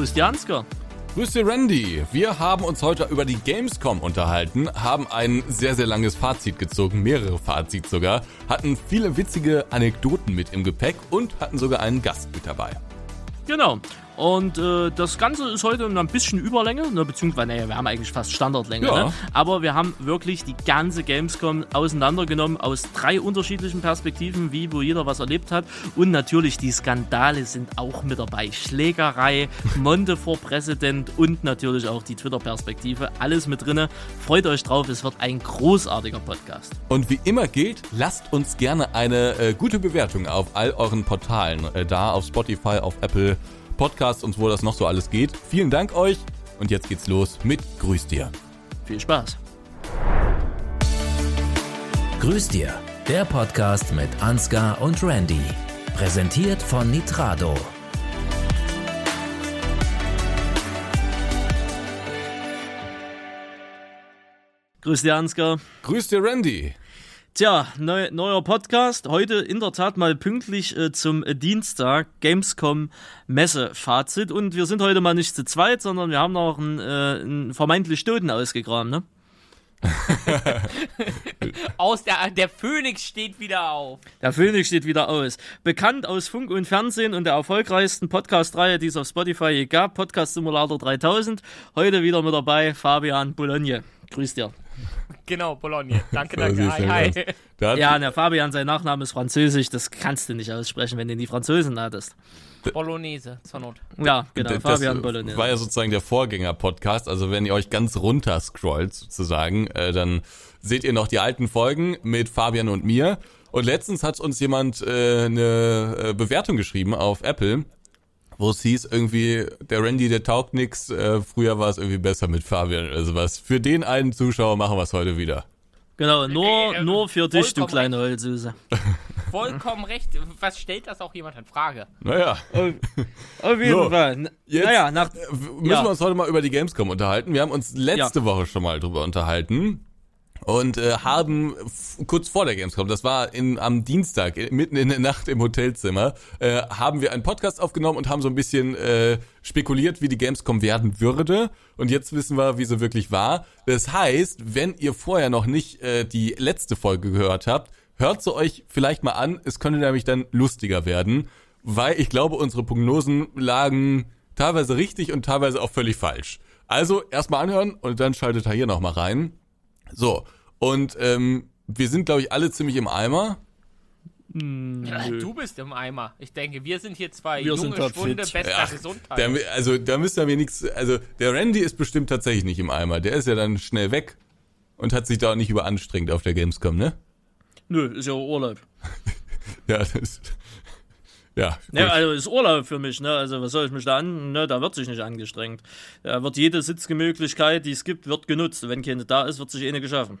Grüß dir, Ansgar. Grüß dir, Randy. Wir haben uns heute über die Gamescom unterhalten, haben ein sehr, sehr langes Fazit gezogen, mehrere Fazits sogar, hatten viele witzige Anekdoten mit im Gepäck und hatten sogar einen Gast mit dabei. Genau. Und äh, das Ganze ist heute ein bisschen Überlänge, ne, beziehungsweise, naja, wir haben eigentlich fast Standardlänge, Ja. ne? aber wir haben wirklich die ganze Gamescom auseinandergenommen aus drei unterschiedlichen Perspektiven, wie wo jeder was erlebt hat. Und natürlich die Skandale sind auch mit dabei. Schlägerei, Monte vor Präsident und natürlich auch die Twitter-Perspektive. Alles mit drinne. Freut euch drauf, es wird ein großartiger Podcast. Und wie immer gilt, lasst uns gerne eine äh, gute Bewertung auf all euren Portalen äh, da, auf Spotify, auf Apple Podcasts und wo das noch so alles geht. Vielen Dank euch und jetzt geht's los mit Grüß dir. Viel Spaß. Grüß dir, der Podcast mit Ansgar und Randy. Präsentiert von Nitrado. Grüß dir, Ansgar. Grüß dir, Randy. Tja, neu, neuer Podcast. Heute in der Tat mal pünktlich äh, zum äh, Dienstag Gamescom Messe-Fazit. Und wir sind heute mal nicht zu zweit, sondern wir haben noch einen, äh, einen vermeintlich Toten ausgegraben, ne? Aus der, der Phönix steht wieder auf. Der Phoenix steht wieder aus. Bekannt aus Funk und Fernsehen und der erfolgreichsten Podcast-Reihe, die es auf Spotify je gab, Podcast Simulator 3000. Heute wieder mit dabei Fabian Boulogne. Grüß dir. Genau, Bologna. Danke, danke. Hi, hi. Der Ja, der Fabian, sein Nachname ist Französisch, das kannst du nicht aussprechen, wenn du die Franzosen hattest. Bolognese, zur Not. Ja, genau, das Fabian Boulogne. war ja sozusagen der Vorgänger-Podcast. Also wenn ihr euch ganz runter scrollt sozusagen, äh, dann seht ihr noch die alten Folgen mit Fabian und mir. Und letztens hat uns jemand äh, eine äh, Bewertung geschrieben auf Apple, wo es hieß irgendwie, der Randy, der taugt nix. Äh, früher war es irgendwie besser mit Fabian oder sowas. Für den einen Zuschauer machen wir es heute wieder. Genau, nur, Äh, nur für dich, du kleine Holzsüße. Vollkommen recht. Was stellt das auch jemand in Frage? Naja, Auf jeden So, Fall. Jetzt- naja, nach, müssen Ja. wir uns heute mal über die Gamescom unterhalten. Wir haben uns letzte Woche schon mal drüber unterhalten. Und äh, haben kurz vor der Gamescom, das war in, am Dienstag, äh, mitten in der Nacht im Hotelzimmer, äh, haben wir einen Podcast aufgenommen und haben so ein bisschen äh, spekuliert, wie die Gamescom werden würde. Und jetzt wissen wir, wie sie wirklich war. Das heißt, wenn ihr vorher noch nicht äh, die letzte Folge gehört habt, hört sie euch vielleicht mal an. Es könnte nämlich dann lustiger werden, weil ich glaube, unsere Prognosen lagen teilweise richtig und teilweise auch völlig falsch. Also erstmal anhören und dann schaltet er hier nochmal rein. So, und ähm, wir sind, glaube ich, alle ziemlich im Eimer. Du bist im Eimer. Ich denke, wir sind hier zwei Wir junge Schwunde fit. bester Ach, Gesundheit. Der, also da müsst ihr mir nichts. Also der Randy ist bestimmt tatsächlich nicht im Eimer. Der ist ja dann schnell weg und hat sich da auch nicht überanstrengt auf der Gamescom, ne? nö, ist ja Urlaub. Ja, das, ja. Ja, also ist Urlaub für mich, ne? Also was soll ich mich da an? Ne, da wird sich nicht angestrengt. Da wird jede Sitzgemöglichkeit, die es gibt, wird genutzt. Wenn keine da ist, wird sich eine geschaffen.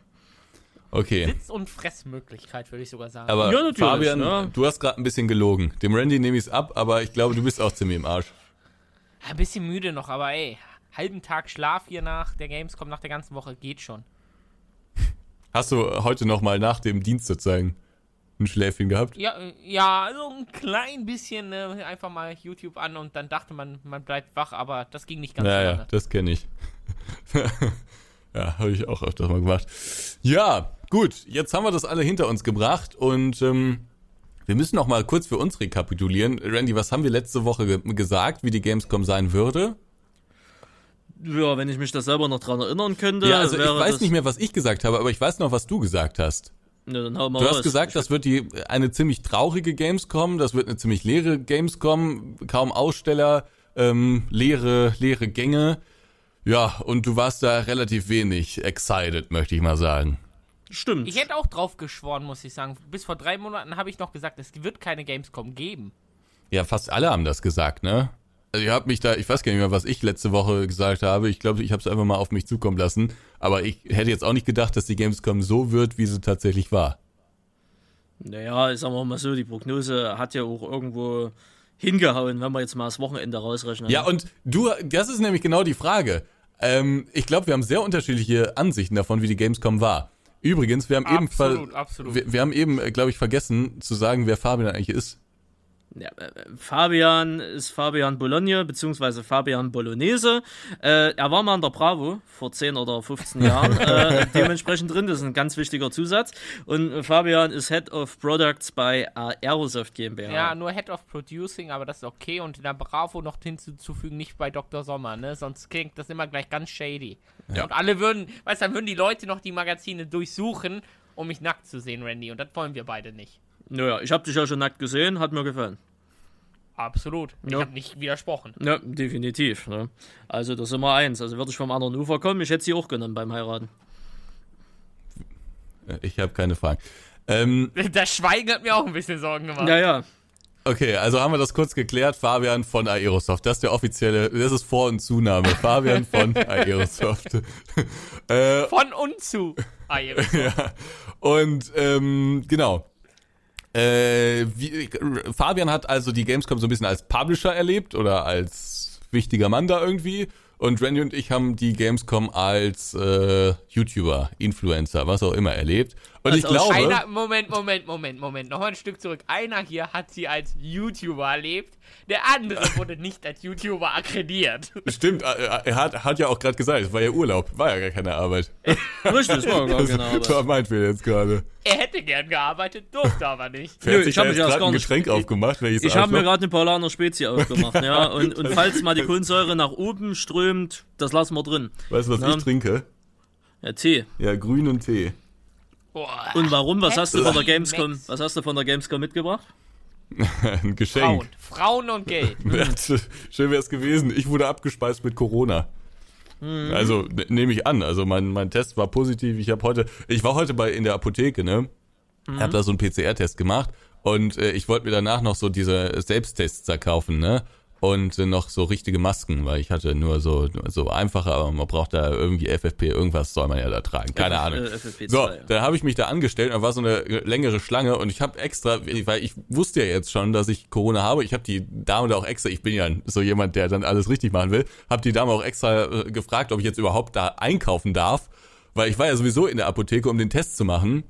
okay. Sitz- und Fressmöglichkeit, würde ich sogar sagen. Aber Ja, natürlich, Fabian, ne? du hast gerade ein bisschen gelogen. Dem Randy nehme ich es ab, aber ich glaube, du bist auch ziemlich im Arsch. Ein bisschen müde noch, aber ey, halben Tag Schlaf hier nach der Gamescom, nach der ganzen Woche, geht schon. Hast du heute noch mal nach dem Dienst sozusagen ein Schläfchen gehabt? Ja, äh, ja, so ein klein bisschen äh, einfach mal YouTube an und dann dachte man, man bleibt wach, aber das ging nicht ganz so Naja, lange. das kenne ich. ja, habe ich auch öfters mal gemacht. Ja, gut, jetzt haben wir das alle hinter uns gebracht und ähm, wir müssen noch mal kurz für uns rekapitulieren. Randy, was haben wir letzte Woche ge gesagt, wie die Gamescom sein würde? Ja, wenn ich mich da selber noch dran erinnern könnte, Ja, also ich weiß das, nicht mehr, was ich gesagt habe, aber ich weiß noch, was du gesagt hast. Ne, dann hau mal Du raus. hast gesagt, das wird die eine ziemlich traurige Gamescom, das wird eine ziemlich leere Gamescom, kaum Aussteller, ähm, leere, leere Gänge. Ja, und du warst da relativ wenig excited, möchte ich mal sagen. Stimmt. Ich hätte auch drauf geschworen, muss ich sagen. Bis vor drei Monaten habe ich noch gesagt, es wird keine Gamescom geben. Ja, fast alle haben das gesagt, ne? Also ihr habt mich da, ich weiß gar nicht mehr, was ich letzte Woche gesagt habe. Ich glaube, ich habe es einfach mal auf mich zukommen lassen. Aber ich hätte jetzt auch nicht gedacht, dass die Gamescom so wird, wie sie tatsächlich war. Naja, sagen wir mal so, die Prognose hat ja auch irgendwo hingehauen, wenn wir jetzt mal das Wochenende rausrechnen. Ja, und du, das ist nämlich genau die Frage. Ähm, ich glaube, wir haben sehr unterschiedliche Ansichten davon, wie die Gamescom war. Übrigens, wir haben eben, Absolut, ver- absolut. Wir, wir haben eben, glaube ich, vergessen zu sagen, wer Fabian eigentlich ist. Ja, äh, Fabian ist Fabian Bologna, beziehungsweise Fabian Bolognese. Äh, er war mal in der Bravo vor 10 oder 15 Jahren äh, dementsprechend drin. Das ist ein ganz wichtiger Zusatz. Und Fabian ist Head of Products bei Aerosoft GmbH. Ja, nur Head of Producing, aber das ist okay. Und in der Bravo noch hinzuzufügen, nicht bei Dr. Sommer, ne? Sonst klingt das immer gleich ganz shady. Ja. Und alle würden, weißt du, dann würden die Leute noch die Magazine durchsuchen, um mich nackt zu sehen, Randy. Und das wollen wir beide nicht. Naja, ich habe dich ja schon nackt gesehen, hat mir gefallen. Absolut. Ich ja. habe nicht widersprochen. Ja, definitiv. Ne? Also das ist immer eins. Also würde ich vom anderen Ufer kommen, ich hätte sie auch genommen beim Heiraten. Ich habe keine Fragen. Ähm, das Schweigen hat mir auch ein bisschen Sorgen gemacht. Ja, ja. Okay, also haben wir das kurz geklärt. Fabian von Aerosoft. Das ist der offizielle, das ist Vor- und Zunahme. Fabian von Aerosoft. äh, von und zu Aerosoft. ja. Und ähm, genau. Äh, wie, Fabian hat also die Gamescom so ein bisschen als Publisher erlebt oder als wichtiger Mann da irgendwie. Und Randy und ich haben die Gamescom als äh, YouTuber, Influencer, was auch immer erlebt. Und ich glaube. Einer, Moment, Moment, Moment, Moment. Nochmal ein Stück zurück. Einer hier hat sie als YouTuber erlebt. Der andere wurde nicht als YouTuber akkreditiert. Stimmt, er hat, hat ja auch gerade gesagt, es war ja Urlaub, war ja gar keine Arbeit. Richtig, das war gar keine Arbeit. Das meint wir jetzt gerade. Er hätte gern gearbeitet, durfte aber nicht. Nö, ich habe mich gerade ein Getränk nicht, aufgemacht. Ich habe mir gerade eine Paulaner Spezie aufgemacht, ja. Und, und falls mal die Kohlensäure nach oben strömt, das lassen wir drin. Weißt du, was ja. ich trinke? Ja, Tee. Ja, grünen Tee. Boah. Und warum? Was hast du von der Gamescom? Was hast du von der Gamescom mitgebracht? Ein Geschenk. Frauen, Frauen und Geld. Schön wäre es gewesen. Ich wurde abgespeist mit Corona. Mhm. Also ne, nehme ich an. Also mein, mein Test war positiv. Ich habe heute, ich war heute bei in der Apotheke, ne? Mhm. Hab da so einen PCR-Test gemacht und äh, ich wollte mir danach noch so diese Selbsttests da kaufen, ne? Und noch so richtige Masken, weil ich hatte nur so so einfache, aber man braucht da irgendwie FFP, irgendwas soll man ja da tragen, keine F Ahnung. FFP2, so, ja. dann habe ich mich da angestellt und war so eine längere Schlange und ich habe extra, weil ich wusste ja jetzt schon, dass ich Corona habe, ich habe die Dame da auch extra, ich bin ja so jemand, der dann alles richtig machen will, habe die Dame auch extra äh, gefragt, ob ich jetzt überhaupt da einkaufen darf, weil ich war ja sowieso in der Apotheke, um den Test zu machen.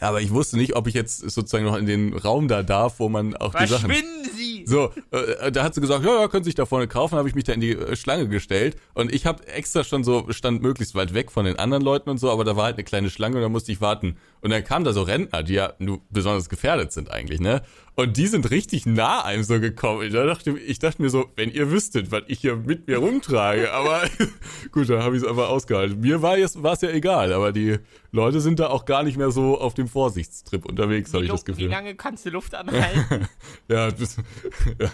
Aber ich wusste nicht, ob ich jetzt sozusagen noch in den Raum da darf, wo man auch die Sachen. Sie! So, äh, da hat sie gesagt, ja, ja, können Sie sich da vorne kaufen, habe ich mich da in die äh, Schlange gestellt und ich habe extra schon so, stand möglichst weit weg von den anderen Leuten und so, aber da war halt eine kleine Schlange und da musste ich warten. Und dann kamen da so Rentner, die ja nur besonders gefährdet sind eigentlich, ne? Und die sind richtig nah einem so gekommen. Ich dachte, ich dachte mir so, wenn ihr wüsstet, was ich hier mit mir rumtrage, aber gut, dann habe ich es einfach ausgehalten. Mir war es ja egal, aber die Leute sind da auch gar nicht mehr so auf dem Vorsichtstrip unterwegs, habe ich das Gefühl. Wie lange kannst du Luft anhalten? ja, das, ja,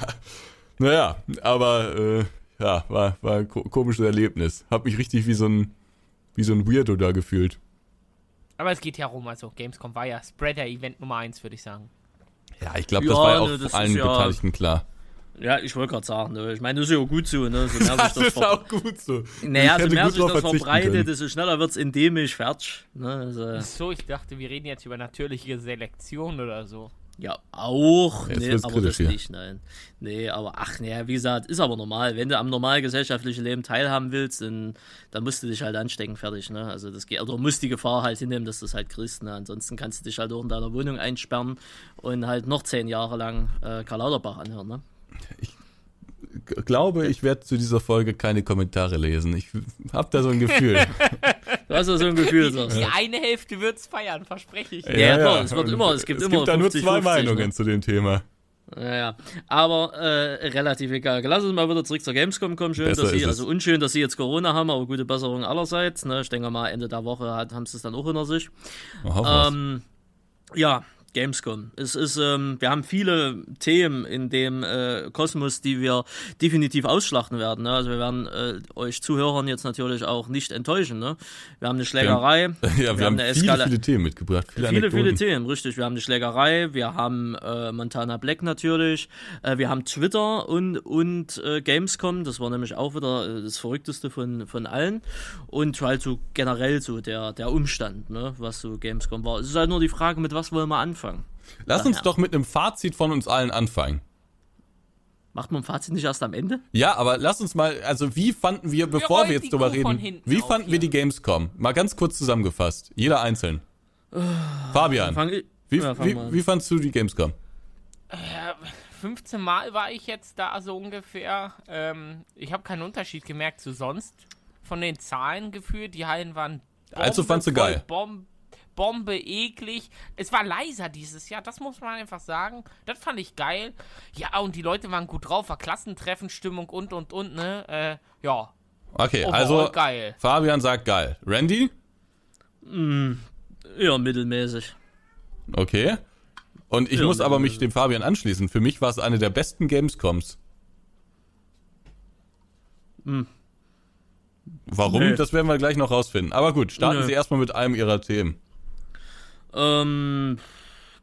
naja, aber äh, ja, war, war ein komisches Erlebnis. Hab mich richtig wie so ein, wie so ein Weirdo da gefühlt. Aber es geht ja rum, also Gamescom war ja Spreader-Event Nummer 1, würde ich sagen. Ja, ich glaube, ja, das war ja auch ne, allen ja, Beteiligten klar. Ja, ich wollte gerade sagen, ne, ich meine, das ist ja auch gut so, ne? So mehr das, das ist auch gut so. Naja, so mehr sich das verbreitet, desto schneller wird es endemisch fertig. Ne? Also. So, ich dachte, wir reden jetzt über natürliche Selektion oder so. Ja, auch. Ja, nee, aber das hier. nicht, nein. Nee, aber ach, naja, wie gesagt, ist aber normal. Wenn du am normalen gesellschaftlichen Leben teilhaben willst, dann, dann musst du dich halt anstecken, fertig, ne? Also das geht, oder musst die Gefahr halt hinnehmen, dass du es halt kriegst, ne? Ansonsten kannst du dich halt auch in deiner Wohnung einsperren und halt noch zehn Jahre lang äh, Karl Lauterbach anhören, ne? Ich glaube, ich werde zu dieser Folge keine Kommentare lesen. Ich habe da so ein Gefühl. du hast da so ein Gefühl. Die, die eine Hälfte wird's feiern, verspreche ich. Ja, ja, ja, es wird immer, es gibt es immer gibt 50, da nur zwei 50, Meinungen ne? zu dem Thema. Ja, ja. Aber äh, relativ egal. Lass uns mal wieder zurück zur Gamescom kommen. Schön, Besser dass sie, also unschön, dass sie jetzt Corona haben, aber gute Besserung allerseits. Ne? Ich denke mal, Ende der Woche hat, haben sie es dann auch hinter sich. Ähm, ja, Gamescom. Es ist, ähm, wir haben viele Themen in dem äh, Kosmos, die wir definitiv ausschlachten werden. Ne? Also wir werden äh, euch Zuhörern jetzt natürlich auch nicht enttäuschen. Ne? Wir haben eine Schlägerei. Wir haben, ja, wir, wir haben, haben viele, viele Themen mitgebracht. Viele, viele, viele, Themen, richtig. Wir haben eine Schlägerei, wir haben äh, Montana Black natürlich, äh, wir haben Twitter und, und äh, Gamescom. Das war nämlich auch wieder äh, das Verrückteste von, von allen. Und halt so generell so der, der Umstand, ne? was so Gamescom war. Es ist halt nur die Frage, mit was wollen wir anfangen anfangen. Lass uns doch mit einem Fazit von uns allen anfangen. Macht man ein Fazit nicht erst am Ende? Ja, aber lass uns mal, also wie fanden wir, bevor wir, wir jetzt drüber reden, wie fanden hier. wir die Gamescom? Mal ganz kurz zusammengefasst. Jeder einzeln. Uh, Fabian, wie, ja, wie, wie, fandst du die Gamescom? Äh, 15 Mal war ich jetzt da so ungefähr. Ähm, ich habe keinen Unterschied gemerkt zu sonst von den Zahlen gefühlt. Die Hallen waren. Also fandst du geil? Bombe, Bombe eklig. Es war leiser dieses Jahr, das muss man einfach sagen. Das fand ich geil. Ja, und die Leute waren gut drauf, war Klassentreffen, Stimmung und und und, ne? Äh, ja. Okay, also geil. Fabian sagt geil. Randy? Mm, ja, mittelmäßig. Okay. Und ich ja, muss aber mich dem Fabian anschließen. Für mich war es eine der besten Gamescoms. Hm. Warum? Nee. Das werden wir gleich noch rausfinden. Aber gut, starten nee. Sie erstmal mit einem Ihrer Themen. Ähm,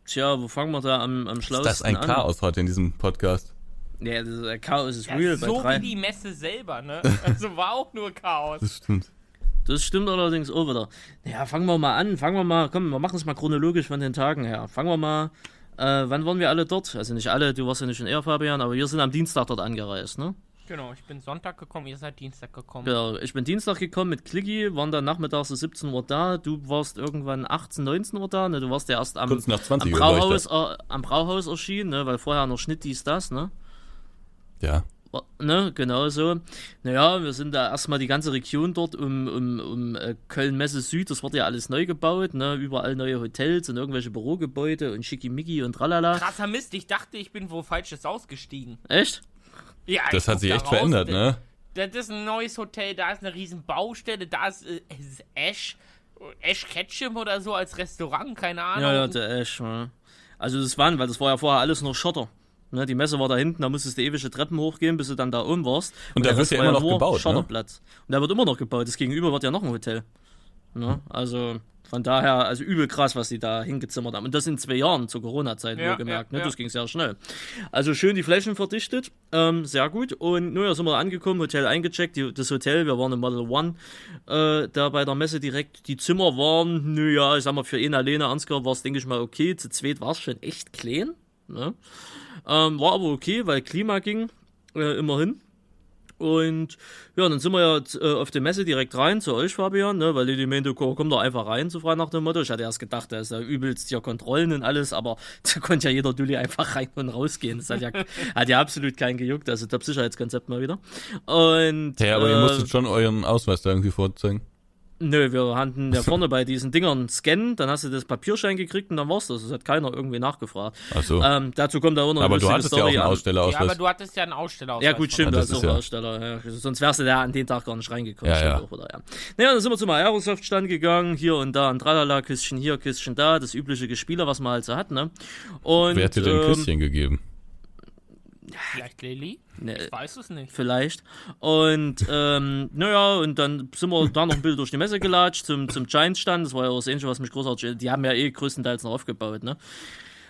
tja, wo fangen wir da am, am schlauesten an? Ist das ein an? Chaos heute in diesem Podcast? Ja, das ist, Chaos ist ja, real so bei drei. wie die Messe selber, ne? Also war auch nur Chaos. Das stimmt. Das stimmt allerdings auch wieder. Ja, fangen wir mal an. Fangen wir mal, komm, wir machen es mal chronologisch von den Tagen her. Fangen wir mal, äh, wann waren wir alle dort? Also nicht alle, du warst ja nicht schon eher, Fabian, aber wir sind am Dienstag dort angereist, ne? Genau, ich bin Sonntag gekommen, ihr seid Dienstag gekommen. Genau, ich bin Dienstag gekommen mit Clicky, waren dann nachmittags so 17 Uhr da. Du warst irgendwann 18, 19 Uhr da, ne? Du warst ja erst am, Kurz nach 20 am, Brauhaus, äh, am Brauhaus erschienen, ne? Weil vorher noch Schnitt dies, das, ne? Ja. Ne, genau so. Naja, wir sind da erstmal die ganze Region dort um, um, um äh, Köln-Messe Süd, das wurde ja alles neu gebaut, ne? Überall neue Hotels und irgendwelche Bürogebäude und Schickimicki und tralala. Krasser Mist, ich dachte, ich bin wo Falsches ausgestiegen. Echt? Ja, das hat sich echt verändert, ne? Das ist ein neues Hotel, da ist eine riesen Baustelle, da ist, äh, ist Ash, Ash Ketchum oder so als Restaurant, keine Ahnung. Ja, ja, der Ash, ja. Also das waren, weil das war ja vorher alles nur Schotter. Ne, die Messe war da hinten, da musstest du ewige Treppen hochgehen, bis du dann da oben warst. Und, und da wird ja immer noch gebaut. Ne? Schotterplatz. Ne? Und da wird immer noch gebaut. Das gegenüber wird ja noch ein Hotel. Ne? Also von daher, also übel krass, was die da hingezimmert haben. Und das in zwei Jahren zur Corona-Zeit, ja, gemerkt. Ja, ne? Das ging sehr schnell. Also schön die Flächen verdichtet, ähm, sehr gut. Und nun ja, sind wir angekommen, Hotel eingecheckt. Die, das Hotel, wir waren im Model One, äh, da bei der Messe direkt. Die Zimmer waren, naja, ich sag mal, für ihn alleine, Ansgar, war es, denke ich mal, okay. Zu zweit war es schon echt klein. Ne? Ähm, war aber okay, weil Klima ging, äh, immerhin. Und ja, dann sind wir ja äh, auf der Messe direkt rein zu euch, Fabian, ne, weil die meinte, komm da einfach rein, so frei nach dem Motto. Ich hatte erst gedacht, da ist ja übelst hier Kontrollen und alles, aber da konnte ja jeder Dulli einfach rein und rausgehen. Das hat ja, hat ja absolut keinen gejuckt, also Top-Sicherheitskonzept mal wieder. Und, ja, aber äh, ihr musstet schon euren Ausweis da irgendwie vorzeigen. Nö, wir hatten ja vorne bei diesen Dingern scannen, dann hast du das Papierschein gekriegt und dann war's das. Das hat keiner irgendwie nachgefragt. Ach so. Ähm, dazu kommt auch noch eine Aber du hattest Story ja auch einen Ausstellerausweis. Ja, aber du hattest ja einen Ausstellerausweis. Ja gut, stimmt, du hast auch einen Aussteller. Ja. Sonst wärst du da an den Tag gar nicht reingekommen. Ja, ja. Auch, oder, ja. Naja, dann sind wir zum Aerosoft-Stand gegangen, hier und da ein Tralala, Küsschen hier, Küsschen da, das übliche Gespieler, was man halt so hat, ne? Und, Wer hat dir denn ein ähm, Küsschen gegeben? Vielleicht Lilly? Ne, ich weiß es nicht. Vielleicht. Und ähm, naja, und dann sind wir da noch ein bisschen durch die Messe gelatscht zum, zum Giants-Stand. Das war ja das Ähnliche, was mich großartig. Die haben ja eh größtenteils noch aufgebaut, ne?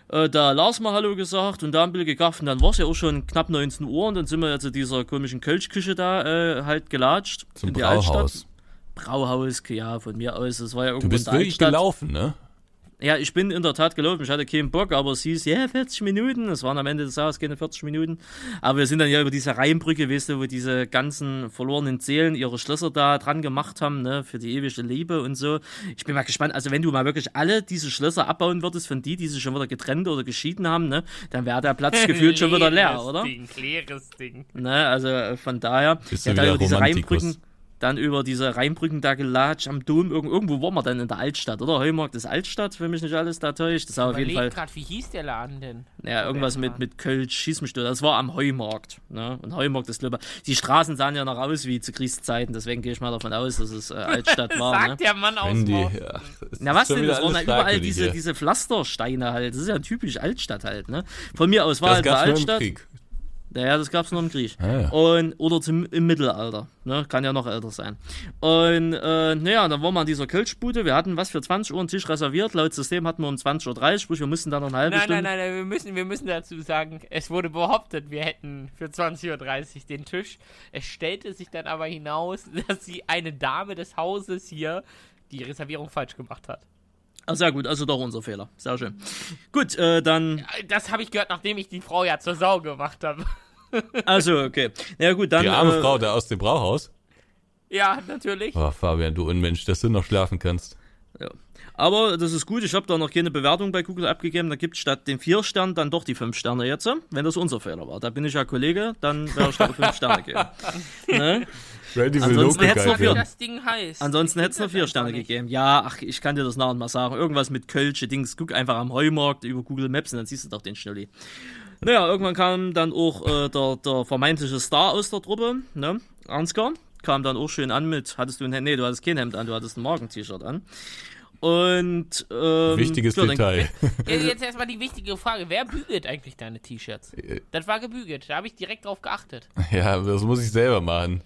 Äh, da Lars mal Hallo gesagt und da ein bisschen gegafft und dann war es ja auch schon knapp 19 Uhr und dann sind wir ja zu dieser komischen Kölschküche da äh, halt gelatscht. Zum in die Brauhaus. Altstadt. Brauhaus, ja, von mir aus. Das war ja irgendwo Du bist wirklich Altstadt. gelaufen, ne? Ja, ich bin in der Tat gelaufen. Ich hatte keinen Bock, aber es hieß, ja, yeah, 40 Minuten. Es waren am Ende des Tages keine 40 Minuten. Aber wir sind dann ja über diese Rheinbrücke, weißt du, wo diese ganzen verlorenen Seelen ihre Schlösser da dran gemacht haben, ne, für die ewige Liebe und so. Ich bin mal gespannt. Also, wenn du mal wirklich alle diese Schlösser abbauen würdest von die, die sich schon wieder getrennt oder geschieden haben, ne, dann wäre der Platz gefühlt schon wieder leer, oder? Ding, leeres Ding. Ne, also von daher, Bist ja, da über diese Rheinbrücken dann über diese Rheinbrücken da gelatscht am Dom. Irg irgendwo waren wir dann in der Altstadt, oder? Heumarkt ist Altstadt, wenn mich nicht alles da täuscht. Das war auf jeden Fall. grad, wie hieß der Laden denn? Ja, irgendwas mit, mit Kölsch, schieß mich durch. Das war am Heumarkt. Ne? Und Heumarkt ist, glaube die Straßen sahen ja noch aus wie zu Kriegszeiten, deswegen gehe ich mal davon aus, dass es äh, Altstadt war. Sagt ne? der Mann aus Handy, ja. Na was denn? Das waren ja überall diese, diese Pflastersteine halt. Das ist ja typisch Altstadt halt, ne? Von mir aus war das halt Altstadt. Krieg. Naja, das gab es nur im Krieg. Ah, ja. Und, oder zum, im Mittelalter. Ne? Kann ja noch älter sein. Und äh, naja, dann waren wir an dieser Kölschbude. Wir hatten was für 20 Uhr einen Tisch reserviert. Laut System hatten wir um 20.30 Uhr, sprich, wir mussten da noch eine halbe nein, Stunde. Nein, nein, nein, wir müssen, wir müssen dazu sagen, es wurde behauptet, wir hätten für 20.30 Uhr den Tisch. Es stellte sich dann aber hinaus, dass sie eine Dame des Hauses hier die Reservierung falsch gemacht hat. Ah, sehr gut, also doch unser Fehler. Sehr schön. Gut, äh, dann. Das habe ich gehört, nachdem ich die Frau ja zur Sau gemacht habe. Also, okay. Ja, gut, dann. Die arme äh, Frau da aus dem Brauhaus? Ja, natürlich. Oh, Fabian, du Unmensch, dass du noch schlafen kannst. Ja. Aber das ist gut, ich habe da noch keine Bewertung bei Google abgegeben. Da gibt statt den vier Sternen dann doch die fünf Sterne jetzt, wenn das unser Fehler war. Da bin ich ja Kollege, dann wäre ich da fünf Sterne geben. ne? Ansonsten hätt's noch Local vier. Das Ding heißt. Ansonsten hätte es noch vier Sterne gegeben. Ja, ach, ich kann dir das nachher mal sagen. Irgendwas mit Kölsche Dings. Guck einfach am Heumarkt über Google Maps und dann siehst du doch den Schnulli. Naja, irgendwann kam dann auch äh, der, der vermeintliche Star aus der Truppe, ne? Ansgar. Kam dann auch schön an mit, hattest du ein Hemd? Nee, du hattest kein Hemd an, du hattest ein Morgen-T-Shirt an. Und, ähm, Wichtiges dann- Detail. Ja, Jetzt erstmal die wichtige Frage: Wer bügelt eigentlich deine T-Shirts? Äh. Das war gebügelt. Da habe ich direkt drauf geachtet. Ja, das muss ich selber machen.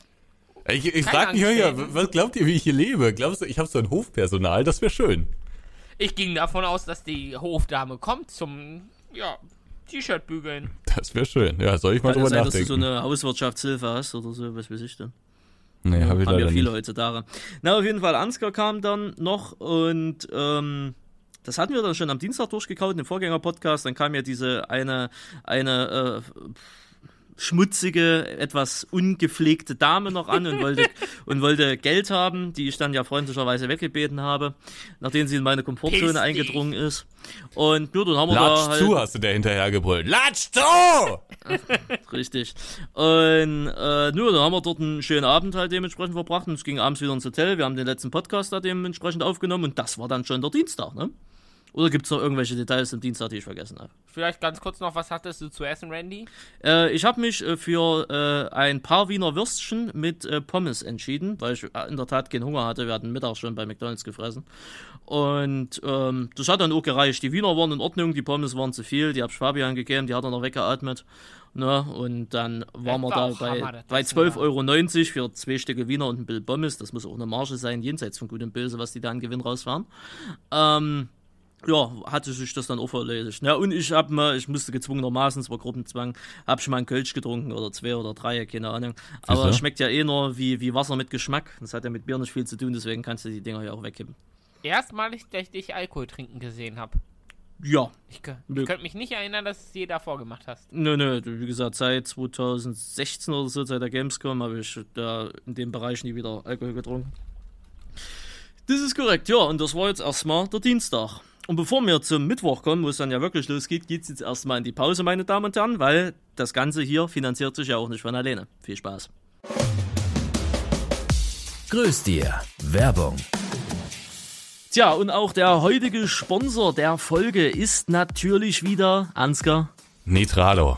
Ich, ich Keine frag mich ja, was glaubt ihr, wie ich hier lebe? Glaubst du, ich habe so ein Hofpersonal? Das wäre schön. Ich ging davon aus, dass die Hofdame kommt zum ja, T-Shirt bügeln. Das wäre schön. Ja, soll ich mal Kann drüber sein, dass du so nachdenken? eine Hauswirtschaftshilfe hast oder so, was weiß ich denn. Nee, habe ich haben ja viele nicht. heutzutage. Na, auf jeden Fall, Ansgar kam dann noch und ähm, das hatten wir dann schon am Dienstag durchgekaut, im Vorgänger-Podcast. Dann kam ja diese eine, eine äh, schmutzige, etwas ungepflegte Dame noch an und wollte, und wollte Geld haben, die ich dann ja freundlicherweise weggebeten habe, nachdem sie in meine Komfortzone eingedrungen ist. Und nur dann haben wir Latsch da halt, zu, hast du der hinterher gebrüllt. Latsch zu! Richtig. Und äh, nur, dann haben wir dort einen schönen Abend halt dementsprechend verbracht und es ging abends wieder ins Hotel. Wir haben den letzten Podcast da dementsprechend aufgenommen und das war dann schon der Dienstag, ne? Oder gibt es noch irgendwelche Details am Dienstag, die ich vergessen habe? Vielleicht ganz kurz noch, was hattest du zu essen, Randy? Äh, ich habe mich äh, für äh, ein paar Wiener Würstchen mit äh, Pommes entschieden, weil ich äh, in der Tat keinen Hunger hatte. Wir hatten Mittag schon bei McDonalds gefressen. Und ähm, das hat dann auch gereicht. Die Wiener waren in Ordnung, die Pommes waren zu viel, die hab ich Fabian gegeben, die hat er noch weggeatmet. Ne? Und dann waren wir da bei, Hammer, bei Essen 12,90 war. Euro für zwei Stücke Wiener und ein Bild Pommes. Das muss auch eine Marge sein, jenseits von Gut und Böse, was die da an Gewinn rausfahren. Ähm, ja, hatte sich das dann auch erledigt. Ja, und ich hab mal, ich musste gezwungenermaßen, es war Gruppenzwang, hab schon mal einen Kölsch getrunken oder zwei oder drei, keine Ahnung. Aber Siehste? es schmeckt ja eh nur wie, wie Wasser mit Geschmack. Das hat ja mit Bier nicht viel zu tun, deswegen kannst du die Dinger ja auch wegkippen. Erstmalig, dass ich dich Alkohol trinken gesehen habe. Ja, Ich, ich könnte mich nicht erinnern, dass du es je davor gemacht hast. nö, nö, wie gesagt, seit 2016 oder so, seit der Gamescom, habe ich da in dem Bereich nie wieder Alkohol getrunken. Das ist korrekt, ja, und das war jetzt erstmal der Dienstag. Und bevor wir zum Mittwoch kommen, wo es dann ja wirklich losgeht, geht's jetzt erstmal in die Pause, meine Damen und Herren, weil das Ganze hier finanziert sich ja auch nicht von alleine. Viel Spaß. Grüß dir. Werbung. Tja, und auch der heutige Sponsor der Folge ist natürlich wieder Ansgar. Nitrado.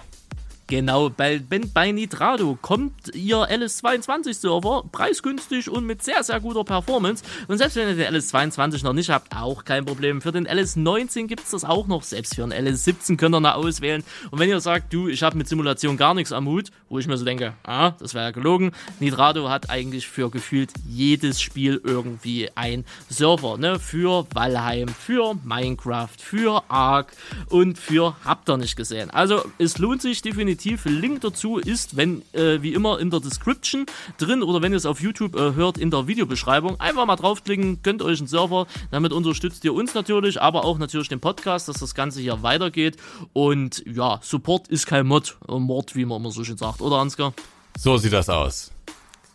Genau, bei, bei Nitrado kommt ihr LS22-Server preisgünstig und mit sehr, sehr guter Performance. Und selbst wenn ihr den LS22 noch nicht habt, auch kein Problem. Für den LS19 gibt's das auch noch. Selbst für den LS17 könnt ihr noch auswählen. Und wenn ihr sagt, du, ich habe mit Simulation gar nichts am Hut, wo ich mir so denke, ah, das wäre ja gelogen. Nitrado hat eigentlich für gefühlt jedes Spiel irgendwie ein Server. Ne? Für Valheim, für Minecraft, für Ark und für habt ihr nicht gesehen. Also es lohnt sich definitiv. Link dazu ist, wenn äh, wie immer in der Description drin oder wenn ihr es auf YouTube äh, hört, in der Videobeschreibung. Einfach mal draufklicken, gönnt euch einen Server. Damit unterstützt ihr uns natürlich, aber auch natürlich den Podcast, dass das Ganze hier weitergeht. Und ja, Support ist kein Mod, äh, Mord, wie man immer so schön sagt, oder Ansgar? So sieht das aus.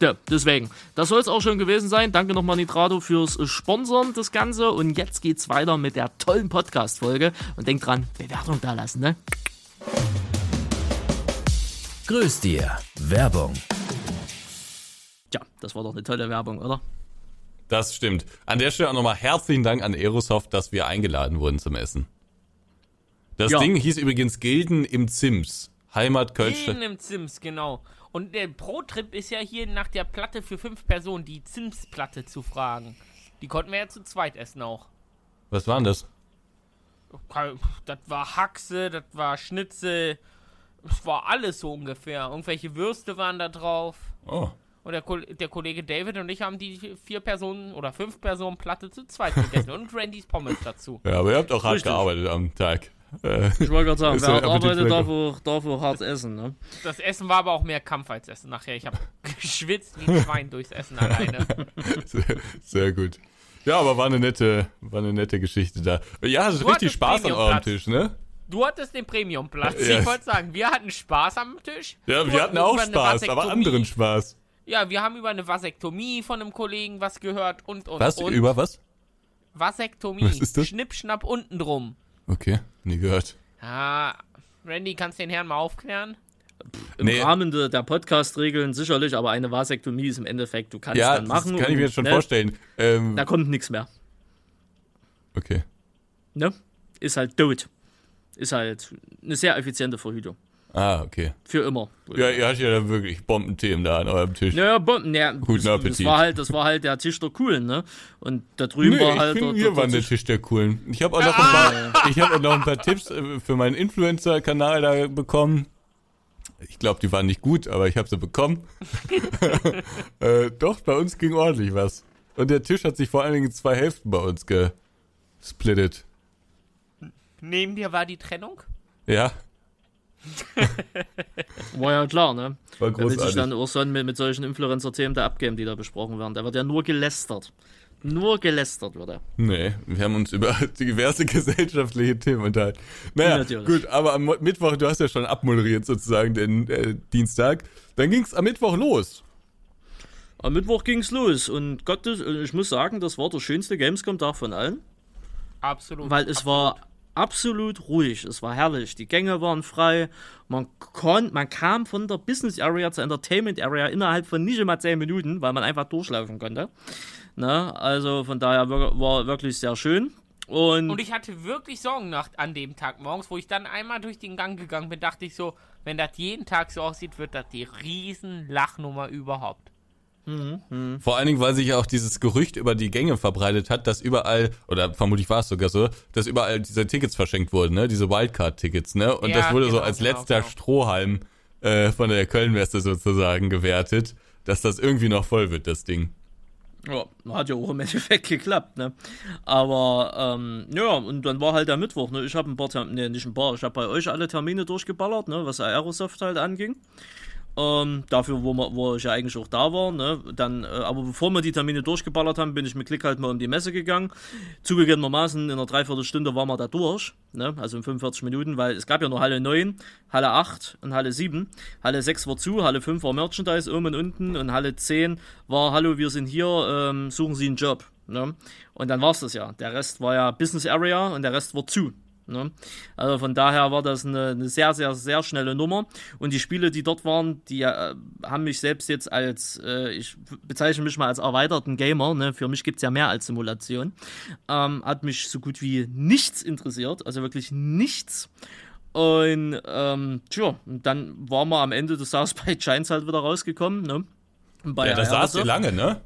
Ja, deswegen. Das soll es auch schon gewesen sein. Danke nochmal Nitrado fürs äh, Sponsoren das Ganze. Und jetzt geht's weiter mit der tollen Podcast-Folge. Und denkt dran, Bewertung da lassen, ne? Grüß dir. Werbung. Tja, das war doch eine tolle Werbung, oder? Das stimmt. An der Stelle auch nochmal herzlichen Dank an Aerosoft, dass wir eingeladen wurden zum Essen. Das Ja. Ding hieß übrigens Gilden im Zims. Heimat Kölsch. In im Sims, genau. Und der Pro-Trip ist ja hier nach der Platte für fünf Personen, die Sims-Platte zu fragen. Die konnten wir ja zu zweit essen auch. Was war denn das? Das war Haxe, das war Schnitzel, es war alles so ungefähr. Irgendwelche Würste waren da drauf. Oh. Und der, der Kollege David und ich haben die vier Personen oder fünf Personen Platte zu zweit gegessen und Randys Pommes dazu. Ja, aber ihr habt auch hart Richtig. gearbeitet am Tag. Äh, Ich wollte gerade sagen, Ist wer hart arbeitet, darf auch, darf auch hart essen, ne? Das Essen war aber auch mehr Kampf als Essen nachher. Ich habe geschwitzt wie ein Schwein durchs Essen alleine. sehr, sehr gut. Ja, aber war eine nette, war eine nette Geschichte da. Ja, es ist richtig Spaß an eurem. Tisch, ne? Du hattest den Premiumplatz. Ja. Ich wollte sagen, wir hatten Spaß am Tisch. Ja, wir hatten auch Spaß, aber anderen Spaß. Ja, wir haben über eine Vasektomie von einem Kollegen was gehört und und Was? und. Über was? Vasektomie. Was ist das? Schnippschnapp unten drum. Okay, nie gehört. Ah, Randy, kannst du den Herrn mal aufklären? Im Nee. Rahmen der, der Podcast-Regeln sicherlich, aber eine Vasektomie ist im Endeffekt, du kannst Ja, dann das machen. kann ich mir jetzt schon ne, vorstellen. Ähm, Da kommt nichts mehr. okay. Ne? Ist halt tot. Ist halt eine sehr effiziente Verhütung. Ah, okay. Für immer. Ja, ihr hattet ja da wirklich Bombenthemen da an eurem Tisch. Naja, Bomben, naja, Guten das, Appetit. Das war halt, das war halt der Tisch der Coolen, ne? Und da drüben war ich halt finde, der, hier der, war der Tisch. Der coolen. Ich habe auch noch ein paar, ich habe auch noch ein paar Tipps äh, für meinen Influencer-Kanal da bekommen. Ich glaube, die waren nicht gut, aber ich habe sie bekommen. äh, doch, bei uns ging ordentlich was. Und der Tisch hat sich vor allen Dingen in zwei Hälften bei uns gesplittet. Neben dir war die Trennung? Ja, War ja klar, ne? war Da will sich großartig. dann auch so mit, mit solchen Influencer-Themen da abgeben, die da besprochen werden. Da wird ja nur gelästert. Nur gelästert wird er. Nee, wir haben uns über diverse gesellschaftliche Themen unterhalten. Naja, Natürlich. gut, aber am Mittwoch, du hast ja schon abmoderiert sozusagen den äh, Dienstag. Dann ging's am Mittwoch los. Am Mittwoch ging's los und Gott, das- ich muss sagen, das war der schönste Gamescom-Tag von allen. Absolut. Weil es war absolut ruhig, es war herrlich, die Gänge waren frei, man, kon, man kam von der Business Area zur Entertainment Area innerhalb von nicht mal 10 Minuten, weil man einfach durchlaufen konnte. Ne? Also von daher war wirklich sehr schön. Und, Und ich hatte wirklich Sorgen nach, an dem Tag morgens, wo ich dann einmal durch den Gang gegangen bin, dachte ich so, wenn das jeden Tag so aussieht, wird das die riesen Lachnummer überhaupt. Vor allen Dingen, weil sich ja auch dieses Gerücht über die Gänge verbreitet hat, dass überall, oder vermutlich war es sogar so, dass überall diese Tickets verschenkt wurden, ne? Diese Wildcard-Tickets, ne? Und Ja, das wurde so genau, als genau, letzter genau. Strohhalm äh, von der Kölnmesse sozusagen gewertet, dass das irgendwie noch voll wird, das Ding. Ja, hat ja auch im Endeffekt geklappt, ne? Aber, ähm, ja, und dann war halt der Mittwoch, ne? Ich habe ein paar Termine, ne, nicht ein paar, ich habe bei euch alle Termine durchgeballert, ne? Was Aerosoft halt anging. Ähm, dafür, wo, wir, wo ich ja eigentlich auch da war, ne? Dann, äh, aber bevor wir die Termine durchgeballert haben, bin ich mit Klick halt mal um die Messe gegangen. Zugegebenermaßen in einer Dreiviertelstunde waren wir da durch, ne? Also in 45 Minuten, weil es gab ja nur Halle 9, Halle 8 und Halle 7. Halle 6 war zu, Halle 5 war Merchandise oben und unten und Halle 10 war Hallo, wir sind hier, ähm, suchen Sie einen Job. Ne? Und dann war's das ja. Der Rest war ja Business Area und der Rest war zu. Ne? Also von daher war das eine, eine sehr, sehr, sehr schnelle Nummer. Und die Spiele, die dort waren, die äh, haben mich selbst jetzt als, äh, ich bezeichne mich mal als erweiterten Gamer, ne? für mich gibt's ja mehr als Simulation, ähm, hat mich so gut wie nichts interessiert, also wirklich nichts. Und ähm, tja, dann waren wir am Ende des South by Giants halt wieder rausgekommen. Ne? Bei Ja, das saß ihr lange, ne?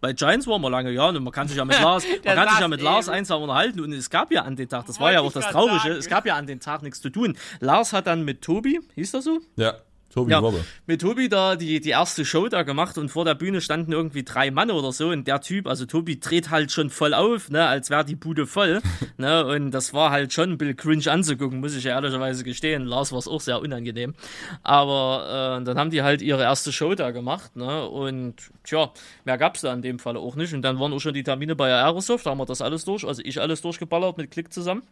Bei Giants waren wir lange, ja, und man kann sich ja mit Lars, man kann sich ja mit Lars eben. einsam unterhalten und es gab ja an dem Tag, das war Wollte ja auch das Traurige, sagen. es gab ja an dem Tag nichts zu tun. Lars hat dann mit Tobi, hieß das so? Ja, Tobi Ja, Robbe. mit Tobi da die, die erste Show da gemacht und vor der Bühne standen irgendwie drei Mann oder so und der Typ, also Tobi dreht halt schon voll auf, ne, als wäre die Bude voll, ne, und das war halt schon ein bisschen cringe anzugucken, muss ich ja ehrlicherweise gestehen. Lars war es auch sehr unangenehm. Aber äh, dann haben die halt ihre erste Show da gemacht, ne, und tja, mehr gab's da in dem Fall auch nicht und dann waren auch schon die Termine bei Aerosoft, da haben wir das alles durch, also ich alles durchgeballert mit Klick zusammen.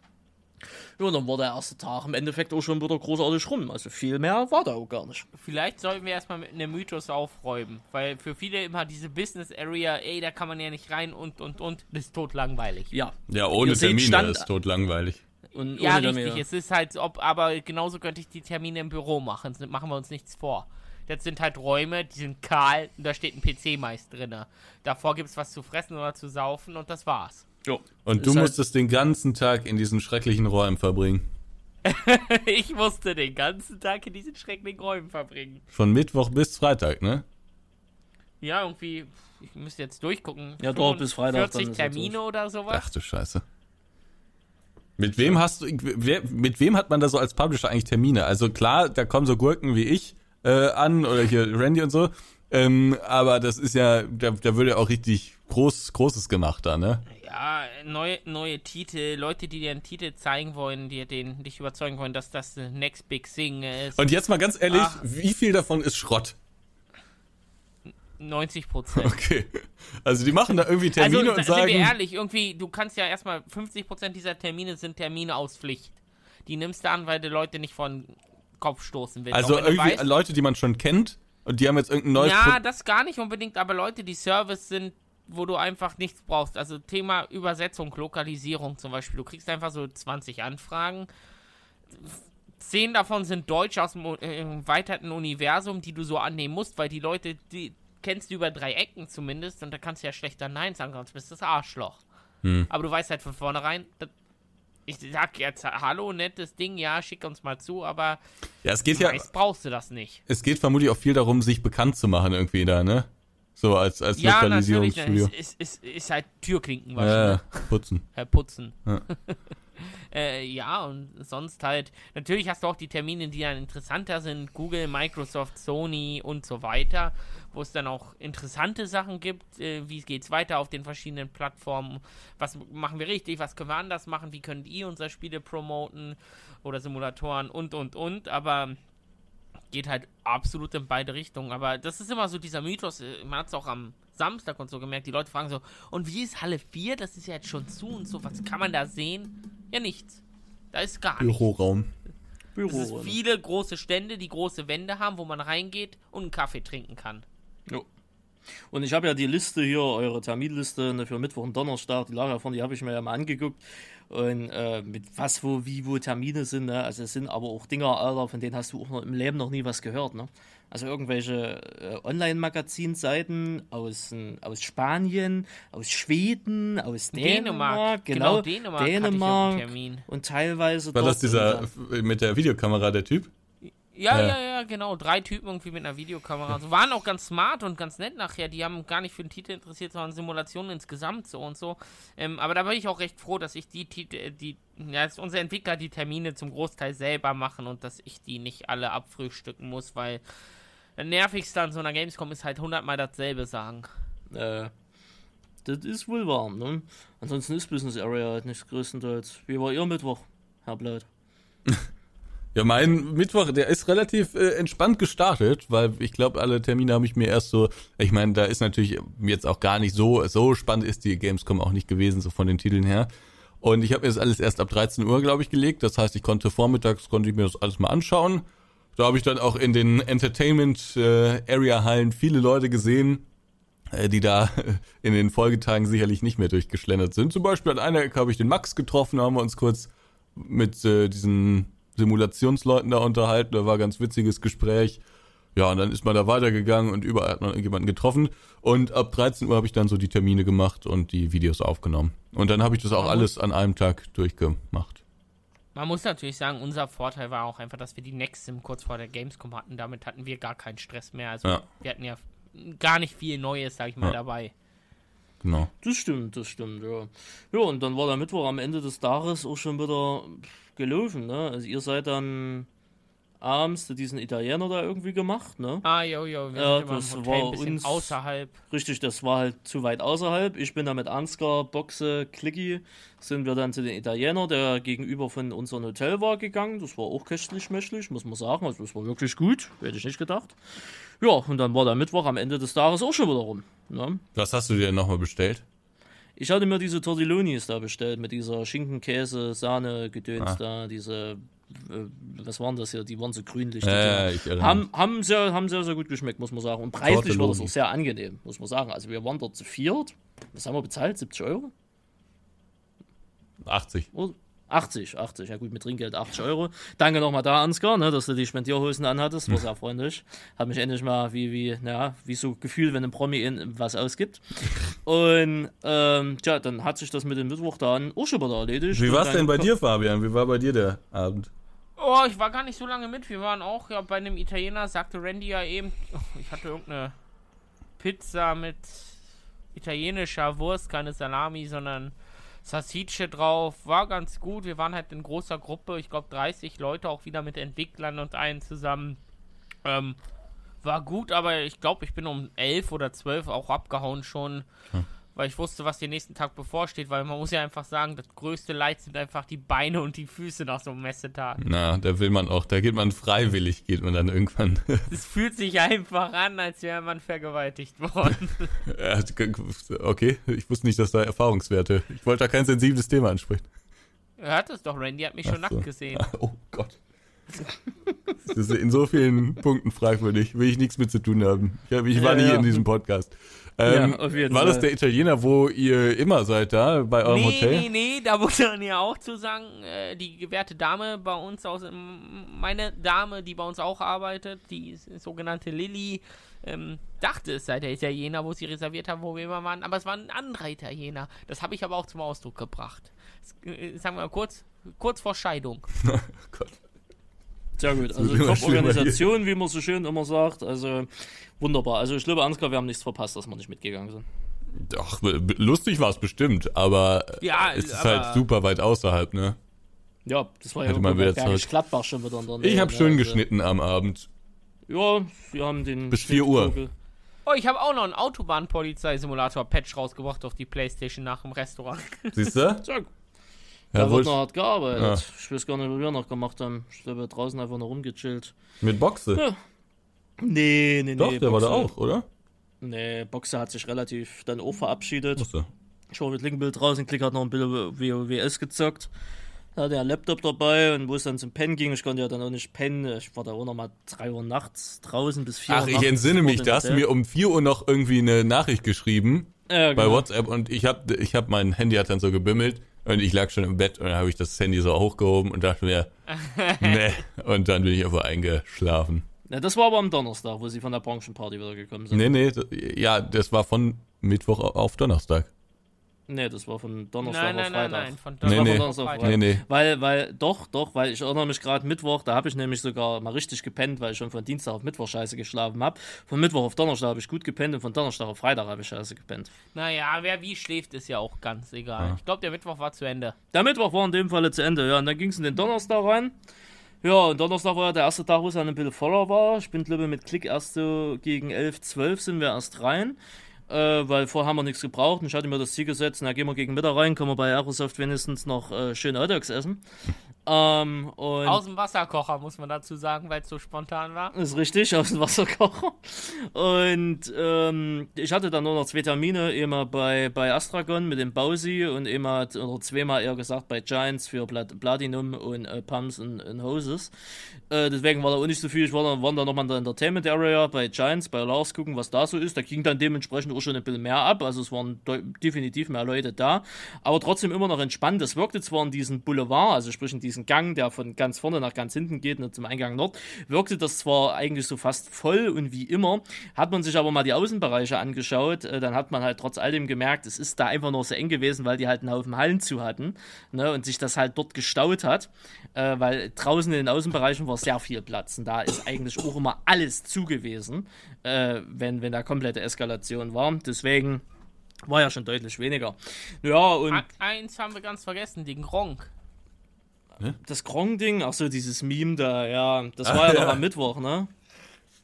Ja, und dann war der erste Tag im Endeffekt auch schon wieder großartig rum. Also viel mehr war da auch gar nicht. Vielleicht sollten wir erstmal mit einem Mythos aufräumen, weil für viele immer diese Business Area, ey, da kann man ja nicht rein und und und, das ist tot langweilig. Ja. Ja, ohne Ihr Termine Stand- ist tot langweilig. Und Ja, ohne richtig. Termine. Es ist halt, ob, aber genauso könnte ich die Termine im Büro machen. Das Machen wir uns nichts vor. Das sind halt Räume, die sind kahl und da steht ein PC meist drin. Davor gibt es was zu fressen oder zu saufen und das war's. Jo. Und du halt- musstest den ganzen Tag in diesen schrecklichen Räumen verbringen. ich musste den ganzen Tag in diesen schrecklichen Räumen verbringen. Von Mittwoch bis Freitag, ne? Ja, irgendwie, ich müsste jetzt durchgucken. Ja, doch, bis Freitag, 40 dann ist er Termine oder sowas. Ach du Scheiße. Mit wem hast du, wer, mit wem hat man da so als Publisher eigentlich Termine? Also klar, da kommen so Gurken wie ich äh, an oder hier Randy und so. Ähm, aber das ist ja, da, da würde ja auch richtig groß, Großes gemacht da, ne? Ja, neue, neue Titel, Leute, die dir einen Titel zeigen wollen, die den, dich überzeugen wollen, dass das next big thing ist. Und jetzt mal ganz ehrlich, Ach. wie viel davon ist Schrott? 90 Prozent. Okay. Also die machen da irgendwie Termine also, und sind wir sagen, ehrlich, irgendwie, du kannst ja erstmal, 50% dieser Termine sind Termine aus Pflicht. Die nimmst du an, weil du Leute nicht vor den Kopf stoßen willst. also irgendwie weißt- Leute, die man schon kennt und die haben jetzt irgendein neues Ja, Pro das gar nicht unbedingt, aber Leute, die Service sind, wo du einfach nichts brauchst. Also Thema Übersetzung, Lokalisierung zum Beispiel. Du kriegst einfach so 20 Anfragen. Zehn davon sind Deutsch aus dem äh, erweiterten Universum, die du so annehmen musst, weil die Leute, die kennst du über drei Ecken zumindest und da kannst du ja schlechter Nein sagen, sonst bist du das Arschloch. Hm. Aber du weißt halt von vornherein, ich sag jetzt, hallo, nettes Ding, ja, schick uns mal zu, aber ja, es geht ja, brauchst du das nicht. Es geht vermutlich auch viel darum, sich bekannt zu machen irgendwie da, ne? So als, als ja, Lokalisierungsstudio. Ja, ist, ist, ist, halt Türklinken wahrscheinlich. Ja, putzen. Herr Putzen. Ja. äh, ja, und sonst halt, natürlich hast du auch die Termine, die dann interessanter sind, Google, Microsoft, Sony und so weiter, wo es dann auch interessante Sachen gibt, äh, wie geht's weiter auf den verschiedenen Plattformen, was machen wir richtig, was können wir anders machen, wie könnt ihr unsere Spiele promoten oder Simulatoren und, und, und, aber geht halt absolut in beide Richtungen. Aber das ist immer so dieser Mythos, äh, man hat es auch am Samstag und so gemerkt, die Leute fragen so, und wie ist Halle 4? Das ist ja jetzt schon zu und so, was kann man da sehen? Ja, nichts. Da ist gar nichts. Büroraum. Büro, es ist viele große Stände, die große Wände haben, wo man reingeht und einen Kaffee trinken kann. Jo. Und ich habe ja die Liste hier, eure Terminliste ne, für Mittwoch und Donnerstag, die Lager von, die habe ich mir ja mal angeguckt und äh, mit was, wo, wie, wo Termine sind. Ne? Also es sind aber auch Dinger, Alter, von denen hast du auch noch im Leben noch nie was gehört. Ne? Also irgendwelche äh, Online-Magazinseiten aus, äh, aus Spanien, aus Schweden, aus Dänemark, Dänemark genau, genau Dänemark, Dänemark und teilweise War das dieser mit der Videokamera der Typ? Ja, ja, ja, ja, genau. Drei Typen irgendwie mit einer Videokamera. So, waren auch ganz smart und ganz nett nachher. Die haben gar nicht für den Titel interessiert, sondern Simulationen insgesamt so und so. Ähm, aber da bin ich auch recht froh, dass ich die Titel, äh, die, ja, dass unsere Entwickler die Termine zum Großteil selber machen und dass ich die nicht alle abfrühstücken muss, weil das nervigste an so einer Gamescom ist halt hundertmal dasselbe sagen. Äh, das ist wohl wahr, ne? Ansonsten ist Business Area halt nicht größtenteils. Wie war Ihr Mittwoch, Herr Blatt? Ja, mein Mittwoch, der ist relativ äh, entspannt gestartet, weil ich glaube, alle Termine habe ich mir erst so, ich meine, da ist natürlich jetzt auch gar nicht so, so spannend ist die Gamescom auch nicht gewesen, so von den Titeln her. Und ich habe mir das alles erst ab 13 Uhr, glaube ich, gelegt. Das heißt, ich konnte vormittags, konnte ich mir das alles mal anschauen. Da habe ich dann auch in den Entertainment äh, viele Leute gesehen, äh, die da in den Folgetagen sicherlich nicht mehr durchgeschlendert sind. Zum Beispiel an einer Ecke habe ich den Max getroffen, haben wir uns kurz mit äh, diesen Simulationsleuten da unterhalten. Da war ein ganz witziges Gespräch. Ja, und dann ist man da weitergegangen und überall hat man irgendjemanden getroffen. Und ab 13 Uhr habe ich dann so die Termine gemacht und die Videos aufgenommen. Und dann habe ich das auch alles an einem Tag durchgemacht. Man muss natürlich sagen, unser Vorteil war auch einfach, dass wir die Nextsim kurz vor der Gamescom hatten. Damit hatten wir gar keinen Stress mehr. Also ja. wir hatten ja gar nicht viel Neues, sag ich mal, ja. dabei. Genau. Das stimmt, das stimmt, ja. Ja, und dann war der Mittwoch am Ende des Tages auch schon wieder gelaufen, ne? Also ihr seid dann abends diesen Italiener da irgendwie gemacht, ne? Ah, jo, jo, wir ja, das war uns außerhalb. Richtig, das war halt zu weit außerhalb. Ich bin da mit Ansgar, Boxe, Clicky, sind wir dann zu den Italiener, der gegenüber von unserem Hotel war, gegangen. Das war auch köstlich schmächtig, muss man sagen. Also das war wirklich gut, hätte ich nicht gedacht. Ja, und dann war der Mittwoch am Ende des Tages auch schon wieder rum. Ne? Was hast du dir denn nochmal bestellt? Ich hatte mir diese Tortillonis da bestellt mit dieser Schinken, Käse, Sahne, Gedöns ah. da, diese, was waren das hier? Die waren so grünlich. Ja, haben, haben, sehr, haben sehr, sehr gut geschmeckt, muss man sagen. Und preislich war das auch sehr angenehm, muss man sagen. Also wir waren dort zu viert. Was haben wir bezahlt? 70 Euro? 80. 80, 80, ja gut, mit Trinkgeld 80 Euro. Danke nochmal da, Ansgar, ne, dass du die Spendierhosen anhattest, war sehr freundlich. Hat mich endlich mal wie, wie, naja, wie so gefühlt, wenn ein Promi in was ausgibt. Und, ähm, tja, dann hat sich das mit dem Mittwoch dann auch schon wieder erledigt. Wie war es denn bei dir, Fabian? Wie war bei dir der Abend? Oh, ich war gar nicht so lange mit. Wir waren auch ja, bei einem Italiener, sagte Randy ja eben, oh, ich hatte irgendeine Pizza mit italienischer Wurst, keine Salami, sondern Sassice drauf, war ganz gut. Wir waren halt in großer Gruppe, ich glaube 30 Leute, auch wieder mit Entwicklern und allen zusammen. Ähm, war gut, aber ich glaube, ich bin um 11 oder 12 auch abgehauen schon. Hm weil ich wusste, was den nächsten Tag bevorsteht, weil man muss ja einfach sagen, das größte Leid sind einfach die Beine und die Füße nach so einem Messetag. Na, da will man auch, da geht man freiwillig, geht man dann irgendwann. Es fühlt sich einfach an, als wäre man vergewaltigt worden. okay, ich wusste nicht, dass da Erfahrungswerte, ich wollte da kein sensibles Thema ansprechen. Hat es doch, Randy hat mich Ach schon so. nackt gesehen. Oh Gott. Das ist in so vielen Punkten fragwürdig. Will ich nichts mit zu tun haben. Ich, ich war Ja, nie ja. in diesem Podcast. Ähm, Ja, auf jeden war das der Italiener, wo ihr immer seid da bei eurem nee, Hotel? nee, nee, da muss man ja auch zu sagen, äh, die gewährte Dame bei uns aus, meine Dame, die bei uns auch arbeitet, die sogenannte Lilly, ähm, dachte es sei der Italiener, wo sie reserviert haben, wo wir immer waren, aber es war ein anderer Italiener. Das habe ich aber auch zum Ausdruck gebracht. Das, äh, sagen wir mal kurz, kurz vor Scheidung. Gott. Sehr gut. Also Top-Organisation, wie man so schön immer sagt. Also wunderbar. Also ich glaube, Ansgar, wir haben nichts verpasst, dass wir nicht mitgegangen sind. B- lustig war es bestimmt, aber Ja, es ist aber- halt super weit außerhalb, ne? Ja, das war ja Hätte man irgendwo bei wieder zurück. Gladbach schon wieder in der Nähe, Ich habe ne? schön Also, geschnitten am Abend. Ja, wir haben den. Bis 4 Uhr. Oh, ich habe auch noch einen Autobahnpolizei-Simulator-Patch rausgebracht auf die Playstation nach dem Restaurant. Siehst du? Ja, da wohl wird noch hart gearbeitet. Ja. Ich weiß gar nicht, was wir noch gemacht haben. Ich glaube, draußen einfach noch rumgechillt. mit Boxe. Ja. Nee, nee, nee. Doch, der war da Boxe- auch, oder? Nee, Boxer hat sich relativ dann auch verabschiedet. Achso. Ich war mit Linkenbild draußen, Klick hat noch ein bisschen WoWS gezockt. Da hatte er einen Laptop dabei und wo es dann zum Pennen ging, ich konnte ja dann auch nicht pennen. Ich war da auch noch mal 3 Uhr nachts draußen bis 4 Uhr Ach, ich entsinne mich, da hast du mir um 4 Uhr noch irgendwie eine Nachricht geschrieben ja, bei genau. WhatsApp und ich hab, ich hab mein Handy hat dann so gebimmelt und ich lag schon im Bett und dann habe ich das Handy so hochgehoben und dachte mir, nee. Und dann bin ich einfach eingeschlafen. Ja, das war aber am Donnerstag, wo sie von der Branchenparty wieder gekommen sind. Nee, nee, ja, das war von Mittwoch auf Donnerstag. Nee, das war von Donnerstag Nein, auf nein, nein, Freitag. nein. Von Das Nee, nee. von Donnerstag auf Freitag. Nee, nee. Weil, weil, doch, doch, weil ich erinnere mich gerade Mittwoch, da habe ich nämlich sogar mal richtig gepennt, weil ich schon von Dienstag auf Mittwoch scheiße geschlafen habe. Von Mittwoch auf Donnerstag habe ich gut gepennt und von Donnerstag auf Freitag habe ich scheiße gepennt. Naja, wer wie schläft, ist ja auch ganz egal. Ja. Ich glaube, der Mittwoch war zu Ende. Der Mittwoch war in dem Falle zu Ende, ja, und dann ging es in den Donnerstag rein. Ja, und Donnerstag war ja der erste Tag, wo es dann ein bisschen voller war. Ich bin, glaube ich, mit Klick erst so gegen 11, 12 sind wir erst rein. Äh, weil vorher haben wir nichts gebraucht und ich hatte mir das Ziel gesetzt, na gehen wir gegen Mittag rein, können wir bei Aerosoft wenigstens noch äh, schön Hotdogs essen. Ähm, Aus dem Wasserkocher, muss man dazu sagen, weil es so spontan war. ist richtig, aus dem Wasserkocher. Und ähm, ich hatte dann nur noch zwei Termine, immer bei, bei Astragon mit dem Bausi und immer, oder zweimal eher gesagt, bei Giants für Plat Platinum und äh, Pumps und, und Hoses. Äh, deswegen war da auch nicht so viel. Ich war dann, waren dann nochmal in der Entertainment Area bei Giants, bei Lars gucken, was da so ist. Da ging dann dementsprechend auch schon ein bisschen mehr ab. Also es waren definitiv mehr Leute da. Aber trotzdem immer noch entspannt. Es wirkte zwar in diesem Boulevard, also sprich in diesen Gang, der von ganz vorne nach ganz hinten geht, ne, zum Eingang Nord, wirkte das zwar eigentlich so fast voll und wie immer. Hat man sich aber mal die Außenbereiche angeschaut, äh, dann hat man halt trotz all dem gemerkt, es ist da einfach nur so eng gewesen, weil die halt einen Haufen Hallen zu hatten ne, und sich das halt dort gestaut hat, äh, weil draußen in den Außenbereichen war sehr viel Platz und da ist eigentlich auch immer alles zu gewesen, äh, wenn, wenn da komplette Eskalation war. Deswegen war ja schon deutlich weniger. Ja, und Eins haben wir ganz vergessen, den Gronk. Das Krong-Ding, ach so, dieses Meme da, ja, das Ah, war ja, ja. noch am Mittwoch, ne?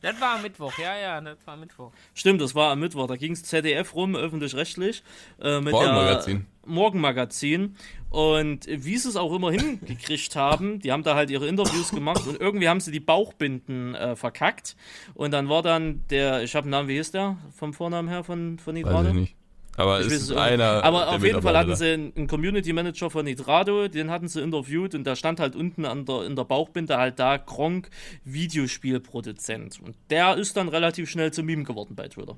Das war am Mittwoch, ja, ja, das war am Mittwoch. Stimmt, das war am Mittwoch. Da ging es ZDF rum, öffentlich-rechtlich. Äh, mit Morgenmagazin. Morgenmagazin. Und wie sie es auch immer hingekriegt haben, die haben da halt ihre Interviews gemacht und irgendwie haben sie die Bauchbinden äh, verkackt. Und dann war dann der, ich habe einen Namen, wie hieß der? Vom Vornamen her von, von Weiß Nitrado? ich nicht. Aber Ich ist einer. Aber auf jeden Fall hatten sie einen Community Manager von Nitrado, den hatten sie interviewt und da stand halt unten an der, in der Bauchbinde halt da Gronk Videospielproduzent. Und der ist dann relativ schnell zum Meme geworden bei Twitter.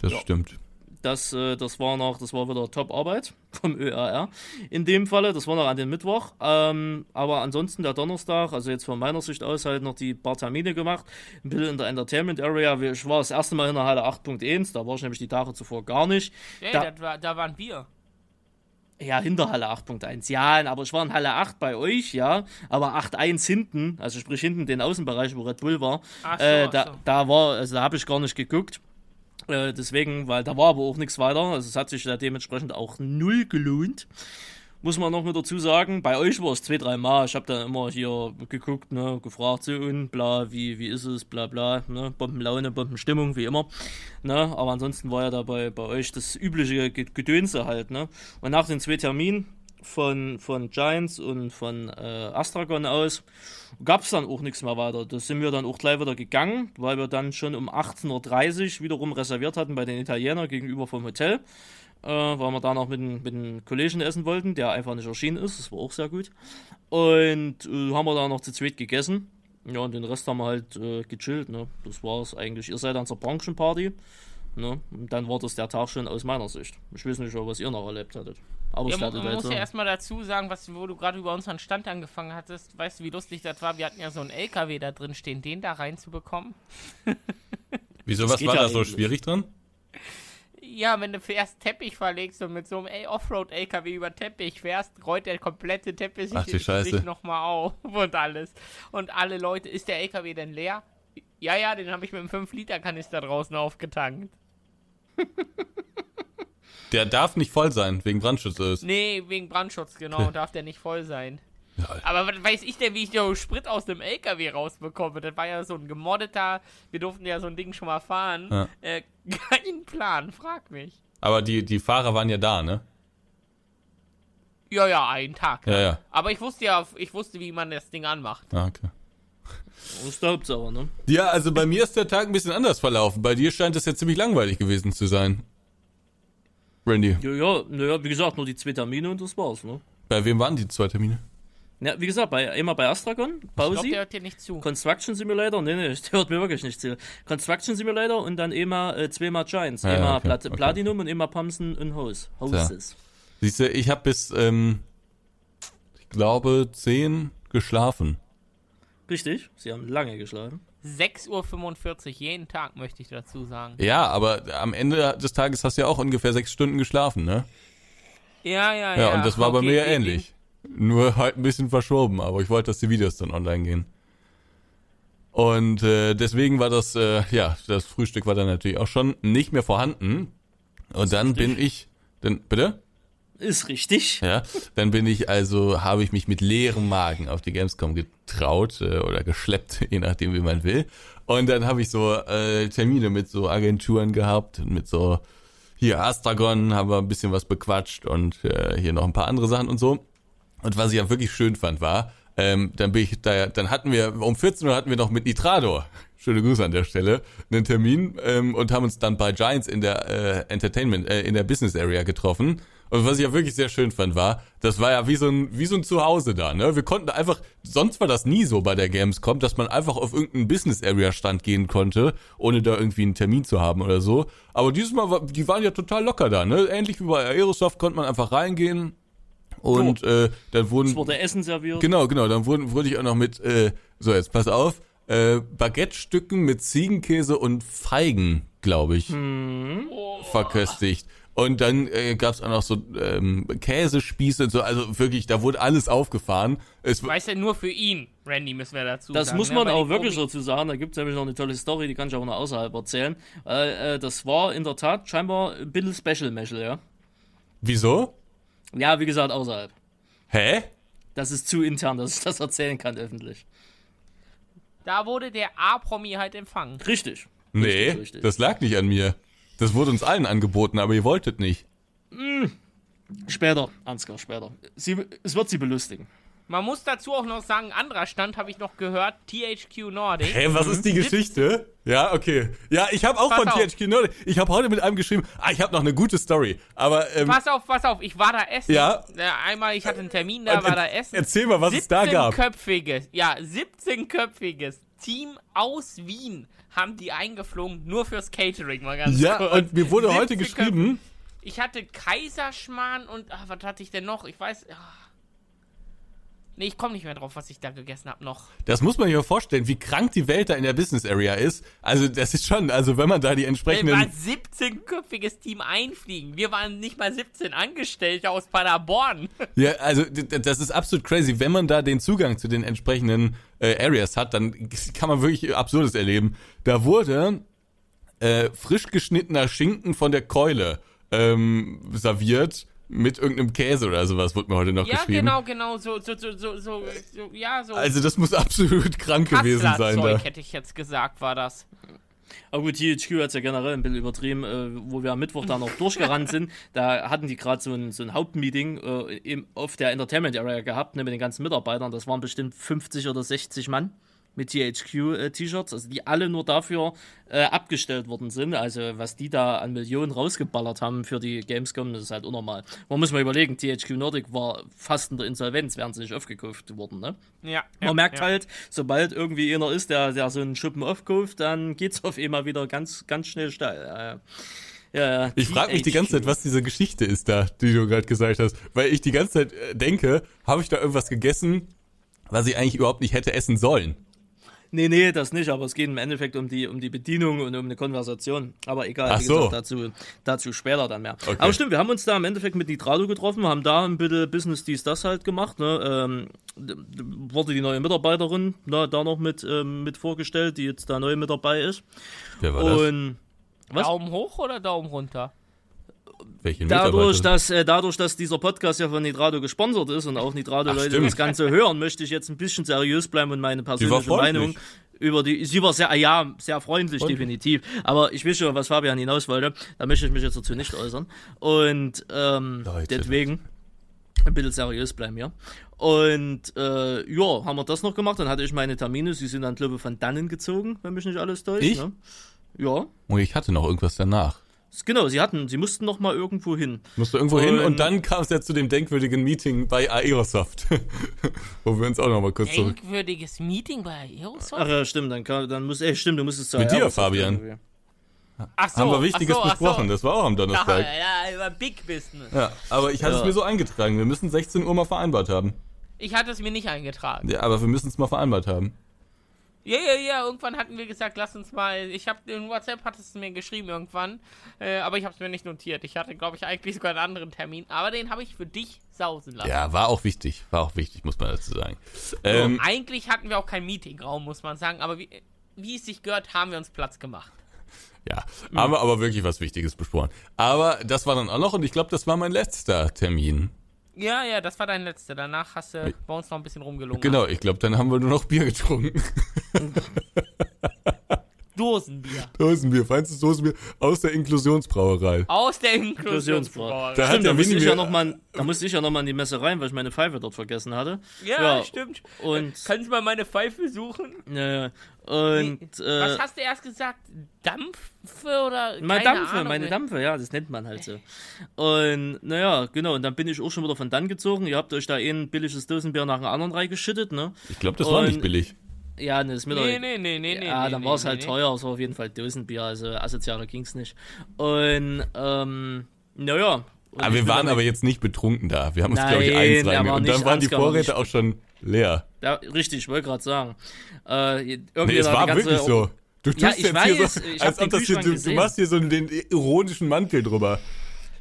Das stimmt. Das, äh, das war noch, das war wieder Top-Arbeit vom ÖAR. In dem Falle, das war noch an den Mittwoch. Ähm, aber ansonsten der Donnerstag, also jetzt von meiner Sicht aus, halt noch die paar Termine gemacht. Ein bisschen in der Entertainment Area. Ich war das erste Mal in der Halle 8.1, da war ich nämlich die Tage zuvor gar nicht. Ey, Da- das war, da waren wir. Ja, hinter Halle 8.1. Ja, aber ich war in Halle 8 bei euch, ja. Aber 8.1 hinten, also sprich hinten den Außenbereich, wo Red Bull war, Ach so, äh, da, so. da war, also da habe ich gar nicht geguckt. Äh, deswegen, weil da war aber auch nichts weiter. Also es hat sich da dementsprechend auch null gelohnt. Muss man noch mit dazu sagen, bei euch war es zwei, drei Mal. Ich habe dann immer hier geguckt, ne, gefragt, so und bla, wie, wie ist es, bla bla, ne, Bombenlaune, Bombenstimmung, wie immer. Ne, aber ansonsten war ja da bei, euch das übliche Ge- Gedönse halt, ne. Und nach den zwei Terminen von, von Giants und von äh, Astragon aus gab es dann auch nichts mehr weiter. Da sind wir dann auch gleich wieder gegangen, weil wir dann schon um 18.30 Uhr wiederum reserviert hatten bei den Italienern gegenüber vom Hotel. Äh, weil wir da noch mit, mit einem Kollegen essen wollten, der einfach nicht erschienen ist. Das war auch sehr gut. Und äh, haben wir da noch zu zweit gegessen. Ja, und den Rest haben wir halt äh, gechillt, ne? Das war's eigentlich. Ihr seid dann zur Branchenparty, ne? Und dann war das der Tag schon aus meiner Sicht. Ich weiß nicht, was ihr noch erlebt hattet. Aber Ja, ich man muss ja erstmal dazu sagen, was, wo du gerade über unseren Stand angefangen hattest. Weißt du, wie lustig das war? Wir hatten ja so einen LKW da drin stehen, den da reinzubekommen. Wieso, Das was war ja da so eigentlich. schwierig dran? Ja, wenn du erst Teppich verlegst und mit so einem Offroad-LKW über Teppich fährst, rollt der komplette Teppich Ach, sich nochmal auf und alles. Und alle Leute, ist der LKW denn leer? Ja, ja, den habe ich mit einem 5-Liter-Kanister draußen aufgetankt. Der darf nicht voll sein, wegen Brandschutz ist. Nee, wegen Brandschutz, genau, darf der nicht voll sein. Aber was weiß ich denn, wie ich den Sprit aus dem LKW rausbekomme? Das war ja so ein gemoddeter, wir durften ja so ein Ding schon mal fahren. Ja. Äh, kein Plan, frag mich. Aber die, die Fahrer waren ja da, ne? Ja, ja, einen Tag. ne? Ja, ja. Aber ich wusste ja, ich wusste, wie man das Ding anmacht. Ah, okay. Das ist der Hauptsache, ne? Ja, also bei mir ist der Tag ein bisschen anders verlaufen. Bei dir scheint es ja ziemlich langweilig gewesen zu sein. Randy, Ja, ja, naja, wie gesagt, nur die zwei Termine und das war's, ne? bei wem waren die zwei Termine? Ja, wie gesagt, bei, immer bei Astragon, Ich glaube, Bausi, der hört dir nicht zu. Construction Simulator, nee, nee, der hört mir wirklich nicht zu. Construction Simulator und dann immer äh, zweimal Giants. Ja, einmal okay, Plat okay. Platinum und immer Pumsen und Hose. Hoses. Siehst du, ich habe bis, ähm, ich glaube, zehn geschlafen. Richtig, sie haben lange geschlafen. 6.45 Uhr jeden Tag, möchte ich dazu sagen. Ja, aber am Ende des Tages hast du ja auch ungefähr sechs Stunden geschlafen, ne? Ja, ja, Ja, ja. und das war bei Okay, mir ja ähnlich. Nur halt ein bisschen verschoben, aber ich wollte, dass die Videos dann online gehen. Und äh, deswegen war das, äh, ja, das Frühstück war dann natürlich auch schon nicht mehr vorhanden. Und dann bin ich, dann, bitte? Ist richtig. Ja, dann bin ich also, habe ich mich mit leerem Magen auf die Gamescom getraut äh, oder geschleppt, je nachdem wie man will. Und dann habe ich so äh, Termine mit so Agenturen gehabt, mit so hier Astragon, haben wir ein bisschen was bequatscht und äh, hier noch ein paar andere Sachen und so. Und was ich ja wirklich schön fand war, ähm, dann bin ich da, dann hatten wir um 14 Uhr hatten wir noch mit Nitrado, schöne Grüße an der Stelle, einen Termin ähm, und haben uns dann bei Giants in der äh, Entertainment, äh, in der Business Area getroffen. Und was ich ja wirklich sehr schön fand, war, das war ja wie so ein, wie so ein Zuhause da, ne? Wir konnten einfach, sonst war das nie so bei der Gamescom, dass man einfach auf irgendeinen Business Area Stand gehen konnte, ohne da irgendwie einen Termin zu haben oder so. Aber dieses Mal, war, die waren ja total locker da, ne? Ähnlich wie bei Aerosoft konnte man einfach reingehen und äh, dann wurden Es wurde Essen serviert. Genau, genau. Dann wurde, wurde ich auch noch mit, äh, so jetzt pass auf, äh, Baguette-Stücken mit Ziegenkäse und Feigen, glaube ich, verköstigt. Und dann äh, gab es auch noch so ähm, Käsespieße und so, also wirklich, da wurde alles aufgefahren. Es, Weißt du, nur für ihn, Randy, müssen wir dazu Das sagen. muss ne? man Weil auch wirklich Promi- dazu sagen. Da gibt es nämlich noch eine tolle Story, die kann ich auch noch außerhalb erzählen. Äh, äh, das war in der Tat scheinbar ein bisschen Special Meshel, ja. wieso? Ja, wie gesagt, außerhalb. Hä? Das ist zu intern, dass ich das erzählen kann öffentlich. Da wurde der A-Promi halt empfangen. Richtig. Nee, richtig. das lag nicht an mir. Das wurde uns allen angeboten, aber ihr wolltet nicht. Später, Ansgar, später. Sie, es wird sie belustigen. Man muss dazu auch noch sagen, anderer Stand habe ich noch gehört, THQ Nordic. Hä, was ist die Geschichte? Ja, okay. Ja, ich habe auch Pass von auf. THQ Nordic, ich habe heute mit einem geschrieben, ah, ich habe noch eine gute Story, aber ähm, Pass auf, pass auf, ich war da essen. Ja. Einmal, ich hatte einen Termin, da war da essen. erzähl mal, was es da gab. 17-köpfiges, ja, 17-köpfiges Team aus Wien haben die eingeflogen, nur fürs Catering, mal ganz Ja, kurz. und mir wurde heute 17 geschrieben, Ich hatte Kaiserschmarrn und, ach, was hatte ich denn noch? Ich weiß, ach. Nee, ich komme nicht mehr drauf, was ich da gegessen habe noch. das muss man sich mal vorstellen, wie krank die Welt da in der Business Area ist. Also das ist schon, also wenn man da die Wenn entsprechenden... wir 17-köpfiges Team einfliegen. Wir waren nicht mal 17 Angestellte aus Paderborn. Ja, also das ist absolut crazy. Wenn man da den Zugang zu den entsprechenden äh, Areas hat, dann kann man wirklich Absurdes erleben. Da wurde äh, frisch geschnittener Schinken von der Keule ähm, serviert mit irgendeinem Käse oder sowas, wurde mir heute noch ja, geschrieben. genau, genau, so, so, so, so, so, so ja, so. Also das muss absolut krank gewesen sein da. Kasslerzeug, hätte ich jetzt gesagt, war das. Aber gut, THQ hat es ja generell ein bisschen übertrieben, äh, wo wir am Mittwoch da noch durchgerannt sind. Da hatten die gerade so ein, so ein Hauptmeeting äh, im, auf der Entertainment Area gehabt, ne, mit den ganzen Mitarbeitern. Das waren bestimmt 50 oder 60 Mann. Mit THQ-T-Shirts, also die alle nur dafür äh, abgestellt worden sind. Also was die da an Millionen rausgeballert haben für die Gamescom, das ist halt unnormal. Man muss mal überlegen, THQ Nordic war fast in der Insolvenz, während sie nicht aufgekauft wurden. Ne? Ja. Man ja, merkt ja. halt, sobald irgendwie einer ist, der, der so einen Schuppen aufkauft, dann geht's auf einmal wieder ganz, ganz schnell steil. Äh, ja, Ich frage mich die ganze Zeit, was diese Geschichte ist da, die du gerade gesagt hast. Weil ich die ganze Zeit äh, denke, habe ich da irgendwas gegessen, was ich eigentlich überhaupt nicht hätte essen sollen. Nee, nee, das nicht, aber es geht im Endeffekt um die, um die Bedienung und um eine Konversation. Aber egal, Ach wie so. gesagt, dazu, dazu später dann mehr. Okay. Aber stimmt, wir haben uns da im Endeffekt mit Nitrado getroffen, haben da ein bisschen Business dies, das halt gemacht. Ne? Ähm, wurde die neue Mitarbeiterin na, da noch mit, ähm, mit vorgestellt, die jetzt da neu mit dabei ist. Wer war das? Und was? Daumen hoch oder Daumen runter? Dadurch dass, äh, dadurch, dass dieser Podcast ja von Nitrado gesponsert ist und auch Nitrado-Leute das Ganze hören, möchte ich jetzt ein bisschen seriös bleiben und meine persönliche freundlich. Meinung über die. Sie war sehr, ja, sehr freundlich, definitiv. Aber ich weiß schon, was Fabian hinaus wollte. Da möchte ich mich jetzt dazu nicht äußern. Und ähm, Leute. deswegen ein bisschen seriös bleiben, ja. Und äh, ja, haben wir das noch gemacht. Dann hatte ich meine Termine. Sie sind dann, glaube ich, von dannen gezogen, wenn mich nicht alles täuscht. Ich? Ne? Ja. Oh, ich hatte noch irgendwas danach. Genau, sie hatten, sie mussten noch mal irgendwo hin. Musste irgendwo hin Und- dann kam es ja zu dem denkwürdigen Meeting bei Aerosoft. Wo wir uns auch noch mal kurz zurück. Denkwürdiges Meeting bei Aerosoft? Ach ja, stimmt, dann kann, dann muss, ey, stimmt, du musstest zu Mit dir, Aerosoft Fabian. irgendwie. Ach so, haben wir Wichtiges ach so, ach besprochen. So. Das war auch am Ja, Donnerstag. ja, über Big Business. Ja, aber ich hatte Ja. es mir so eingetragen. Wir müssen 16 Uhr mal vereinbart haben. Ich hatte es mir nicht eingetragen. Ja, aber wir müssen es mal vereinbart haben. Ja, ja, ja, irgendwann hatten wir gesagt, lass uns mal. Ich habe in WhatsApp hattest du mir geschrieben irgendwann, äh, aber ich habe es mir nicht notiert. Ich hatte, glaube ich, eigentlich sogar einen anderen Termin, aber den habe ich für dich sausen lassen. Ja, war auch wichtig. War auch wichtig, muss man dazu sagen. Ähm, Eigentlich hatten wir auch keinen Meetingraum, muss man sagen, aber wie, wie es sich gehört, haben wir uns Platz gemacht. ja, haben wir aber wirklich was Wichtiges besprochen. Aber das war dann auch noch und ich glaube, das war mein letzter Termin. Ja, ja, das war dein letzter. Danach hast du bei uns noch ein bisschen rumgelungen. Genau, ich glaube, dann haben wir nur noch Bier getrunken. Dosenbier. Dosenbier, feinstes Dosenbier aus der Inklusionsbrauerei. Aus der Inklusionsbrauerei. Inklusionsbrauerei. Da Stimmt, da musste ich ja noch mal, da musste ich ja noch mal in die Messe rein, weil ich meine Pfeife dort vergessen hatte. Ja, Ja, stimmt. und- Kannst du mal meine Pfeife suchen? Ja, ja. und äh, Was hast du erst gesagt? Dampfe oder? Meine Keine Dampfe, Ahnung, meine ey. Dampfe, ja, das nennt man halt so. Und naja, genau, und dann bin ich auch schon wieder von dann gezogen. Ihr habt euch da ein billiges Dosenbier nach dem anderen reingeschüttet, ne? Ich glaube, das war Und- nicht billig. Ja, ne, mir doch Nee, nee, nee, nee, nee. Ja, nee, dann nee, war es nee, halt nee. teuer, es war auf jeden Fall Dosenbier, also asozialer ging's nicht. Und, ähm, naja. Und Aber wir waren aber jetzt nicht betrunken da. Wir haben uns, glaube ich, eins der rein. war Und dann waren die Vorräte nicht- auch schon leer. Ja, richtig, ich wollte gerade sagen. Äh, irgendwie Nee, es war ganze- wirklich so. Du tust Ja, ich jetzt weiß, hier so, als ob das hier, du, du machst hier so den ironischen Mantel drüber.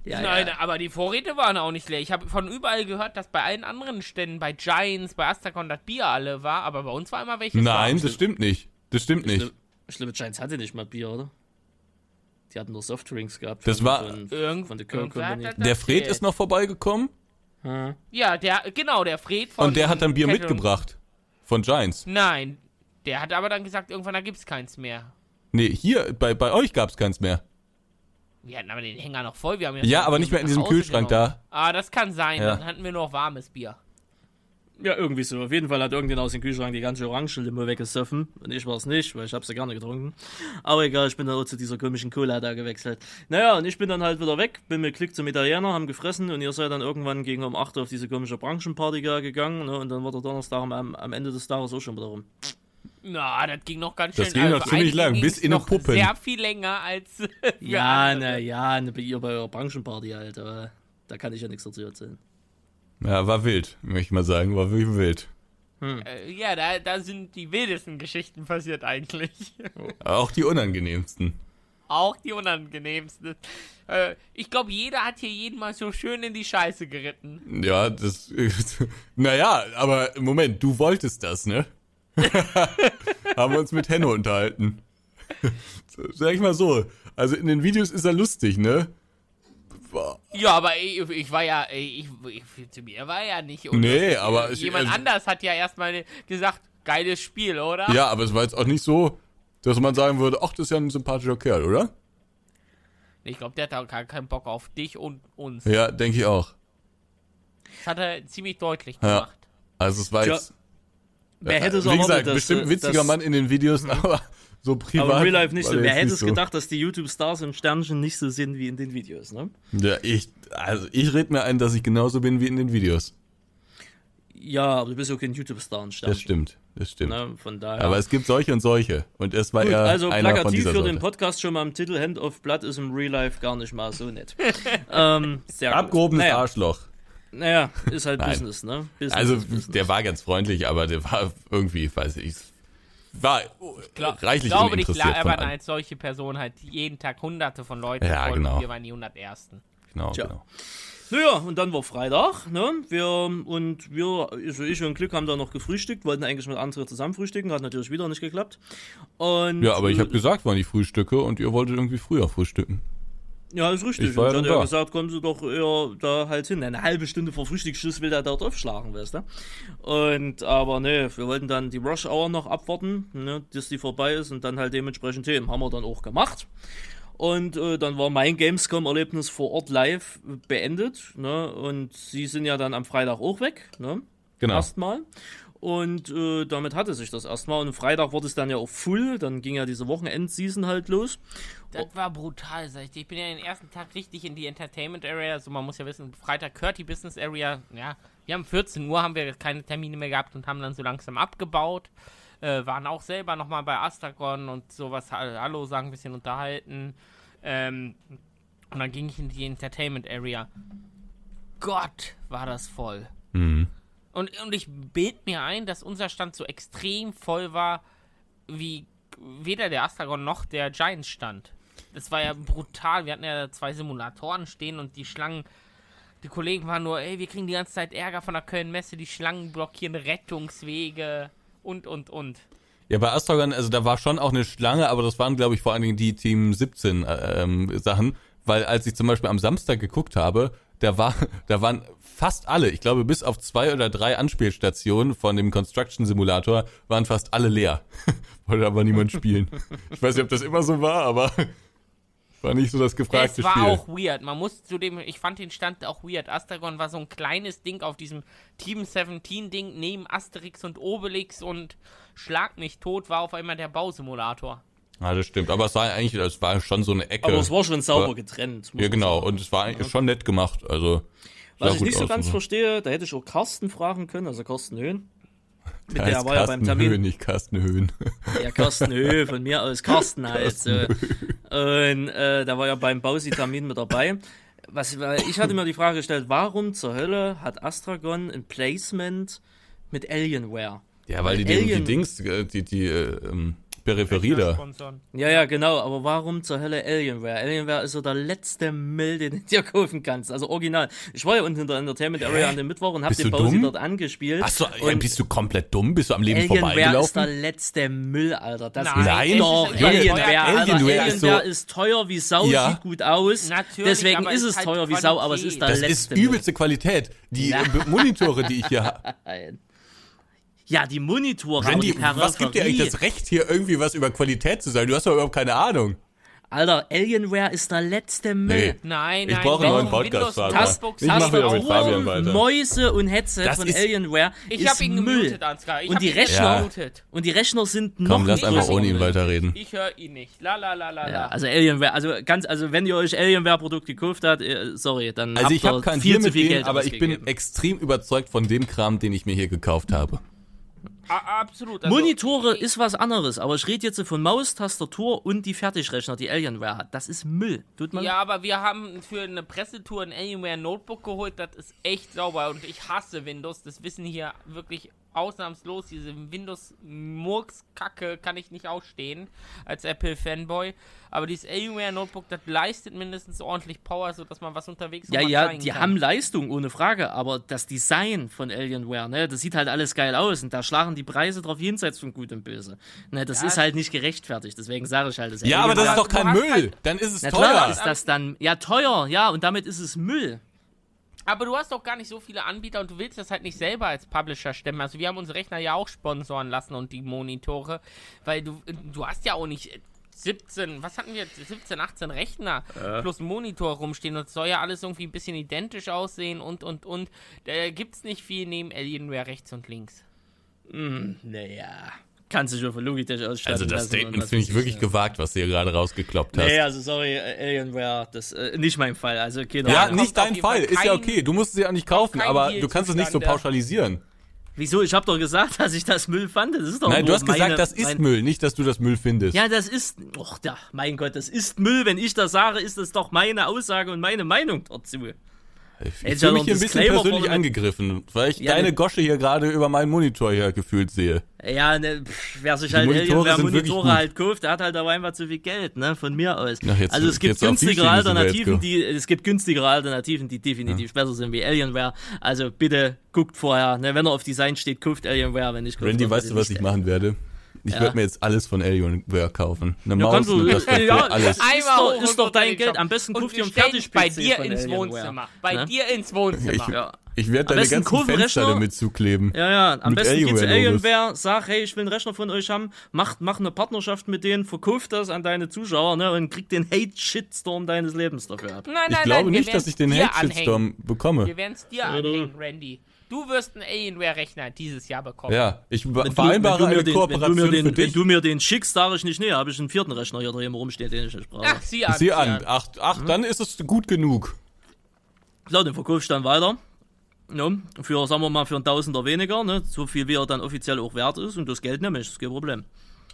Ja, Nein, ja. aber die Vorräte waren auch nicht leer. Ich habe von überall gehört, dass bei allen anderen Ständen, bei Giants, bei Astacon, das Bier alle war, aber bei uns war immer welches Nein, da. das stimmt nicht. Das stimmt nicht. Schlimm- Schlimme Giants hatte nicht mal Bier, oder? Die hatten nur Softdrinks gehabt. Das war- von, Irgend, von der Company. das Der Fred ist noch vorbeigekommen Ja, der, genau, der Fred von. und der hat dann Bier Catering. mitgebracht. Von Giants. Nein, der hat aber dann gesagt, irgendwann da gibt's keins mehr. Nee, hier, bei, bei euch gab's keins mehr. Wir hatten aber den Hänger noch voll. Wir haben Ja, aber nicht mehr in diesem Kühlschrank genommen. da. Ah, das kann sein. Ja. Dann hatten wir nur warmes Bier. Ja, irgendwie so. Auf jeden Fall hat irgendjemand aus dem Kühlschrank die ganze Orangenlimo weggesoffen. Und ich war es nicht, weil ich habe sie gerne getrunken. Aber egal, ich bin dann auch zu dieser komischen Cola da gewechselt. Naja, und ich bin dann halt wieder weg, bin mit Glück zum Italiener, haben gefressen und ihr seid dann irgendwann gegen um 8 Uhr auf diese komische Branchenparty gegangen. Ne, und dann war der Donnerstag am, am Ende des Tages auch schon wieder rum. Na, das ging noch ganz schön. Das ging noch für ziemlich lang, bis in den noch Puppen. Sehr viel länger als. für Ja, na ja, ne, bei ihr bei eurer Branchenparty halt, aber da kann ich ja nichts dazu erzählen. Ja, war wild, möchte ich mal sagen. War wirklich wild. Äh, ja, da, da sind die wildesten Geschichten passiert eigentlich. Auch die unangenehmsten. Auch die unangenehmsten. Äh, ich glaube, jeder hat hier jeden mal so schön in die Scheiße geritten. Ja, das. naja, aber Moment, du wolltest das, ne? Haben wir uns mit Henno unterhalten. Sag ich mal so. Also in den Videos ist er lustig, ne? Boah. Ja, aber ich, ich war ja, ich, ich, zu mir war er nicht. Und Nee, das- aber es- Jemand also- anders hat ja erstmal gesagt, geiles Spiel, oder? Ja, aber es war jetzt auch nicht so, dass man sagen würde, ach, das ist ja ein sympathischer Kerl, oder? Ich glaube, der hat auch gar keinen Bock auf dich und uns. Ja, denke ich auch. Das hat er ziemlich deutlich Ja. gemacht. Also es war jetzt. Wer hätte es erwartet, gesagt, dass, bestimmt witziger dass- Mann in den Videos, aber so privat. Aber in Real Life nicht so. Wer hätte es so. gedacht, dass die YouTube-Stars im Sternchen nicht so sind wie in den Videos, ne? Ja, ich, also ich rede mir ein, dass ich genauso bin wie in den Videos. Ja, aber du bist ja kein YouTube-Star im Das Sternchen. stimmt, das stimmt. Ne? Von daher. Aber es gibt solche und solche. Und es war Gut, ja also einer von plakativ dieser für den Sorte. Podcast schon mal im Titel Hand of Blood ist im Real Life gar nicht mal so nett. ähm. Abgehobenes naja, Arschloch. Naja, ist halt Nein. Business, ne? Business Also Business. der war ganz freundlich, aber der war irgendwie, weiß ich, war Glaub, reichlich ich glaube nicht, von labern allem. als solche Person halt jeden Tag hunderte von Leuten Ja, voll genau. und wir waren die 101. Genau, Tja. genau. Naja, und dann war Freitag, ne? Wir und wir, also ich und Glück haben da noch gefrühstückt, wollten eigentlich mit anderen zusammen frühstücken, hat natürlich wieder nicht geklappt. Und Ja, aber ich habe gesagt, wann ich frühstücke und ihr wolltet irgendwie früher frühstücken. Ja, ist richtig. Ich und ja hat er gesagt, kommen Sie doch eher da halt hin. Eine halbe Stunde vor Frühstücksschluss will er dort aufschlagen, weißt du? Und, aber ne, wir wollten dann die Rush Hour noch abwarten, ne, bis die vorbei ist und dann halt dementsprechend Themen. Haben wir dann auch gemacht. Und äh, dann war mein Gamescom-Erlebnis vor Ort live beendet, ne, und sie sind ja dann am Freitag auch weg, ne? Genau. Erstmal. Und äh, damit hatte sich das erstmal. Und Freitag wurde es dann ja auch full. Dann ging ja diese Wochenendseason halt los. Das war brutal, sag ich dir. Ich bin ja den ersten Tag richtig in die Entertainment Area. Also man muss ja wissen, Freitag gehört die Business Area. Ja, wir haben 14 Uhr, haben wir keine Termine mehr gehabt und haben dann so langsam abgebaut. Äh, waren auch selber nochmal bei Astragon und sowas. ha- Hallo sagen, ein bisschen unterhalten. Ähm, und dann ging ich in die Entertainment Area. Gott, war das voll. Mhm. Und, und ich bild mir ein, dass unser Stand so extrem voll war, wie weder der Astragon noch der Giants stand. Das war ja brutal. Wir hatten ja zwei Simulatoren stehen und die Schlangen. Die Kollegen waren nur, ey, wir kriegen die ganze Zeit Ärger von der Köln-Messe, die Schlangen blockieren Rettungswege und, und, und. Ja, bei Astragon, also da war schon auch eine Schlange, aber das waren, glaube ich, vor allen Dingen die Team 17 äh, ähm, Sachen, weil als ich zum Beispiel am Samstag geguckt habe, da war, da waren fast alle, ich glaube bis auf zwei oder drei Anspielstationen von dem Construction Simulator, waren fast alle leer. Wollte aber niemand spielen. Ich weiß nicht, ob das immer so war, aber war nicht so das gefragte Es war Spiel. auch weird. Man muss zudem, ich fand den Stand auch weird. Astragon war so ein kleines Ding auf diesem Team 17 Ding neben Asterix und Obelix und Schlag mich tot war auf einmal der Bausimulator. Ja, das stimmt. Aber es war eigentlich, es war schon so eine Ecke. Aber es war schon sauber Aber- getrennt. ja, genau. Und es war eigentlich schon nett gemacht. Also, Was ich nicht so ganz und verstehe, da hätte ich auch Carsten fragen können, also Carsten Höhn. Mit Der der war ja beim Carsten Termin. Höhen, nicht Carsten Höhen. Ja, Carsten Höh, von mir aus Carsten halt. So. Und äh, da war ja beim Bausi-Termin mit dabei. Was, ich hatte mir die Frage gestellt, warum zur Hölle hat Astragon ein Placement mit Alienware? Ja, weil die, die, die Alien- Dings, äh, die, die äh, ähm, Peripherie da. Ja, ja, genau, aber warum zur Hölle Alienware? Alienware ist so der letzte Müll, den du dir kaufen kannst. Also original. Ich war ja unten in der Entertainment Area an dem Mittwoch und hab Bist den dumm? dort angespielt. Achso, bist du komplett dumm? Bist du am Leben Alienware ist der vorbeigelaufen? letzte Müll, Alter. Das Nein, ist Nein, doch ist- Alienware, Alienware Alter. Alienware Alienware, ist ist, so- teuer wie Sau, Ja. sieht gut aus. Natürlich, Deswegen ist es ist halt teuer wie Sau, aber es ist der Das letzte ist übelste Qualität. Die äh, Monitore, die ich hier habe. Ja, die Monitore, Randy, die was gibt dir eigentlich Peripherie. das Recht, hier irgendwie was über Qualität zu sagen? Du hast doch überhaupt keine Ahnung. Alter, Alienware ist der letzte Müll. Nee. Nein, Ich nein, brauche einen neuen Podcast, Windows-. Taskbox Ich mache wieder mit auch- Fabian weiter. Mäuse und Headset Das von Alienware Ich ist hab ihn Müll. gemutet, Ansgar. Ich Und hab die Rechner- gemutet. Und die Rechner sind noch Komm, lass einfach ohne ihn weiterreden. Ich höre ihn nicht. La la la la Ja, also Alienware, also ganz, also wenn ihr euch Alienware-Produkt gekauft habt, äh, sorry, dann Also habt ich ihr kein viel zu mit viel denen, Geld aber ich bin extrem überzeugt von dem Kram, den ich mir hier gekauft habe. Absolut. Also, Monitore ist was anderes, aber ich rede jetzt von Maus, Tastatur und die Fertigrechner, die Alienware hat. Das ist Müll. Tut man? Ja, aber wir haben für eine Pressetour ein Alienware Notebook geholt, das ist echt sauber und ich hasse Windows, das wissen hier wirklich ausnahmslos, diese Windows-Murks-Kacke kann ich nicht ausstehen als Apple-Fanboy, aber dieses Alienware Notebook, das leistet mindestens ordentlich Power, sodass man was unterwegs Ja, ja, die kann. haben Leistung, ohne Frage, aber das Design von Alienware, ne, das sieht halt alles geil aus und da schlagen die Preise drauf jenseits von Gut und Böse. Ne, das Ja, ist halt nicht gerechtfertigt, deswegen sage ich halt, das Ja, aber das ist doch kein Müll. halt- Dann ist es Na klar teuer. ist das dann, ja, teuer, ja, und damit ist es Müll. Aber du hast doch gar nicht so viele Anbieter und du willst das halt nicht selber als Publisher stemmen. Also wir haben unsere Rechner ja auch sponsoren lassen und die Monitore, weil du du hast ja auch nicht 17, was hatten wir, 17, 18 Rechner plus Monitor rumstehen und es soll ja alles irgendwie ein bisschen identisch aussehen und und und. Da gibt's nicht viel neben Alienware rechts und links. Naja, kann sich schon von Logitech ausstatten Also das Statement finde ich wirklich gewagt, was du hier gerade rausgekloppt hast. Nee, also sorry, äh, Alienware, das äh, nicht mein Fall. Also keine Ja, nicht dein Fall ist ja okay. Du musst sie ja nicht kaufen, aber Deal du kannst es nicht so pauschalisieren. Wieso? Ich habe doch gesagt, dass ich das Müll fand. Das ist doch Nein, du hast meine, gesagt, das ist mein, Müll, nicht, dass du das Müll findest. Ja, das ist. Och, ja, mein Gott, das ist Müll. Wenn ich das sage, ist das doch meine Aussage und meine Meinung dazu. Ich fühle ja mich hier ein bisschen persönlich angegriffen, weil ich Ja, deine ne- Gosche hier gerade über meinen Monitor hier gefühlt sehe. Ja, ne, pff, wer sich halt Monitore wirklich Monitore halt kauft, der hat halt aber einfach zu viel Geld, ne, von mir aus. Ach, jetzt- also es gibt günstigere Alternativen, die, es gibt günstigere Alternativen, die definitiv besser sind wie Alienware. Also bitte guckt vorher, ne, wenn er auf Design steht, kauft Alienware, wenn nicht kauft Randy, weißt du, was ich machen werde? Ich Ja. werde mir jetzt alles von Alienware kaufen. Eine Ja, Maus, kannst du- eine Tastatur, ja, alles. Ist Einmal doch- ist doch dein Geld. Shop. Am besten ihr wir einen Fertig-PC bei dir ins. Wohnzimmer. Bei Ne? dir ins Wohnzimmer. Ja. Ich werde deine ganzen Kurvenrechner- Fenster damit zukleben. Ja, ja, am Mit besten geht zu. Alienware, sag, hey, ich will einen Rechner von euch haben, mach, mach eine Partnerschaft mit denen, verkauft das an deine Zuschauer, ne, und krieg den Hate-Shitstorm deines Lebens dafür ab. Nein, nein, Ich glaube nein, nicht, dass ich den dir Hate-Shitstorm bekomme. Wir werden es dir anhängen, Randy. Du wirst einen Alienware-Rechner dieses Jahr bekommen. Ja, ich Wenn du- vereinbare wenn du mir eine den, Kooperation wenn du mir den, für Wenn dich. du mir den schickst, sage ich nicht, nee, habe ich einen vierten Rechner hier drüben rumstehen, den ich nicht brauche. Ach, sieh an. Sieh an, ach, ach dann ist es gut genug. So, den verkauf ich dann weiter. Ja, für, sagen wir mal, für einen Tausender weniger, ne, so viel wie er dann offiziell auch wert ist und das Geld nehme ich, ist kein Problem.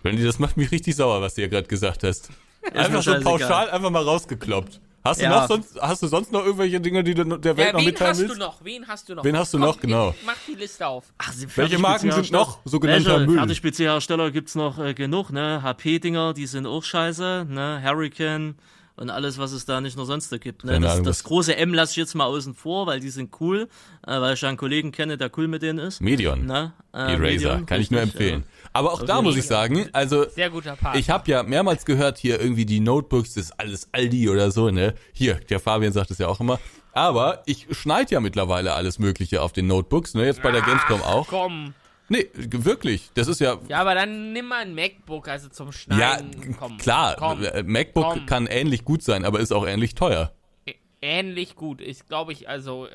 Randy, das macht mich richtig sauer, was du hier gerade gesagt hast. Einfach so pauschal einfach mal rausgekloppt. Hast du Ja. noch sonst, hast du sonst noch irgendwelche Dinge, die du der Welt Ja, noch wen mitteilen hast du willst? noch? Wen hast du noch? Wen hast du Komm, noch? Genau. Mach die Liste auf. Ach, sie- Welche Marken sind noch sogenannter Welche Müll? Fertig-PC-Hersteller gibt's noch äh, genug, ne? HP-Dinger, die sind auch scheiße, ne? Hurricane und alles, was es da nicht noch sonst so gibt. Ne? Das, das große M lasse ich jetzt mal außen vor, weil die sind cool, äh, weil ich ja einen Kollegen kenne, der cool mit denen ist. Medion. Ne? Äh, Eraser, Medium, kann ich nur empfehlen. Aber auch da muss ich sagen, also Sehr guter Part. ich habe ja mehrmals gehört hier irgendwie die Notebooks, das ist alles Aldi oder so, ne? Hier, der Fabian sagt es ja auch immer. Aber ich schneide ja mittlerweile alles Mögliche auf den Notebooks, ne? Jetzt bei der Gamescom auch. Komm. Nee, wirklich. Das ist ja Ja, aber dann nimm mal ein MacBook, also zum Ja, Schneiden. komm. klar, Komm. äh, MacBook Komm. kann ähnlich gut sein, aber ist auch ähnlich teuer. Ähnlich gut. Ist, glaube ich, also.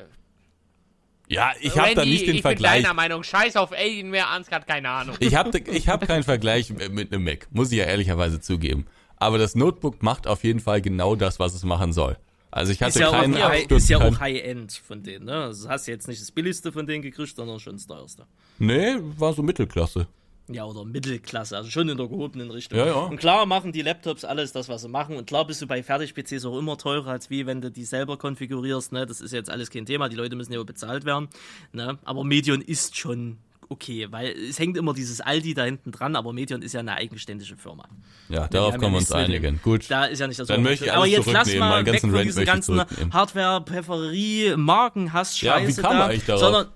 Ja, ich habe da nicht den ich Vergleich. bin deiner Meinung. Scheiß auf Alienware, Ansgar hat keine Ahnung. Ich habe ich hab keinen Vergleich mit einem Mac, muss ich ja ehrlicherweise zugeben. Aber das Notebook macht auf jeden Fall genau das, was es machen soll. Also ich hatte Ist ja, auch, keinen Absturz, ist ja kein- auch High-End von denen, ne? Also hast du jetzt nicht das billigste von denen gekriegt, sondern schon das teuerste. Nee, war so Mittelklasse. Ja, oder Mittelklasse, also schon in der gehobenen Richtung. Ja, ja. Und klar machen die Laptops alles das, was sie machen. Und klar bist du bei Fertig-PCs auch immer teurer, als wie wenn du die selber konfigurierst. Ne? Das ist jetzt alles kein Thema. Die Leute müssen ja auch bezahlt werden. Ne? Aber Medion ist schon okay, weil es hängt immer dieses Aldi da hinten dran, aber Medion ist ja eine eigenständige Firma. Ja, darauf können wir uns einigen. Gut. Da ist ja nicht das Dann möchte ich Aber alles jetzt lass mal weg von diesen ganzen zurücknehmen. Hardware-Präferie, Markenhass, Ja, wie Scheiße kam da, eigentlich darauf? sondern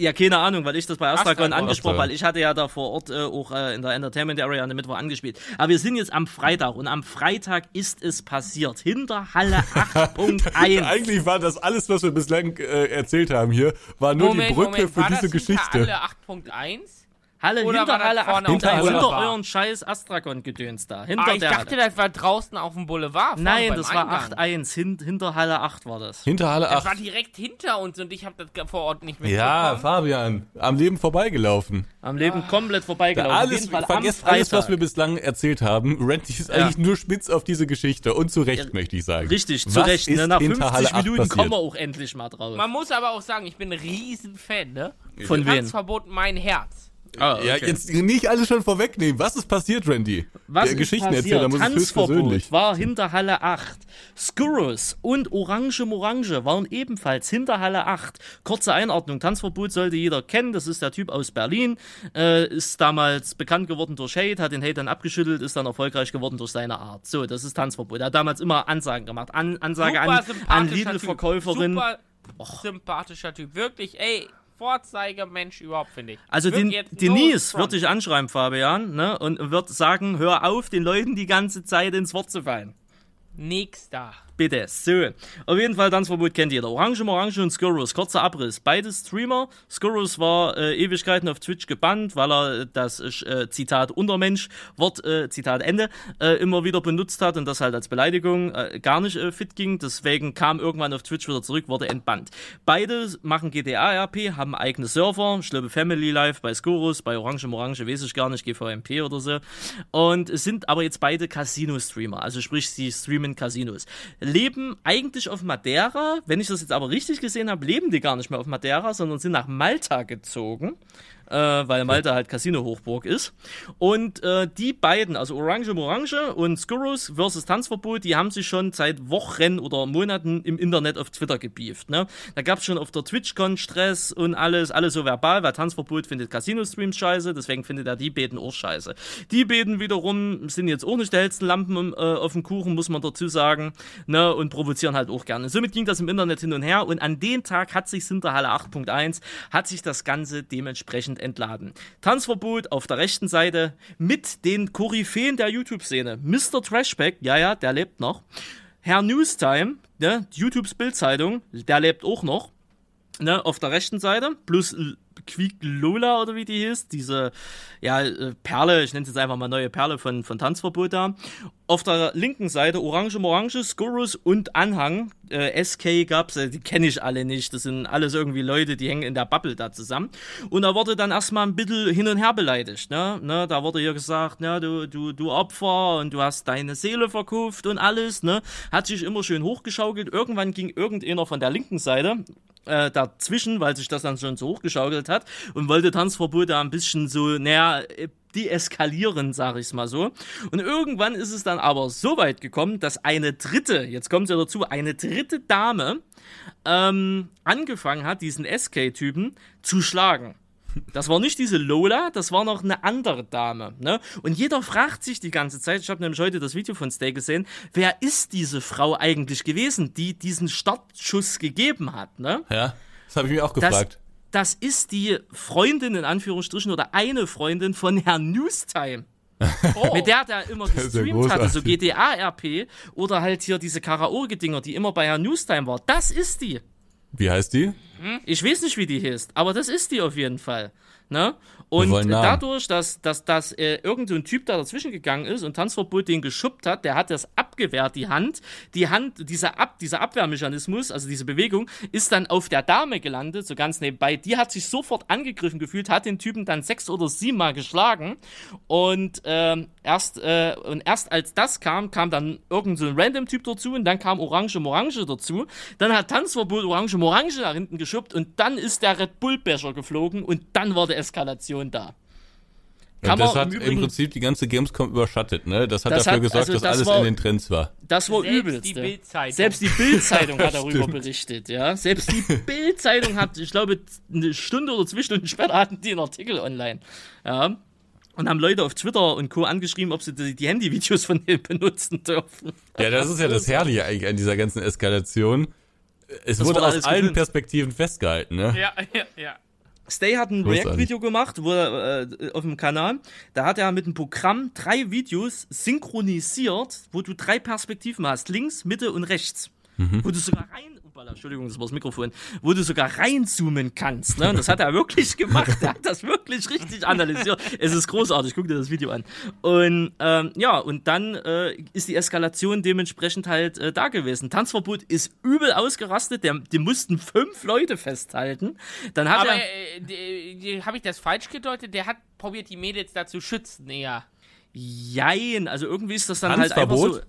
ja, keine Ahnung, weil ich das bei Astragon angesprochen Astragon. weil ich hatte ja da vor Ort äh, auch äh, in der Entertainment Area an der Mittwoch angespielt. Aber wir sind jetzt am Freitag und am Freitag ist es passiert. Hinter Halle 8.1. Eigentlich war das alles, was wir bislang äh, erzählt haben hier, war nur Moment, die Brücke Moment, für war diese das Geschichte. Hinter alle 8.1? Halle Oder hinter war das Halle vorne 8.1. auf dem Hinter Boulevard? euren scheiß Astragon-Gedöns da. Hinter Ah, ich der dachte, Halle. das war draußen auf dem Boulevard. Nein, das war Eingang. 8.1. Hin, hinter Halle 8 war das. Hinter Halle Das 8. war direkt hinter uns und ich habe das vor Ort nicht Ja, mitbekommen. Fabian, am Leben vorbeigelaufen. Am Leben komplett vorbeigelaufen. Auf Alles, vergesst alles, was wir bislang erzählt haben. Randy ist eigentlich nur spitz auf diese Geschichte. Und zu Recht, möchte ich sagen. Richtig, was zu Recht. Ist Ne? Nach hinter 50 Halle 8 Minuten passiert? kommen wir auch endlich mal drauf. Man muss aber auch sagen, ich bin ein Riesenfan, ne? Von wem? Tanzverbot mein Herz. Ah, Ja, jetzt nicht alles schon vorwegnehmen. Was ist passiert, Randy? Was Der ist Geschichtenerzähler passiert? muss es höchstpersönlich. Tanzverbot war hinter Halle 8. Skurrus und Orange Morange waren ebenfalls hinter Halle 8. Kurze Einordnung. Tanzverbot sollte jeder kennen. Das ist der Typ aus Berlin. Äh, ist damals bekannt geworden durch Hate, hat den Hate dann abgeschüttelt, ist dann erfolgreich geworden durch seine Art. So, das ist Tanzverbot. Er hat damals immer Ansagen gemacht. An, Ansage an, an sympathischer Lidl-Verkäuferin. Super sympathischer Typ. Wirklich, ey, Vorzeigemensch überhaupt, finde ich. Also den, Denise wird dich anschreiben, Fabian, ne, und wird sagen, hör auf, den Leuten die ganze Zeit ins Wort zu fallen. Nix da. Bitte. So. Auf jeden Fall Tanzverbot kennt jeder. Orange, Orange und Skurrus. Kurzer Abriss. Beide Streamer. Skurrus war äh, Ewigkeiten auf Twitch gebannt, weil er das äh, Zitat Untermensch, Wort, äh, Zitat Ende, äh, immer wieder benutzt hat und das halt als Beleidigung äh, gar nicht äh, fit ging. Deswegen kam irgendwann auf Twitch wieder zurück, wurde entbannt. Beide machen GTA-RP, haben eigene Server. Glaube Family Life bei Skurrus, bei Orange, Orange weiß ich gar nicht, GVMP oder so. Und sind aber jetzt beide Casino-Streamer. Also sprich, sie streamen Casinos. Leben eigentlich auf Madeira. Wenn ich das jetzt aber richtig gesehen habe, leben die gar nicht mehr auf Madeira, sondern sind nach Malta gezogen äh, weil Malta halt Casino-Hochburg ist. Und äh, die beiden, also Orange Morange und Skurrus versus Tanzverbot, die haben sich schon seit Wochen oder Monaten im Internet auf Twitter gebieft. Ne? Da gab es schon auf der TwitchCon Stress und alles, alles so verbal, weil Tanzverbot findet Casino-Streams scheiße, deswegen findet er die Beten auch scheiße. Die Beten wiederum sind jetzt auch nicht die hellsten Lampen äh, auf dem Kuchen, muss man dazu sagen, ne? und provozieren halt auch gerne. Somit ging das im Internet hin und her und an den Tag hat sich hinter Halle 8.1 hat sich das Ganze dementsprechend entladen. Tanzverbot auf der rechten Seite mit den Koryphäen der YouTube-Szene. Mr. Trashback, ja, ja, der lebt noch. Herr Newstime, ne, YouTubes Bildzeitung, der lebt auch noch. Ne, auf der rechten Seite, plus Quick Lola oder wie die hieß, diese ja, äh, Perle, ich nenne es jetzt einfach mal neue Perle von, von Tanzverbot da. Auf der linken Seite Orange Morange, Skurrus und Anhang. Äh, SK gab's, äh, die kenne ich alle nicht. Das sind alles irgendwie Leute, die hängen in der Bubble da zusammen. Und da wurde dann erstmal ein bisschen hin und her beleidigt. Ne? Ne? Da wurde hier gesagt, ne, du, du, du Opfer und du hast deine Seele verkauft und alles. Ne? Hat sich immer schön hochgeschaukelt. Irgendwann ging irgendeiner von der linken Seite, äh, dazwischen, weil sich das dann schon so hochgeschaukelt hat und wollte Tanzverbot da ein bisschen so, naja, deeskalieren, sag ich's mal so. Und irgendwann ist es dann aber so weit gekommen, dass eine dritte, jetzt kommt ja dazu, eine dritte Dame ähm, angefangen hat, diesen SK-Typen zu schlagen. Das war nicht diese Lola, das war noch eine andere Dame. Ne? Und jeder fragt sich die ganze Zeit, ich habe nämlich heute das Video von Stay gesehen, wer ist diese Frau eigentlich gewesen, die diesen Startschuss gegeben hat? Ne? Ja, das habe ich mir auch gefragt. Das, das ist die Freundin in Anführungsstrichen oder eine Freundin von Herrn Newstime. Oh. Mit der der immer gestreamt hatte, so GTA-RP oder halt hier diese Karaoke-Dinger, die immer bei Herrn Newstime war. Das ist die. Wie heißt die? Ich weiß nicht, wie die heißt, aber das ist die auf jeden Fall. Ne? Und dadurch, dass, dass, dass äh, irgendein Typ da dazwischen gegangen ist und Tanzverbot den geschubbt hat, der hat das abgewehrt, die Hand. Die Hand, dieser, Ab, dieser Abwehrmechanismus, also diese Bewegung, ist dann auf der Dame gelandet, so ganz nebenbei. Die hat sich sofort angegriffen gefühlt, hat den Typen dann sechs oder sieben Mal geschlagen. Und ähm, erst, äh, und erst als das kam, kam dann irgendein so random Typ dazu und dann kam Orange Morange dazu. Dann hat Tanzverbot Orange Morange nach hinten geschubbt und dann ist der Red Bull Becher geflogen und dann war der Eskalation da. Kann das hat im, im, Prinzip die ganze Gamescom überschattet, ne? Das hat das dafür hat, gesorgt, also dass das alles war, in den Trends war. Das war übelst. Selbst die Bildzeitung hat darüber berichtet, ja. Selbst die Bildzeitung hat, ich glaube, eine Stunde oder zwei Stunden später hatten die einen Artikel online. Ja. Und haben Leute auf Twitter und Co. angeschrieben, ob sie die, die Handyvideos von denen benutzen dürfen. Ja, das ist ja das Herrliche eigentlich an dieser ganzen Eskalation. Es das wurde aus allen Perspektiven festgehalten, ne? Ja, ja, ja. Stay hat ein React-Video gemacht wo er, äh, auf dem Kanal. Da hat er mit einem Programm drei Videos synchronisiert, wo du drei Perspektiven hast: links, Mitte und rechts. Mhm. Wo du sogar rein Hoppala, Entschuldigung, das war das Mikrofon, wo du sogar reinzoomen kannst. Ne? Und das hat er wirklich gemacht. Er hat das wirklich richtig analysiert. Es ist großartig, guck dir das Video an. Und ähm, ja, und dann äh, ist die Eskalation dementsprechend halt äh, da gewesen. Tanzverbot ist übel ausgerastet, der, die mussten fünf Leute festhalten. Dann hat Aber er. Äh, habe ich das falsch gedeutet? Der hat probiert, die Mädels da zu schützen, eher. Jein, also irgendwie ist das dann halt einfach so.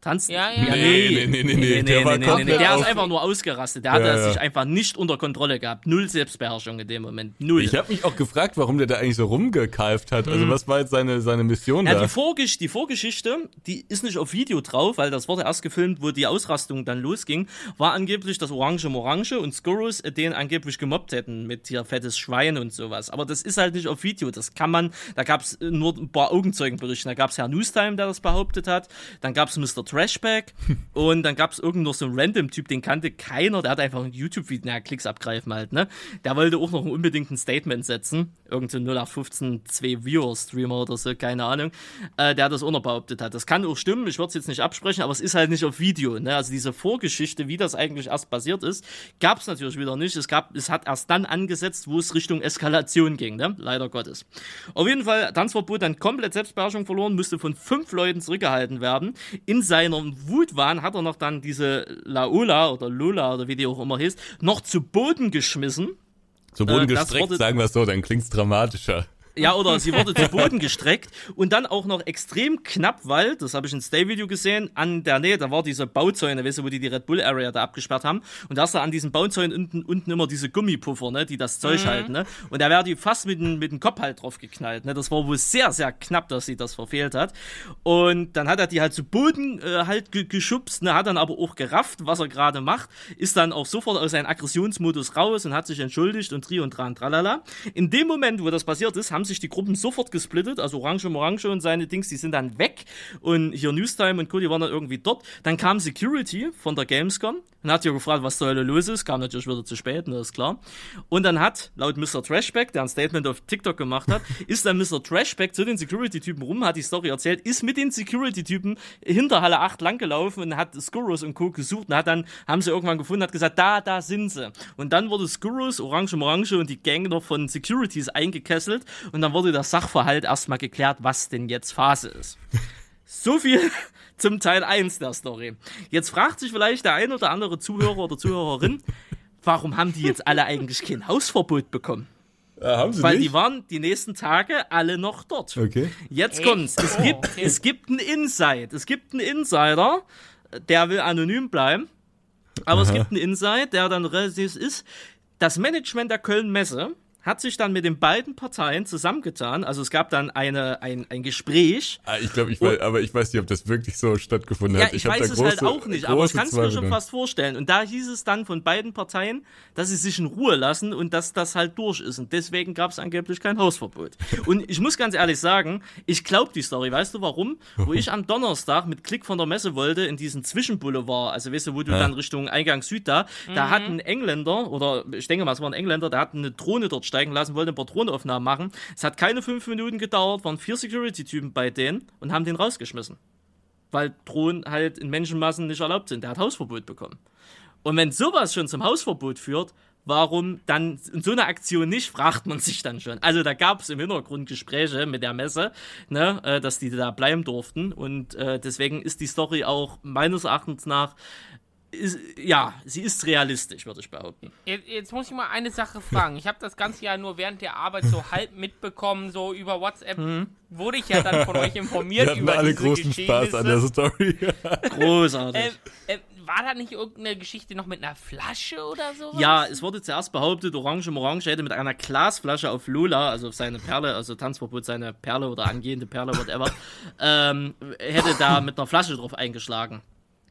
Tanzen? Ja, ja, ja. Nee, nee, nee, nee, nee, der, war nee, nee, der ist einfach nur ausgerastet. Der hat ja, sich einfach nicht unter Kontrolle gehabt. Null Selbstbeherrschung in dem Moment. Null. Ich habe mich auch gefragt, warum der da eigentlich so rumgekalft hat. Also, mhm. was war jetzt seine, seine Mission ja, da? Die, Vorgesch die Vorgeschichte, die ist nicht auf Video drauf, weil das wurde erst gefilmt, wo die Ausrastung dann losging. War angeblich, dass Orange Morange und Skurrus den angeblich gemobbt hätten mit hier fettes Schwein und sowas. Aber das ist halt nicht auf Video. Das kann man, da gab es nur ein paar Augenzeugenberichte. Da gab es Herr Newstime, der das behauptet hat. Dann gab es Mr. Trashback und dann gab es irgend noch so einen Random-Typ, den kannte keiner, der hat einfach ein YouTube-Video, naja, Klicks abgreifen halt, ne? Der wollte auch noch unbedingt ein Statement setzen, irgend so 0815 2 Viewer-Streamer oder so, keine Ahnung, äh, der das auch noch behauptet hat. Das kann auch stimmen, ich würde es jetzt nicht absprechen, aber es ist halt nicht auf Video, ne? Also diese Vorgeschichte, wie das eigentlich erst passiert ist, gab es natürlich wieder nicht. Es gab, es hat erst dann angesetzt, wo es Richtung Eskalation ging, ne? Leider Gottes. Auf jeden Fall, Tanzverbot dann komplett Selbstbeherrschung verloren, musste von fünf Leuten zurückgehalten werden. In seiner Wutwahn hat er noch dann diese Laola oder Lola oder wie die auch immer hieß, noch zu Boden geschmissen. Zu Boden äh, gestreckt, sagen wir es so, dann klingt's dramatischer. Ja, oder sie wurde zu Boden gestreckt und dann auch noch extrem knapp, weil, das habe ich in Stay-Video gesehen, an der Nähe, da war diese Bauzäune, weißt du, wo die die Red Bull Area da abgesperrt haben. Und da ist da an diesen Bauzäunen unten, unten immer diese Gummipuffer, ne, die das Zeug mhm. halten, ne. Und da wäre die fast mit, mit dem Kopf halt drauf geknallt, ne. Das war wohl sehr, sehr knapp, dass sie das verfehlt hat. Und dann hat er die halt zu Boden äh, halt geschubst, ne, hat dann aber auch gerafft, was er gerade macht, ist dann auch sofort aus seinem Aggressionsmodus raus und hat sich entschuldigt und tri und dran, tralala. In dem Moment, wo das passiert ist, haben sich die Gruppen sofort gesplittet, also Orange Morange und seine Dings, die sind dann weg und hier Newstime und Co., die waren dann irgendwie dort. Dann kam Security von der Gamescom und hat hier gefragt, was zur Hölle los ist, kam natürlich wieder zu spät, ne, ist klar. Und dann hat, laut Mr. Trashback, der ein Statement auf TikTok gemacht hat, ist dann Mr. Trashback zu den Security-Typen rum, hat die Story erzählt, ist mit den Security-Typen hinter Halle 8 langgelaufen und hat Skurrus und Co. gesucht und hat dann, haben sie irgendwann gefunden, hat gesagt, da, da sind sie. Und dann wurde Skurrus, Orange Morange und die Gang noch von Securities eingekesselt und und dann wurde der Sachverhalt erstmal geklärt, was denn jetzt Phase ist. So viel zum Teil 1 der Story. Jetzt fragt sich vielleicht der ein oder andere Zuhörer oder Zuhörerin, warum haben die jetzt alle eigentlich kein Hausverbot bekommen? Äh, haben sie Weil nicht? die waren die nächsten Tage alle noch dort. Okay. Jetzt kommt's. Es Oh, gibt, okay. es gibt einen Inside. Es gibt einen Insider, der will anonym bleiben. Aber es Aha. gibt einen Inside, der dann relativ ist. Das Management der Köln Messe hat sich dann mit den beiden Parteien zusammengetan. Also es gab dann eine, ein, ein Gespräch. Ah, ich glaube, ich weiß, aber ich weiß nicht, ob das wirklich so stattgefunden Ja, hat. ich, hab weiß da es halt große- auch nicht, aber ich kann es mir schon fast vorstellen. Und da hieß es dann von beiden Parteien, dass sie sich in Ruhe lassen und dass das halt durch ist. Und deswegen gab es angeblich kein Hausverbot. Und ich muss ganz ehrlich sagen, ich glaube die Story. Weißt du warum? Wo ich am Donnerstag mit Klick von der Messe wollte, in diesen Zwischenboulevard, also weißt du, wo du dann Richtung Eingang Süd da, da hat ein Engländer, oder ich denke mal, es war ein Engländer, der hat eine Drohne dort steigen lassen, wollte ein paar Drohnenaufnahmen machen. Es hat keine fünf Minuten gedauert, waren vier Security-Typen bei denen und haben den rausgeschmissen weil Drohnen halt in Menschenmassen nicht erlaubt sind. Der hat Hausverbot bekommen. Und wenn sowas schon zum Hausverbot führt, warum dann in so einer Aktion nicht, fragt man sich dann schon. Also da gab es im Hintergrund Gespräche mit der Messe, ne, äh, dass die da bleiben durften. Und äh, deswegen ist die Story auch meines Erachtens nach, ist, ja, sie ist realistisch, würde ich behaupten. Jetzt, jetzt muss ich mal eine Sache fragen. Ich habe das ganze Jahr nur während der Arbeit so halb mitbekommen, so über WhatsApp wurde ich ja dann von euch informiert Wir hatten über alle diese großen Spaß an der. Story. Großartig. Äh, äh, war da nicht irgendeine Geschichte noch mit einer Flasche oder so? Ja, es wurde zuerst behauptet, Orange Morange hätte mit einer Glasflasche auf Lola, also auf seine Perle, also Tanzverbot, seine Perle oder angehende Perle, whatever, ähm, hätte da mit einer Flasche drauf eingeschlagen.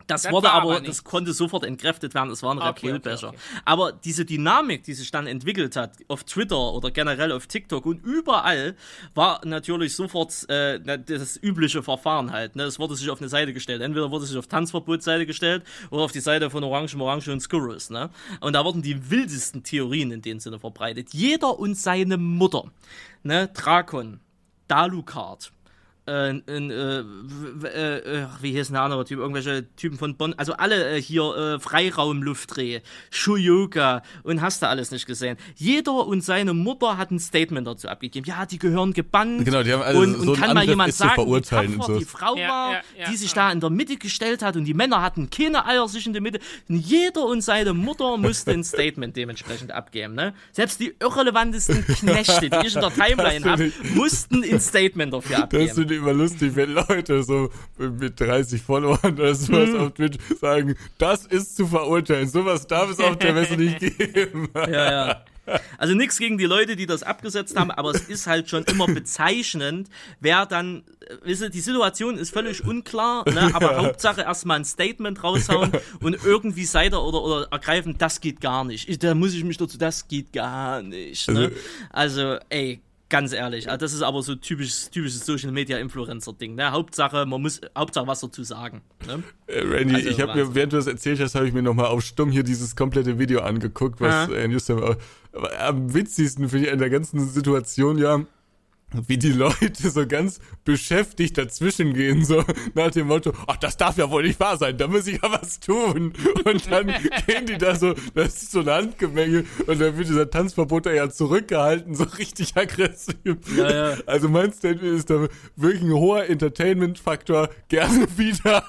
Das, Das wurde aber, aber das konnte sofort entkräftet werden, es war ein Red Okay, okay. Aber diese Dynamik, die sich dann entwickelt hat, auf Twitter oder generell auf TikTok und überall, war natürlich sofort äh, das übliche Verfahren halt. Ne? Es wurde sich auf eine Seite gestellt. Entweder wurde sich auf Tanzverbotsseite gestellt oder auf die Seite von Orange, Orange und Skurrus. Ne? Und da wurden die wildesten Theorien in dem Sinne verbreitet. Jeder und seine Mutter. Ne? Drakon, Dalucard, äh, äh, äh, äh, wie hieß ein anderer Typ, irgendwelche Typen von Bonn, also alle äh, hier äh, Freiraumluftdreh, Shuyoka und hast du alles nicht gesehen. Jeder und seine Mutter hat ein Statement dazu abgegeben. Ja, die gehören gebannt. Genau, die haben alle und, so und kann mal jemand sagen, wie verurteilen und tapfer so. die Frau Ja, war, ja, ja, die sich ja. da in der Mitte gestellt hat und die Männer hatten keine Eier sich in der Mitte. Und jeder und seine Mutter musste ein Statement dementsprechend abgeben. Ne? Selbst die irrelevantesten Knechte, die ich in der Timeline habe, mussten ein Statement dafür abgeben. Immer lustig, wenn Leute so mit 30 Followern oder sowas Mhm. auf Twitch sagen, das ist zu verurteilen. Sowas darf es auf der Messe nicht geben. Ja, ja. Also nichts gegen die Leute, die das abgesetzt haben, aber es ist halt schon immer bezeichnend, wer dann, äh, wisst ihr, die Situation ist völlig unklar, ne, aber Hauptsache erstmal ein Statement raushauen und irgendwie seid ihr oder, oder ergreifen, das geht gar nicht. Ich, da muss ich mich dazu, das geht gar nicht. Ne? Also, ey, Ganz ehrlich, also das ist aber so typisches, typisches Social Media Influencer Ding. Ne? Hauptsache, man muss Hauptsache was dazu sagen. Ne? Äh, Randy, also, ich habe mir, während du das erzählt hast, habe ich mir nochmal auf Stumm hier dieses komplette Video angeguckt, was äh, am witzigsten finde ich in der ganzen Situation ja wie die Leute so ganz beschäftigt dazwischen gehen, so nach dem Motto, ach, das darf ja wohl nicht wahr sein, da muss ich ja was tun. Und dann gehen die da so, das ist so ein Handgemenge und dann wird dieser Tanzverboter ja zurückgehalten, so richtig aggressiv. Ja, ja. Also mein Statement ist da wirklich ein hoher Entertainment-Faktor, gerne wieder.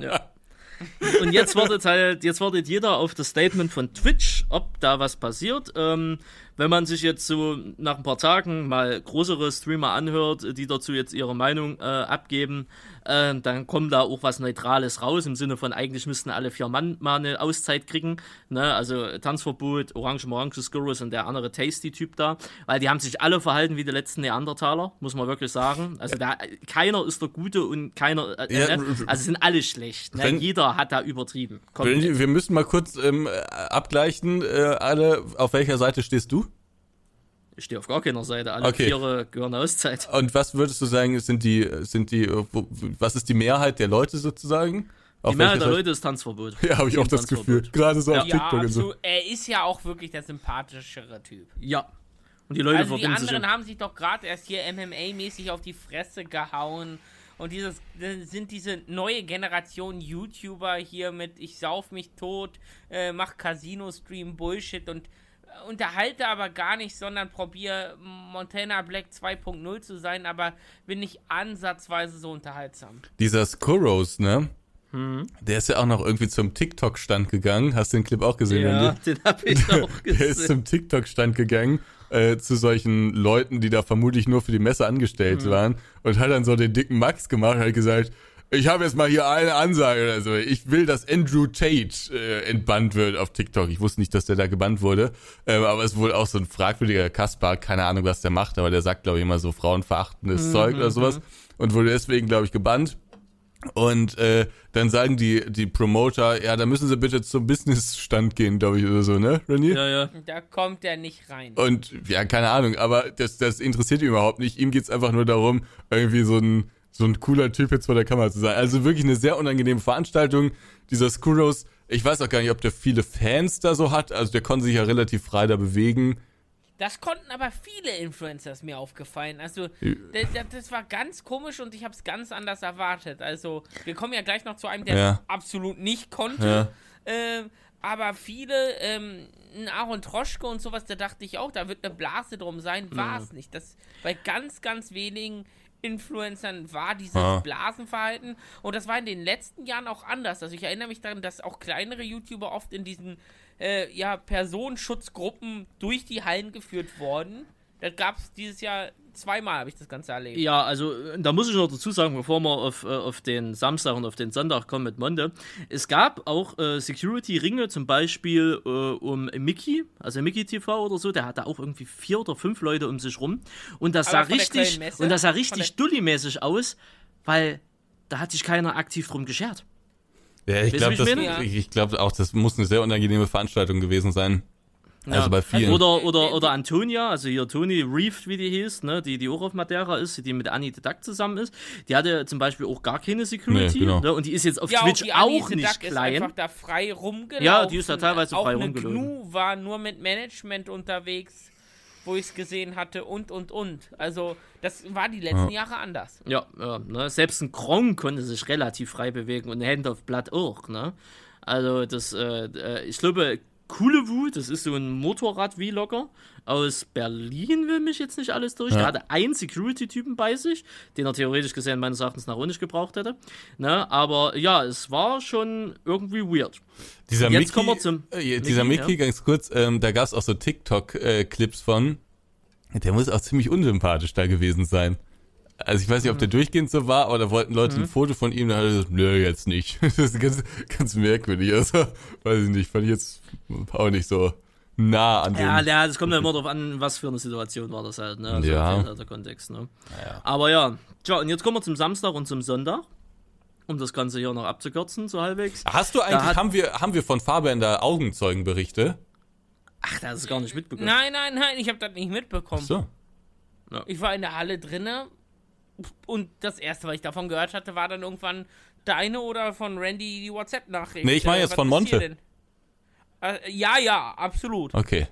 Ja. Und jetzt wartet halt, jetzt wartet jeder auf das Statement von Twitch, ob da was passiert. Ähm, wenn man sich jetzt so nach ein paar Tagen mal größere Streamer anhört, die dazu jetzt ihre Meinung äh, abgeben, äh, dann kommt da auch was Neutrales raus, im Sinne von eigentlich müssten alle vier Mann mal eine Auszeit kriegen. Ne? Also Tanzverbot, Orange Orange Skurrus und der andere Tasty-Typ da, weil die haben sich alle verhalten wie die letzten Neandertaler, muss man wirklich sagen. Also da keiner ist der Gute und keiner, äh, ja, ne? also sind alle schlecht. Ne? Wenn, Jeder hat da übertrieben. Wenn, wir müssen mal kurz ähm, abgleichen, äh, alle, auf welcher Seite stehst du? Ich stehe auf gar keiner Seite. Alle okay. Tiere gehören Auszeit. Und was würdest du sagen, sind die, sind die, was ist die Mehrheit der Leute sozusagen? Auf die Mehrheit der Leute ist Tanzverbot. Ja, habe ich auch das Gefühl. Gerade so ja, auf TikTok und so. Er ist ja auch wirklich der sympathischere Typ. Ja. Und die Leute also die anderen sich haben sich doch gerade erst hier MMA-mäßig auf die Fresse gehauen. Und dieses sind diese neue Generation YouTuber hier mit ich sauf mich tot, äh, mach Casino-Stream Bullshit und unterhalte aber gar nicht, sondern probiere Montana Black 2.0 zu sein, aber bin nicht ansatzweise so unterhaltsam. Dieser Skurros, ne? Hm. Der ist ja auch noch irgendwie zum TikTok-Stand gegangen. Hast du den Clip auch gesehen, Ja, Randy? den hab ich auch gesehen. Der ist zum TikTok-Stand gegangen äh, zu solchen Leuten, die da vermutlich nur für die Messe angestellt hm. waren und hat dann so den dicken Max gemacht und hat gesagt, ich habe jetzt mal hier eine Ansage oder so. Ich will, dass Andrew Tate äh, entbannt wird auf TikTok. Ich wusste nicht, dass der da gebannt wurde. Ähm, aber es ist wohl auch so ein fragwürdiger Kaspar. Keine Ahnung, was der macht, aber der sagt, glaube ich, immer so frauenverachtendes mhm. Zeug oder sowas. Und wurde deswegen, glaube ich, gebannt. Und äh, dann sagen die, die Promoter, ja, da müssen sie bitte zum Businessstand gehen, glaube ich, oder so, ne, René? Ja, ja. Da kommt der nicht rein. Und ja, keine Ahnung, aber das, das interessiert ihn überhaupt nicht. Ihm geht's einfach nur darum, irgendwie so ein so ein cooler Typ jetzt vor der Kamera zu sein. Also wirklich eine sehr unangenehme Veranstaltung. Dieser Skuros, ich weiß auch gar nicht, ob der viele Fans da so hat. Also der konnte sich ja relativ frei da bewegen. Das konnten aber viele Influencer, ist mir aufgefallen. Also, das war ganz komisch und ich habe es ganz anders erwartet. Also, wir kommen ja gleich noch zu einem, der ja. absolut nicht konnte. Ja. Ähm, aber viele, ähm, Aaron Troschke und sowas, da dachte ich auch, da wird eine Blase drum sein. War es ja. nicht. Das bei ganz, ganz wenigen Influencern war dieses ah. Blasenverhalten. Und das war in den letzten Jahren auch anders. Also ich erinnere mich daran, dass auch kleinere YouTuber oft in diesen äh, ja, Personenschutzgruppen durch die Hallen geführt wurden. Das gab es dieses Jahr zweimal, habe ich das Ganze erlebt. Ja, also da muss ich noch dazu sagen, bevor wir auf, äh, auf den Samstag und auf den Sonntag kommen mit Monde. Es gab auch äh, Security-Ringe, zum Beispiel äh, um Mickey, also Mickey TV oder so, der hatte auch irgendwie vier oder fünf Leute um sich rum. Und das sah richtig, und das sah richtig dulli-mäßig aus, weil da hat sich keiner aktiv drum geschert. Ja, ich glaube ich, ich glaub auch, das muss eine sehr unangenehme Veranstaltung gewesen sein. Also ja. bei vielen. Oder, oder, oder Antonia, also hier Toni Reef, wie die hieß, ne, die, die auch auf Madeira ist, die mit Annie the Duck zusammen ist. Die hatte zum Beispiel auch gar keine Security. Nee, genau. ne, und die ist jetzt auf ja, Twitch auch, auch nicht Duck klein. Ist einfach da frei rumgelaufen. Ja, die ist da teilweise auch frei rumgelaufen. Gnu war nur mit Management unterwegs, wo ich es gesehen hatte und, und, und. Also, das war die letzten ja. Jahre anders. Ja, ja ne? selbst ein Kron konnte sich relativ frei bewegen und Hand of Blood auch, ne? Also, das, äh, äh ich glaube, Coole Wut, das ist so ein Motorrad-Vlogger aus Berlin, will mich jetzt nicht alles durch. Ja. Der hatte einen Security-Typen bei sich, den er theoretisch gesehen meines Erachtens nach auch nicht gebraucht hätte. Ne? Aber ja, es war schon irgendwie weird. Dieser jetzt Mickey, kommen wir zum. Äh, dieser Mickey, ja. ganz kurz, ähm, da gab es auch so TikTok-Clips äh, von. Der muss auch ziemlich unsympathisch da gewesen sein. Also ich weiß nicht, ob der mhm. durchgehend so war, aber da wollten Leute mhm. ein Foto von ihm, da hat er gesagt, nö, jetzt nicht. Das ist ganz, ganz merkwürdig. Also, weiß ich nicht, fand ich jetzt auch nicht so nah an dem. Ja, ja, das kommt ja immer darauf an, was für eine Situation war das halt, ne? Also ja. Der Kontext, ne? Ja. Aber ja, tja, und jetzt kommen wir zum Samstag und zum Sonntag. Um das Ganze hier noch abzukürzen, so halbwegs. Hast du eigentlich, hat, haben wir, haben wir von da Augenzeugenberichte? Ach, das ist gar nicht mitbekommen. Nein, nein, nein, ich habe das nicht mitbekommen. Ach so. Ja. Ich war in der Halle drinne und das erste, was ich davon gehört hatte, war dann irgendwann deine oder von Randy die WhatsApp-Nachricht. Nee, ich meine äh, jetzt von Monte. Äh, ja, ja, absolut. Okay.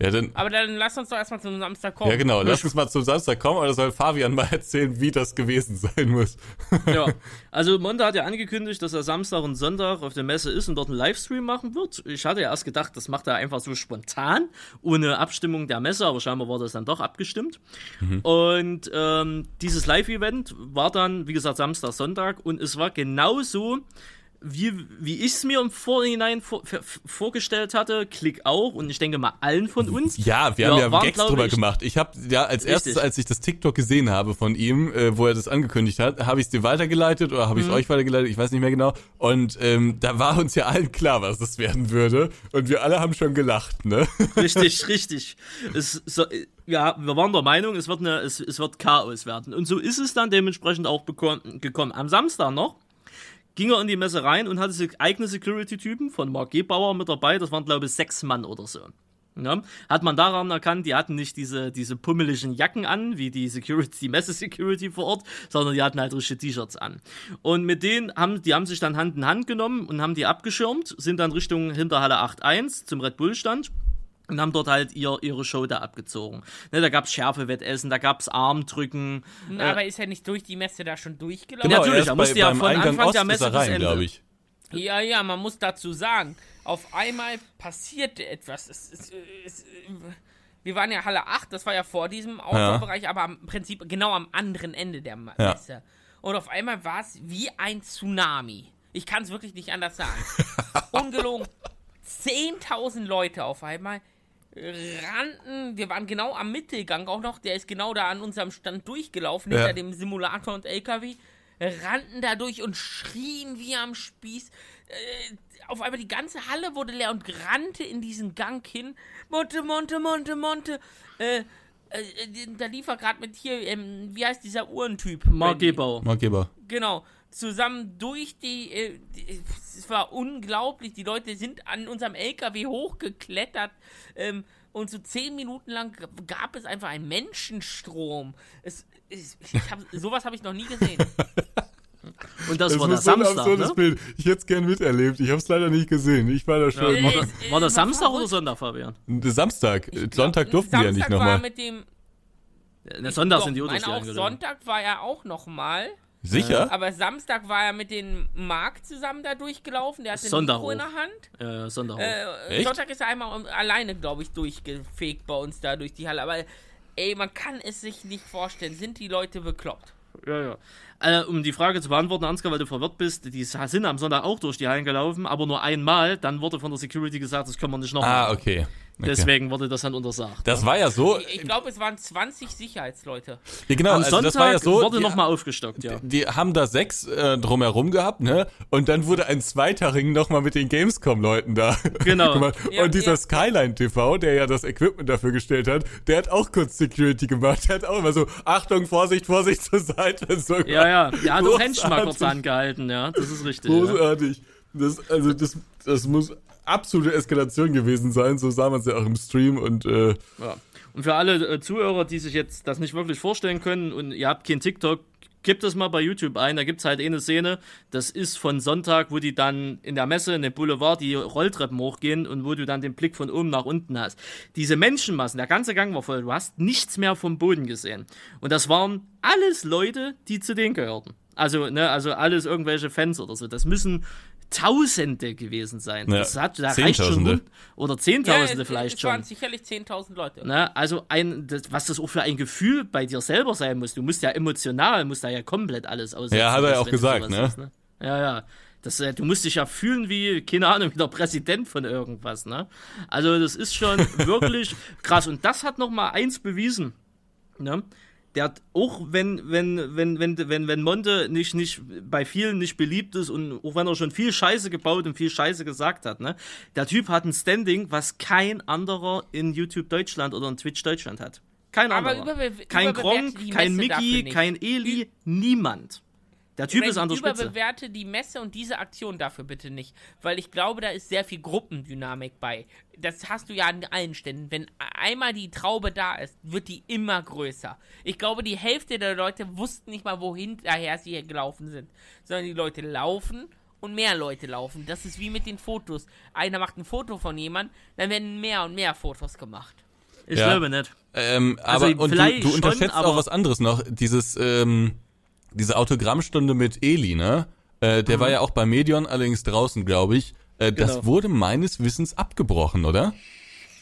Ja, dann, aber dann lass uns doch erstmal zum Samstag kommen. Ja, genau, lass uns mal zum Samstag kommen, aber da soll Fabian mal erzählen, wie das gewesen sein muss. ja, also Monte hat ja angekündigt, dass er Samstag und Sonntag auf der Messe ist und dort einen Livestream machen wird. Ich hatte ja erst gedacht, das macht er einfach so spontan, ohne Abstimmung der Messe, aber scheinbar war das dann doch abgestimmt. Mhm. Und ähm, dieses Live-Event war dann, wie gesagt, Samstag, Sonntag und es war genauso, wie, wie ich es mir im Vorhinein vor, vorgestellt hatte, Klick auch und ich denke mal allen von uns. Ja, wir haben ja, waren, Gags drüber ich, gemacht. Ich habe ja als richtig. erstes, als ich das TikTok gesehen habe von ihm, äh, wo er das angekündigt hat, habe ich es dir weitergeleitet oder habe ich es mhm. euch weitergeleitet, ich weiß nicht mehr genau. Und ähm, da war uns ja allen klar, was das werden würde und wir alle haben schon gelacht, ne? Richtig, richtig. Es, so, ja, wir waren der Meinung, es wird, eine, es, es wird Chaos werden. Und so ist es dann dementsprechend auch gekommen. Am Samstag noch ging er in die Messe rein und hatte eigene Security-Typen von Mark Gebauer mit dabei. Das waren, glaube ich, sechs Mann oder so. Ja, hat man daran erkannt, die hatten nicht diese, diese pummeligen Jacken an, wie die Security, die Messe-Security vor Ort, sondern die hatten halt richtige T-Shirts an. Und mit denen haben, die haben sich dann Hand in Hand genommen und haben die abgeschirmt, sind dann Richtung Hinterhalle 8.1 zum Red Bull-Stand und haben dort halt ihr, ihre Show da abgezogen. Ne, da gab's Schärfewettessen, da gab's Armdrücken. Na, äh, aber ist er nicht durch die Messe da schon durchgelaufen? Genau, natürlich, er musste ja von Eingang Anfang Ost der Messe rein, bis Ende. Ich. Ja, ja, man muss dazu sagen, auf einmal passierte etwas. Es, es, es, wir waren ja Halle 8, das war ja vor diesem Outdoor-Bereich, ja. aber im Prinzip genau am anderen Ende der Messe. Ja. Und auf einmal war es wie ein Tsunami. Ich kann es wirklich nicht anders sagen. Ungelogen. 10.000 Leute auf einmal rannten, wir waren genau am Mittelgang auch noch, der ist genau da an unserem Stand durchgelaufen, ja. hinter dem Simulator und LKW, rannten da durch und schrien wie am Spieß. Äh, auf einmal die ganze Halle wurde leer und rannte in diesen Gang hin. Monte, Monte, Monte, Monte. Äh, äh, da lief er gerade mit hier, ähm, wie heißt dieser Uhrentyp? Mark Gebau. Genau zusammen durch die, äh, es war unglaublich, die Leute sind an unserem LKW hochgeklettert ähm, und so zehn Minuten lang gab es einfach einen Menschenstrom. Es, ich, ich hab, sowas habe ich noch nie gesehen. Und das, das war der Samstag. So ne? Bild. Ich hätte es gern miterlebt. Ich habe es leider nicht gesehen. Ich war da schon. Ja, war, das, war das Samstag oder Sonntag, Fabian? Samstag. Glaub, Sonntag durften Samstag wir ja nicht nochmal. mit dem. Ja, Sonntag sind die auch Sonntag war er auch nochmal. Sicher? Aber Samstag war er mit dem Marc zusammen da durchgelaufen. Der hatte ein Mikro in der Hand. Ja, Sonntag. Äh, Sonntag ist er einmal alleine, glaube ich, durchgefegt bei uns da durch die Halle. Aber ey, man kann es sich nicht vorstellen. Sind die Leute bekloppt? Ja, ja. Äh, um die Frage zu beantworten, Ansgar, weil du verwirrt bist, die sind am Sonntag auch durch die Hallen gelaufen, aber nur einmal. Dann wurde von der Security gesagt, das können wir nicht nochmal. Ah, okay. Okay. Deswegen wurde das dann untersagt. Das war ja so. Ich, ich glaube, es waren 20 Sicherheitsleute. Ja, genau. Am also Sonntag das war ja so, wurde nochmal aufgestockt, ja. Die, die haben da sechs äh, drumherum gehabt, ne? Und dann wurde ein zweiter Ring nochmal mit den Gamescom-Leuten da genau. gemacht. Ja, und dieser ja. Skyline TV, der ja das Equipment dafür gestellt hat, der hat auch kurz Security gemacht. Der hat auch immer so, Achtung, Vorsicht, Vorsicht zur Seite. So ja, ja. Der hat auch mal kurz angehalten, ja. Das ist richtig. Großartig. Ja. Das, also das, das muss absolute Eskalation gewesen sein. So sah man es ja auch im Stream und äh, ja. Und für alle äh, Zuhörer, die sich jetzt das nicht wirklich vorstellen können und ihr habt kein TikTok, gebt das mal bei YouTube ein. Da gibt es halt eine Szene, das ist von Sonntag, wo die dann in der Messe, in dem Boulevard, die Rolltreppen hochgehen und wo du dann den Blick von oben nach unten hast. Diese Menschenmassen, der ganze Gang war voll, du hast nichts mehr vom Boden gesehen. Und das waren alles Leute, die zu denen gehörten. Also, ne, also alles irgendwelche Fans oder so. Das müssen Tausende gewesen sein. Ja, das hat, da reicht schon oder Zehntausende ja, vielleicht schon. Es waren sicherlich 10.000 Leute. Ne? Also ein, das, was das auch für ein Gefühl bei dir selber sein muss. Du musst ja emotional, musst da ja komplett alles aussetzen. Ja, hat er ja auch gesagt, ne? Ist, ne? Ja, ja. Das, äh, du musst dich ja fühlen wie, keine Ahnung, wie der Präsident von irgendwas, ne? Also das ist schon wirklich krass. Und das hat noch mal eins bewiesen, ne? Der hat auch wenn wenn wenn wenn wenn wenn Monte nicht nicht bei vielen nicht beliebt ist und auch wenn er schon viel Scheiße gebaut und viel Scheiße gesagt hat, ne? Der Typ hat ein Standing, was kein anderer in YouTube Deutschland oder in Twitch Deutschland hat. Kein anderer. Kein Gronk, kein Mickey, kein Eli, niemand. Der Typ ist an der Spitze. Überbewerte die Messe und diese Aktion dafür bitte nicht, weil ich glaube, da ist sehr viel Gruppendynamik bei. Das hast du ja an allen Ständen. Wenn einmal die Traube da ist, wird die immer größer. Ich glaube, die Hälfte der Leute wussten nicht mal, wohin daher sie hier gelaufen sind, sondern die Leute laufen und mehr Leute laufen. Das ist wie mit den Fotos. Einer macht ein Foto von jemand, dann werden mehr und mehr Fotos gemacht. Ich Ja. glaube nicht. Ähm, Also aber und du, du schon, unterschätzt aber- auch was anderes noch, dieses ähm, diese Autogrammstunde mit Eli, ne? Äh, der war ja auch bei Medion, allerdings draußen, glaube ich. Äh, Das Genau. wurde meines Wissens abgebrochen, oder?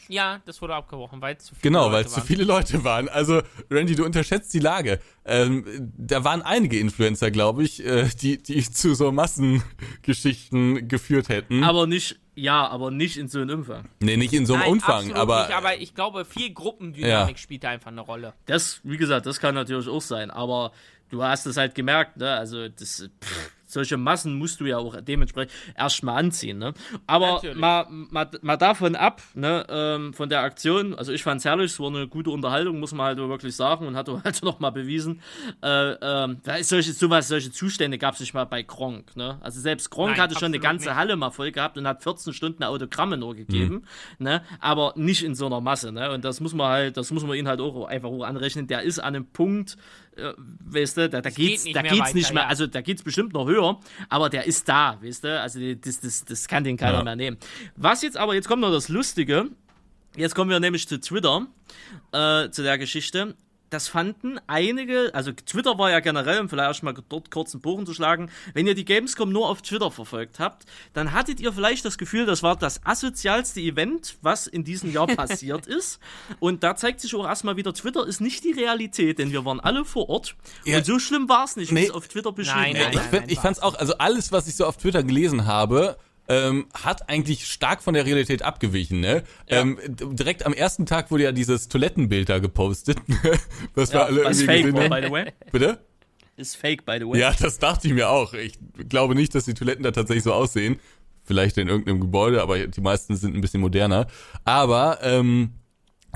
Ja, das wurde abgebrochen, weil es zu viele Genau, Leute weil es zu waren. viele Leute waren. Also, Randy, du unterschätzt die Lage. Ähm, da waren einige Influencer, glaube ich, äh, die, die zu so Massengeschichten geführt hätten. Aber nicht, ja, aber nicht in so einem Umfang. nee, nicht in so einem Nein, Umfang, aber, Nicht, aber ich glaube, viel Gruppendynamik Ja. spielt da einfach eine Rolle. Das, wie gesagt, das kann natürlich auch sein, aber du hast es halt gemerkt, ne? Also das, pff, solche Massen musst du ja auch dementsprechend erstmal anziehen, ne? Aber Natürlich. mal, mal, mal davon ab, ne, ähm, von der Aktion, also ich fand's herrlich, es war eine gute Unterhaltung, muss man halt wirklich sagen und hat halt noch mal bewiesen. Äh, ähm, da ist solche, sowas, solche Zustände gab's nicht mal bei Gronk, ne? Also selbst Gronk Nein, hatte schon eine ganze nicht. Halle mal voll gehabt und hat 14 Stunden Autogramme nur gegeben, ne? Aber nicht in so einer Masse, ne? Und das muss man halt, das muss man ihn halt auch einfach auch anrechnen. Der ist an einem Punkt, äh, weißt du, da, da geht geht's, nicht da mehr geht's weiter, nicht mehr, ja. also da geht's bestimmt noch höher, aber der ist da, weißt du? Also das, das, das kann den keiner Ja. mehr nehmen. Was jetzt aber, jetzt kommt noch das Lustige. Jetzt kommen wir nämlich zu Twitter, äh, zu der Geschichte. Das fanden einige, also Twitter war ja generell, um vielleicht erst mal dort kurz einen Bogen zu schlagen, wenn ihr die Gamescom nur auf Twitter verfolgt habt, dann hattet ihr vielleicht das Gefühl, das war das asozialste Event, was in diesem Jahr passiert ist. Und da zeigt sich auch erstmal wieder, Twitter ist nicht die Realität, denn wir waren alle vor Ort. Ja. Und so schlimm war es nicht, wie Nee. es auf Twitter beschrieben Nein, Ja, wurde. ich, ich fand's auch, also alles, was ich so auf Twitter gelesen habe, ähm, hat eigentlich stark von der Realität abgewichen, ne? Ähm, d- direkt am ersten Tag wurde ja dieses Toilettenbild da gepostet, was wir alle was irgendwie fake gesehen war, by the way. Bitte? Ist fake, by the way. Ja, das dachte ich mir auch. Ich glaube nicht, dass die Toiletten da tatsächlich so aussehen. Vielleicht in irgendeinem Gebäude, aber die meisten sind ein bisschen moderner. Aber ähm,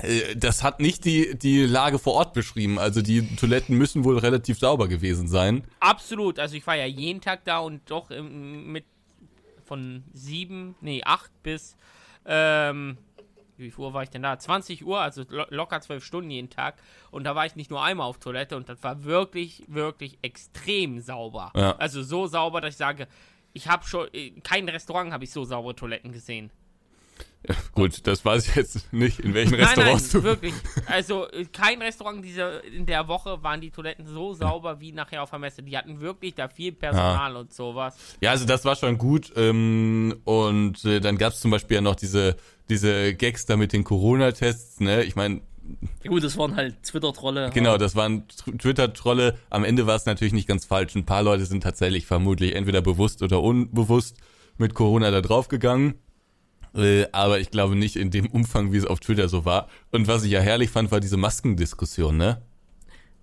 äh, das hat nicht die, die Lage vor Ort beschrieben. Also die Toiletten müssen wohl relativ sauber gewesen sein. Absolut. Also ich war ja jeden Tag da und doch ähm, mit von sieben, nee, acht bis ähm, wie viel Uhr war ich denn da? 20 Uhr, also lo locker zwölf Stunden jeden Tag. Und da war ich nicht nur einmal auf Toilette und das war wirklich, wirklich extrem sauber. Ja. Also so sauber, dass ich sage, ich habe schon, in kein Restaurant habe ich so saubere Toiletten gesehen. Gut, das weiß ich jetzt nicht, in welchen Nein, Restaurants nein, du. wirklich. Also äh, kein Restaurant diese, in der Woche waren die Toiletten so sauber wie nachher auf der Messe. Die hatten wirklich da viel Personal und sowas. Ja, also das war schon gut. Ähm, und äh, dann gab's zum Beispiel ja noch diese, diese Gags da mit den Corona-Tests, ne? Ich meine, Gut, das waren halt Twitter-Trolle. Genau, das waren Tr- Twitter-Trolle. Am Ende war es natürlich nicht ganz falsch. Ein paar Leute sind tatsächlich vermutlich entweder bewusst oder unbewusst mit Corona da draufgegangen. Äh, aber ich glaube nicht in dem Umfang, wie es auf Twitter so war. Und was ich ja herrlich fand, war diese Maskendiskussion, ne?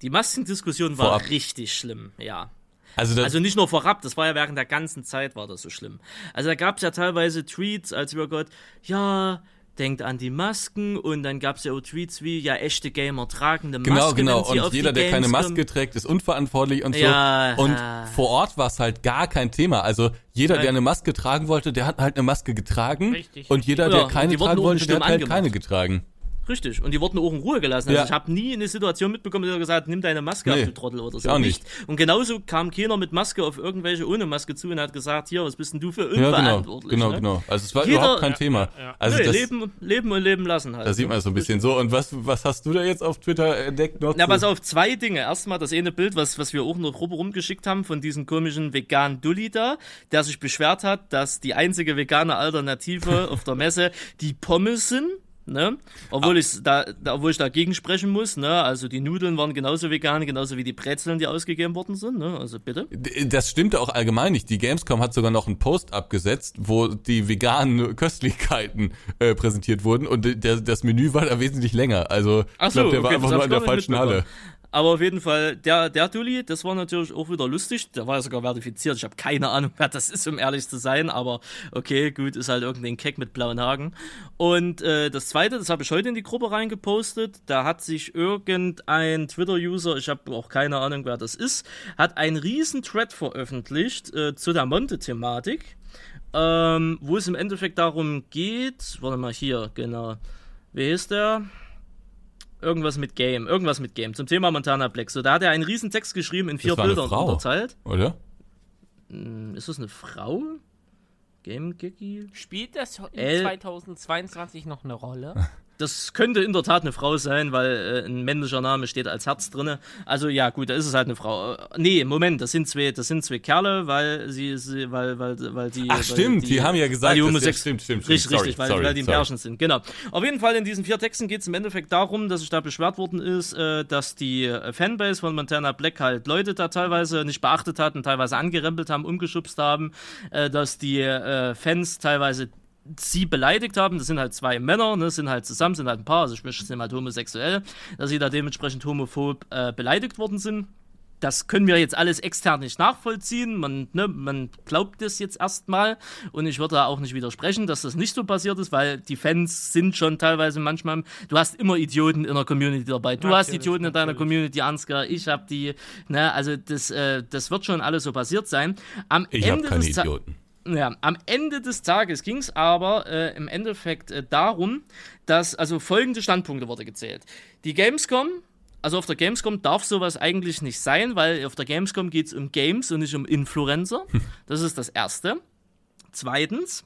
Die Maskendiskussion war Vorab. richtig schlimm, ja. Also, Also nicht nur vorab, das war ja während der ganzen Zeit war das so schlimm. Also da gab es ja teilweise Tweets, als über Gott, ja, denkt an die Masken und dann gab es ja auch Tweets wie, ja, echte Gamer tragen eine genau, Maske. genau. sie Und jeder, der keine Maske trägt, ist unverantwortlich und so. Ja, und ja. vor Ort war es halt gar kein Thema. Also jeder, der eine Maske tragen wollte, der hat halt eine Maske getragen. Richtig, und jeder, der keine tragen wollte, der hat halt angemacht. keine getragen. Richtig, und die wurden auch in Ruhe gelassen. Also Ja. ich habe nie eine Situation mitbekommen, der gesagt hat, nimm deine Maske Nee, ab, du Trottel oder so. auch nicht. Und genauso kam keiner mit Maske auf irgendwelche ohne Maske zu und hat gesagt, hier, was bist denn du für Ja, genau, unverantwortlich? genau, ne? genau. Also es war Jeder- überhaupt kein Ja, Thema. Also nee, das, leben, leben und leben lassen halt. da sieht man es so ein bisschen so. Und was, was hast du da jetzt auf Twitter entdeckt noch? Na, zu- pass auf, zwei Dinge. Erstmal das eine Bild, was, was wir auch noch rum- rumgeschickt haben von diesem komischen veganen Dulli da, der sich beschwert hat, dass die einzige vegane Alternative auf der Messe die Pommes sind. Ne? Obwohl, ich da, da, obwohl ich dagegen sprechen muss, ne? Also die Nudeln waren genauso vegan, genauso wie die Brezeln, die ausgegeben worden sind, ne? Also bitte. Das stimmte auch allgemein nicht. Die Gamescom hat sogar noch einen Post abgesetzt, wo die veganen Köstlichkeiten äh, präsentiert wurden und der, das Menü war da wesentlich länger. Also ich glaube, der war okay, einfach das nur in der falschen Halle. Aber auf jeden Fall, der, der Dulli, das war natürlich auch wieder lustig. Der war ja sogar verifiziert. Ich habe keine Ahnung, wer das ist, um ehrlich zu sein. Aber okay, gut, ist halt irgendein Keck mit blauen Haken. Und äh, das zweite, das habe ich heute in die Gruppe reingepostet. Da hat sich irgendein Twitter-User, ich habe auch keine Ahnung, wer das ist, hat einen riesen Thread veröffentlicht äh, zu der Monte-Thematik. Ähm, wo es im Endeffekt darum geht, warte mal hier, genau. Wie ist der? Irgendwas mit Game, irgendwas mit Game, zum Thema Montana Black. So, da hat er einen riesen Text geschrieben in vier Bildern unterteilt. Oder? Hm, ist das eine Frau? Game Giggy? Spielt das in L 2022 noch eine Rolle? Das könnte in der Tat eine Frau sein, weil äh, ein männlicher Name steht als Herz drinne. Also ja, gut, da ist es halt eine Frau. Äh, nee, Moment, das sind zwei, das sind zwei Kerle, weil sie, sie weil, weil, weil die. Ach stimmt, die, die, haben ja gesagt, die Homosex stimmt, stimmt, stimmt. Richtig, sorry, richtig, weil, sorry, weil die im Pärchen sind. Genau. Auf jeden Fall in diesen vier Texten geht es im Endeffekt darum, dass sich da beschwert worden ist, äh, dass die äh, Fanbase von Montana Black halt Leute da teilweise nicht beachtet hatten, teilweise angerempelt haben, umgeschubst haben, äh, dass die äh, Fans teilweise sie beleidigt haben, das sind halt zwei Männer, ne, sind halt zusammen, sind halt ein Paar, also sprich, sind halt homosexuell, dass sie da dementsprechend homophob äh, beleidigt worden sind. Das können wir jetzt alles extern nicht nachvollziehen. Man, ne, man glaubt das jetzt erstmal. Und ich würde da auch nicht widersprechen, dass das nicht so passiert ist, weil die Fans sind schon teilweise manchmal. Du hast immer Idioten in der Community dabei. Du natürlich, hast Idioten in deiner natürlich. Community, Ansgar. Ich habe die. Ne, also das, äh, das wird schon alles so passiert sein. Am ich habe keine Idioten. Ja, am Ende des Tages ging es aber äh, im Endeffekt äh, darum, dass also folgende Standpunkte wurde gezählt. Die Gamescom, also auf der Gamescom darf sowas eigentlich nicht sein, weil auf der Gamescom geht es um Games und nicht um Influencer. Das ist das Erste. Zweitens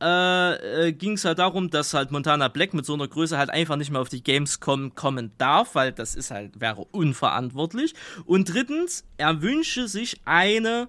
äh, äh, ging es halt darum, dass halt Montana Black mit so einer Größe halt einfach nicht mehr auf die Gamescom kommen darf, weil das ist halt, wäre unverantwortlich. Und drittens, er wünsche sich eine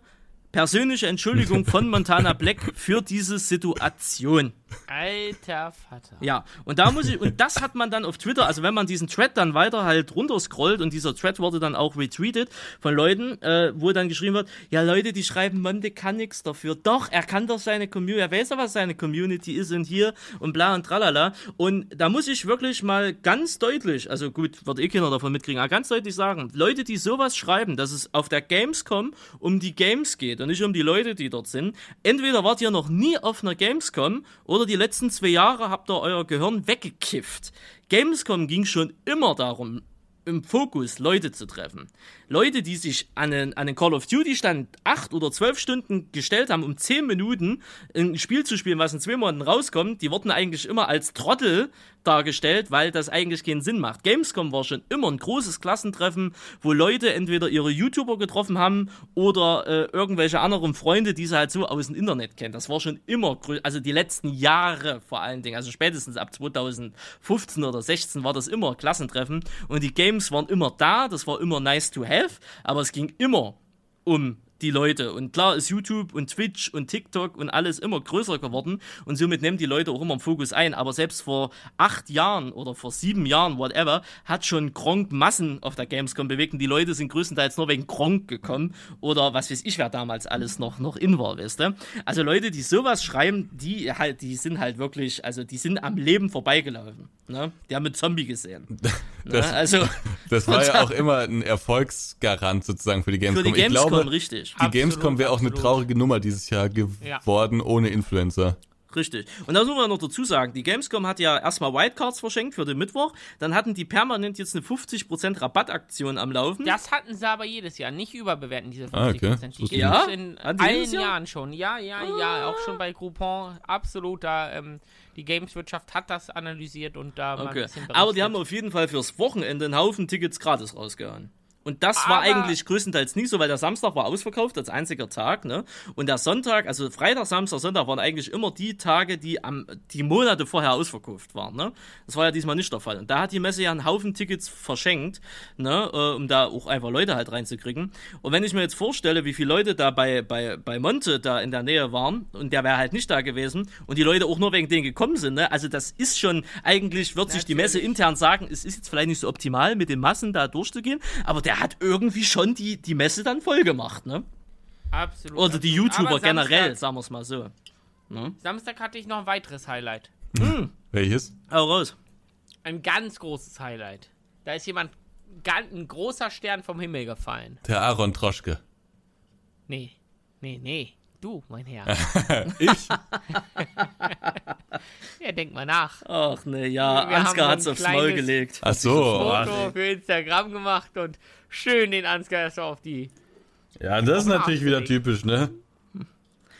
persönliche Entschuldigung von Montana Black für diese Situation. Alter Vater. Ja, und da muss ich, und das hat man dann auf Twitter, also wenn man diesen Thread dann weiter halt runterscrollt und dieser Thread wurde dann auch retweetet von Leuten, äh, wo dann geschrieben wird, ja Leute, die schreiben, Monte kann nichts dafür. Doch, er kann doch seine Community, er weiß ja, was seine Community ist und hier und bla und tralala. Und da muss ich wirklich mal ganz deutlich, also gut, wird eh keiner davon mitkriegen, aber ganz deutlich sagen, Leute, die sowas schreiben, dass es auf der Gamescom um die Games geht und nicht um die Leute, die dort sind, entweder wart ihr noch nie auf einer Gamescom oder die letzten zwei Jahre habt ihr euer Gehirn weggekifft. Gamescom ging schon immer darum, im Fokus Leute zu treffen. Leute, die sich an einen, an einen Call of Duty Stand acht oder zwölf Stunden gestellt haben, um zehn Minuten ein Spiel zu spielen, was in zwei Monaten rauskommt, die wurden eigentlich immer als Trottel dargestellt, weil das eigentlich keinen Sinn macht. Gamescom war schon immer ein großes Klassentreffen, wo Leute entweder ihre YouTuber getroffen haben oder äh, irgendwelche anderen Freunde, die sie halt so aus dem Internet kennen. Das war schon immer, also die letzten Jahre vor allen Dingen, also spätestens ab 2015 oder 16 war das immer Klassentreffen und die Games waren immer da, das war immer nice to have, aber es ging immer um die Leute. Und klar ist YouTube und Twitch und TikTok und alles immer größer geworden und somit nehmen die Leute auch immer im Fokus ein. Aber selbst vor acht Jahren oder vor sieben Jahren, whatever, hat schon Gronk Massen auf der Gamescom bewegt und die Leute sind größtenteils nur wegen Gronk gekommen oder was weiß ich, wer damals alles noch, noch in war, weißt du? Also Leute, die sowas schreiben, die halt, die sind halt wirklich, also die sind am Leben vorbeigelaufen. Ne? Die haben mit Zombie gesehen. Das, ne? also, das war ja auch immer ein Erfolgsgarant sozusagen für die Gamescom. Für die Gamescom, ich glaube, richtig. Die absolut, Gamescom wäre auch eine traurige Nummer dieses Jahr geworden ja. ohne Influencer. Richtig. Und da muss man noch dazu sagen, die Gamescom hat ja erstmal Wildcards verschenkt für den Mittwoch, dann hatten die permanent jetzt eine 50% Rabattaktion am Laufen. Das hatten sie aber jedes Jahr, nicht überbewerten, diese 50%. Ah, okay. Die ja? in allen Jahren schon. Ja, ja, ah. ja, auch schon bei Groupon. Absolut, da, ähm, die Gameswirtschaft hat das analysiert und da okay. mal ein bisschen berichtet. Aber die haben auf jeden Fall fürs Wochenende einen Haufen Tickets gratis rausgehauen. Und das Aber war eigentlich größtenteils nie so, weil der Samstag war ausverkauft als einziger Tag, ne? Und der Sonntag, also Freitag, Samstag, Sonntag waren eigentlich immer die Tage, die am die Monate vorher ausverkauft waren, ne? Das war ja diesmal nicht der Fall. Und da hat die Messe ja einen Haufen Tickets verschenkt, ne? Äh, um da auch einfach Leute halt reinzukriegen. Und wenn ich mir jetzt vorstelle, wie viele Leute da bei, bei, bei Monte da in der Nähe waren und der wäre halt nicht da gewesen und die Leute auch nur wegen denen gekommen sind, ne? Also das ist schon, eigentlich wird sich die Messe intern sagen, es ist jetzt vielleicht nicht so optimal, mit den Massen da durchzugehen, aber der hat irgendwie schon die, die Messe dann voll gemacht, ne? Absolut. Oder die YouTuber generell, sagen wir es mal so. Ne? Samstag hatte ich noch ein weiteres Highlight. Hm. Welches? Hau raus. Ein ganz großes Highlight. Da ist jemand ein großer Stern vom Himmel gefallen. Der Aaron Troschke. Nee, nee, nee. Du, mein Herr. ich? ja, denk mal nach. Ach ne, ja, Wir Ansgar hat's so ein aufs Maul kleines gelegt. Ach so. Foto für Instagram gemacht und schön den Ansgar erst auf die. Ja, das ist natürlich wieder typisch, ne?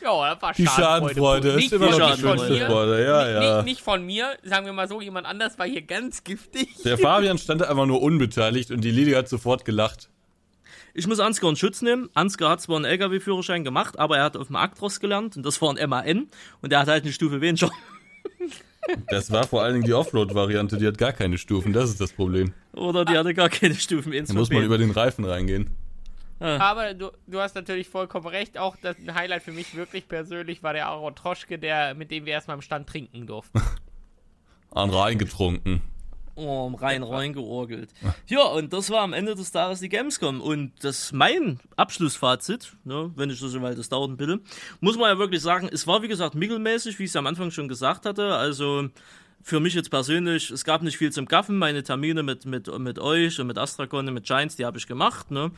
Ja, das war Die Schadenfreude Nicht ist immer noch die nicht von schönste mir. Freude. Ja, Nicht, ja. nicht, nicht von mir, sagen wir mal so, jemand anders war hier ganz giftig. Der Fabian stand da einfach nur unbeteiligt und die Lydia hat sofort gelacht. Ich muss Ansgar in Schutz nehmen. Ansgar hat zwar einen LKW-Führerschein gemacht, aber er hat auf dem Actros gelernt und das war ein MAN und er hat halt eine Stufe weniger. Das war vor allen Dingen die Offroad-Variante, die hat gar keine Stufen, das ist das Problem. Oder die hatte gar keine Stufen Da muss man über den Reifen reingehen. Aber du, du hast natürlich vollkommen recht. Auch das ein Highlight für mich wirklich persönlich war der Aaron Troschke, der, mit dem wir erstmal im Stand trinken durften. An Rhein getrunken. Oh, rein rein georgelt. Ja, und das war am Ende des Tages die Gamescom. Und das mein Abschlussfazit, ne, wenn ich das so, weil das dauert ein bisschen, muss man ja wirklich sagen, es war wie gesagt mittelmäßig, wie ich es am Anfang schon gesagt hatte. Also für mich jetzt persönlich, es gab nicht viel zum Gaffen. Meine Termine mit, mit, mit euch und mit Astracon und mit Giants, die habe ich gemacht. Ne?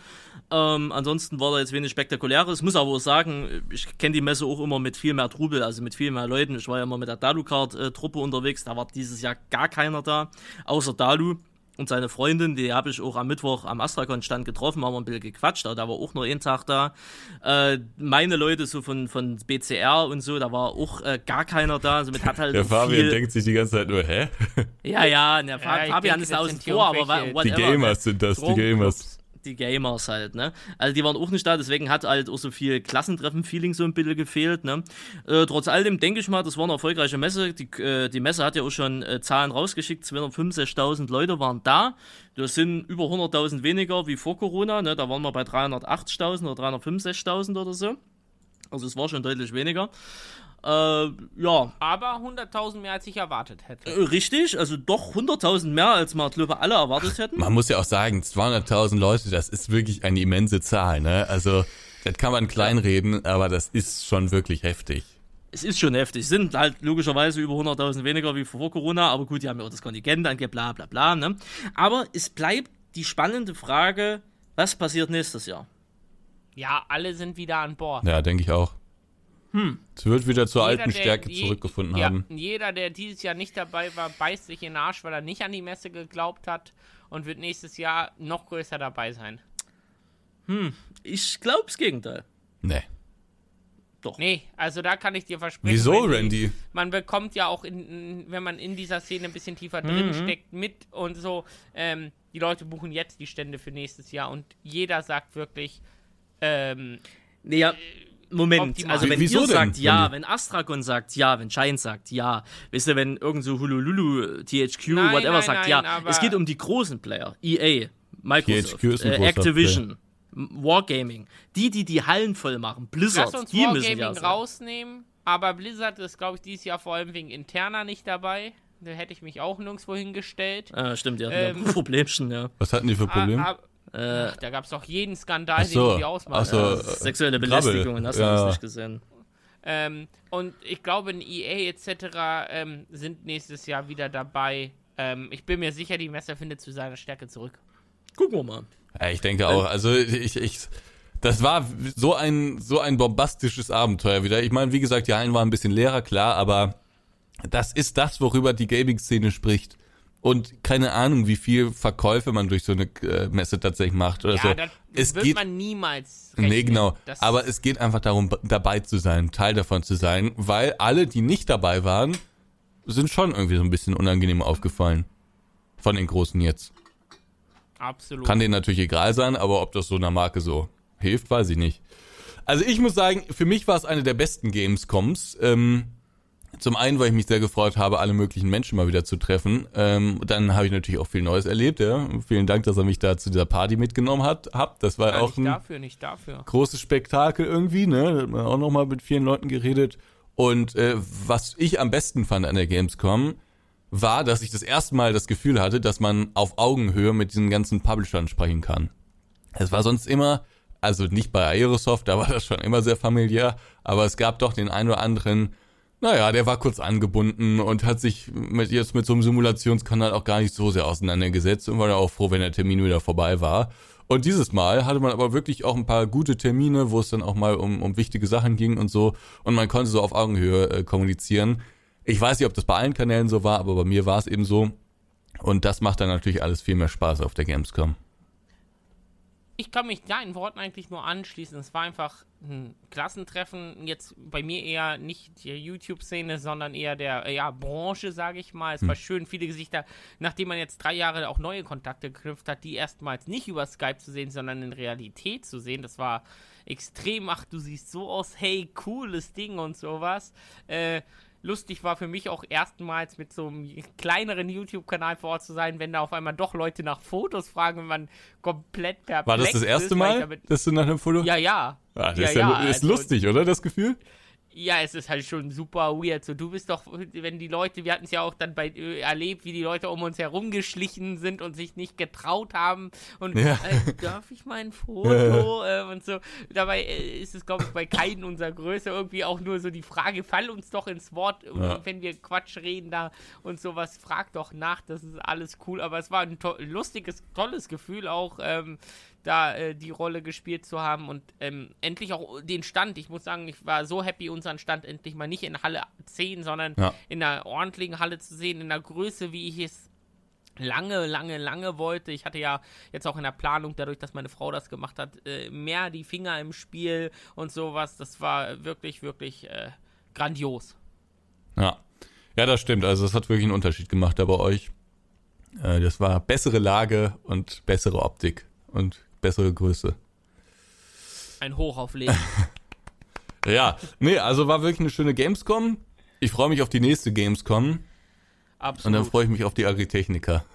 Ähm, ansonsten war da jetzt wenig Spektakuläres. Muss aber auch sagen, ich kenne die Messe auch immer mit viel mehr Trubel, also mit viel mehr Leuten. Ich war ja immer mit der Dalucard-Truppe unterwegs, da war dieses Jahr gar keiner da, außer Dalu. Und seine Freundin, die habe ich auch am Mittwoch am Astracon-Stand getroffen, haben wir ein bisschen gequatscht, aber da war auch nur ein Tag da. Äh, meine Leute so von, von BCR und so, da war auch äh, gar keiner da. Somit hat halt Der Fabian viel, denkt sich die ganze Zeit nur, hä? Ja, ja, der Fa Ja, ich Fabian denke, ist außen vor, aber whatever. Die Gamers sind das, die Stromclubs. Gamers. Die Gamers halt, ne? Also die waren auch nicht da, deswegen hat halt auch so viel Klassentreffen-Feeling so ein bisschen gefehlt, ne? Äh, trotz alledem denke ich mal, das war eine erfolgreiche Messe. Die, äh, die Messe hat ja auch schon äh, Zahlen rausgeschickt, 265.000 Leute waren da. Das sind über 100.000 weniger wie vor Corona, ne? Da waren wir bei 380.000 oder 365.000 oder so. Also es war schon deutlich weniger. Äh, ja, Aber 100.000 mehr als ich erwartet hätte. äh, richtig, also doch 100.000 mehr, als wir, glaube alle erwartet hätten. Man muss ja auch sagen, 200.000 Leute, das ist wirklich eine immense Zahl, ne? Also, das kann man kleinreden, aber das ist schon wirklich heftig. Es ist schon heftig. Es sind halt logischerweise über 100.000 weniger wie vor Corona, aber gut, die haben ja auch das Kontingent ange, bla bla bla. Ne? Aber es bleibt die spannende Frage, was passiert nächstes Jahr? Ja, alle sind wieder an Bord. Ja, denke ich auch. Hm. Es wird wieder zur Jeder, alten der- Stärke je- zurückgefunden ja, haben. Jeder, der dieses Jahr nicht dabei war, beißt sich in den Arsch, weil er nicht an die Messe geglaubt hat und wird nächstes Jahr noch größer dabei sein. Ich glaube das Gegenteil. Nee. Nee, also da kann ich dir versprechen. Wieso, Randy? Man bekommt ja auch, in, wenn man in dieser Szene ein bisschen tiefer drin Mhm. steckt, mit und so. Ähm, die Leute buchen jetzt die Stände für nächstes Jahr und jeder sagt wirklich, ähm, Naja, Moment, Optimal. also wenn Wieso ihr denn, sagt ja, Randy? wenn Astragon sagt ja, wenn Giant sagt ja, wisst ihr, wenn irgend so Hulululu, THQ, Nein, whatever nein, sagt nein, ja, es geht um die großen Player, EA, Microsoft, äh, Activision, Wargaming, die, die die Hallen voll machen, Blizzard, lass uns die müssen ja Wargaming sagen. rausnehmen, aber Blizzard ist, glaube ich, dieses Jahr vor allem wegen interner nicht dabei. Da hätte ich mich auch nirgendwo hingestellt. Ah, stimmt, ja, Ähm, ähm, Problemchen, ja. Was hatten die für Probleme? Ah, ach, da gab es doch jeden Skandal, so, den die ausmachen. ach so. Ja, äh, sexuelle Belästigung, hast du ja. das nicht gesehen. Ähm, und ich glaube, ein EA etc. Ähm, sind nächstes Jahr wieder dabei. Ähm, ich bin mir sicher, die Messe findet zu seiner Stärke zurück. Gucken wir mal. Ja, ich denke auch. Also ich, ich, das war so ein so ein bombastisches Abenteuer wieder. Ich meine, wie gesagt, die Hallen waren ein bisschen leerer, klar, aber das ist das, worüber die Gaming-Szene spricht. Und keine Ahnung, wie viel Verkäufe man durch so eine äh, Messe tatsächlich macht oder Ja, so. das es wird geht man niemals rechnen. Nee, genau. Das- Aber es geht einfach darum, dabei zu sein, Teil davon zu sein, weil alle, die nicht dabei waren, sind schon irgendwie so ein bisschen unangenehm aufgefallen. Von den Großen jetzt. Absolut. Kann denen natürlich egal sein, aber ob das so einer Marke so hilft, weiß ich nicht. Also ich muss sagen, für mich war es eine der besten Gamescoms. Ähm, zum einen, weil ich mich sehr gefreut habe, alle möglichen Menschen mal wieder zu treffen. Ähm, dann habe ich natürlich auch viel Neues erlebt. Ja. Vielen Dank, dass er mich da zu dieser Party mitgenommen hat. Habt. Das war ja, auch nicht ein dafür, nicht dafür. großes Spektakel irgendwie, ne? Da hat man auch nochmal mit vielen Leuten geredet. Und äh, was ich am besten fand an der Gamescom, war, dass ich das erste Mal das Gefühl hatte, dass man auf Augenhöhe mit diesen ganzen Publishern sprechen kann. Es war sonst immer, also nicht bei Aerosoft, da war das schon immer sehr familiär, aber es gab doch den einen oder anderen Naja, der war kurz angebunden und hat sich mit, jetzt mit so einem Simulationskanal auch gar nicht so sehr auseinandergesetzt und war ja auch froh, wenn der Termin wieder vorbei war. Und dieses Mal hatte man aber wirklich auch ein paar gute Termine, wo es dann auch mal um, um wichtige Sachen ging und so. Und man konnte so auf Augenhöhe äh, kommunizieren. Ich weiß nicht, ob das bei allen Kanälen so war, aber bei mir war es eben so. Und das macht dann natürlich alles viel mehr Spaß auf der Gamescom. Ich kann mich deinen Worten eigentlich nur anschließen. Es war einfach ein Klassentreffen. Jetzt bei mir eher nicht die YouTube-Szene, sondern eher der ja, Branche, sage ich mal. Es hm. war schön, viele Gesichter, nachdem man jetzt drei Jahre auch neue Kontakte geknüpft hat, die erstmals nicht über Skype zu sehen, sondern in Realität zu sehen. Das war extrem. Ach, du siehst so aus. Hey, cooles Ding und sowas. Äh, lustig war für mich auch erstmals mit so einem kleineren YouTube-Kanal vor Ort zu sein, wenn da auf einmal doch Leute nach Fotos fragen und man komplett perplex War das das erste ist, Mal, dass du nach einem Foto? Ja, ja. Ah, das ja, ist, ja, ja, ist also, lustig, oder, das Gefühl? Ja, es ist halt schon super weird. So, du bist doch, wenn die Leute, wir hatten es ja auch dann bei äh, erlebt, wie die Leute um uns herum geschlichen sind und sich nicht getraut haben. Und ja. äh, darf ich mein Foto? äh, und so. Dabei äh, ist es, glaube ich, bei keinen unserer Größe irgendwie auch nur so die Frage, fall uns doch ins Wort, ja. wenn wir Quatsch reden da und sowas, frag doch nach, das ist alles cool. Aber es war ein to lustiges, tolles Gefühl auch. Ähm, da äh, die Rolle gespielt zu haben und ähm, endlich auch den Stand. Ich muss sagen, ich war so happy, unseren Stand endlich mal nicht in Halle 10, sondern ja. in einer ordentlichen Halle zu sehen, in der Größe, wie ich es lange, lange, lange wollte. Ich hatte ja jetzt auch in der Planung, dadurch, dass meine Frau das gemacht hat, äh, mehr die Finger im Spiel und sowas. Das war wirklich, wirklich äh, grandios. Ja. Ja, das stimmt. Also es hat wirklich einen Unterschied gemacht da bei euch. Äh, das war bessere Lage und bessere Optik und bessere Größe. Ein Hoch auf Leben. ja, nee, also war wirklich eine schöne Gamescom. Ich freue mich auf die nächste Gamescom. Absolut. Und dann freue ich mich auf die Agritechniker.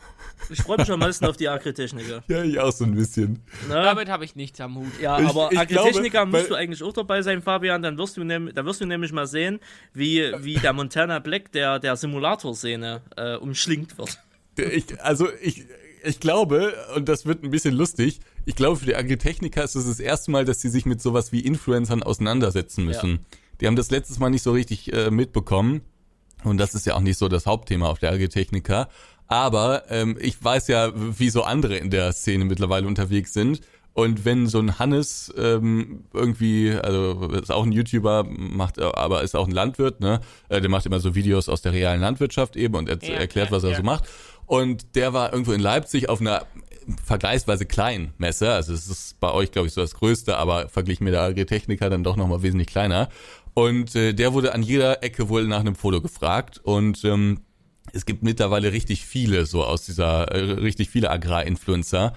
Ich freue mich am meisten auf die Agritechniker. Ja, ich auch so ein bisschen. Na? Damit habe ich nichts am Hut. Ja, ich, aber ich Agritechniker glaube, musst du eigentlich auch dabei sein, Fabian. Dann wirst du, nehm, dann wirst du nämlich mal sehen, wie, wie der Montana Black der, der Simulator-Szene äh, umschlingt wird. Ich, also ich, ich glaube, und das wird ein bisschen lustig, ich glaube, für die Agritechniker ist es das erste Mal, dass sie sich mit sowas wie Influencern auseinandersetzen müssen. Ja. Die haben das letztes Mal nicht so richtig äh, mitbekommen. Und das ist ja auch nicht so das Hauptthema auf der Agritechniker. Aber ähm, ich weiß ja, wie so andere in der Szene mittlerweile unterwegs sind. Und wenn so ein Hannes ähm, irgendwie, also ist auch ein YouTuber, macht aber ist auch ein Landwirt, ne? Äh, der macht immer so Videos aus der realen Landwirtschaft eben und er, ja, erklärt, was er ja. so macht. Und der war irgendwo in Leipzig auf einer vergleichsweise kleinen Messe. Also es ist bei euch, glaube ich, so das Größte, aber verglichen mit der Agritechnica dann doch nochmal wesentlich kleiner. Und äh, der wurde an jeder Ecke wohl nach einem Foto gefragt. Und ähm, es gibt mittlerweile richtig viele so aus dieser, äh, richtig viele Agrarinfluencer.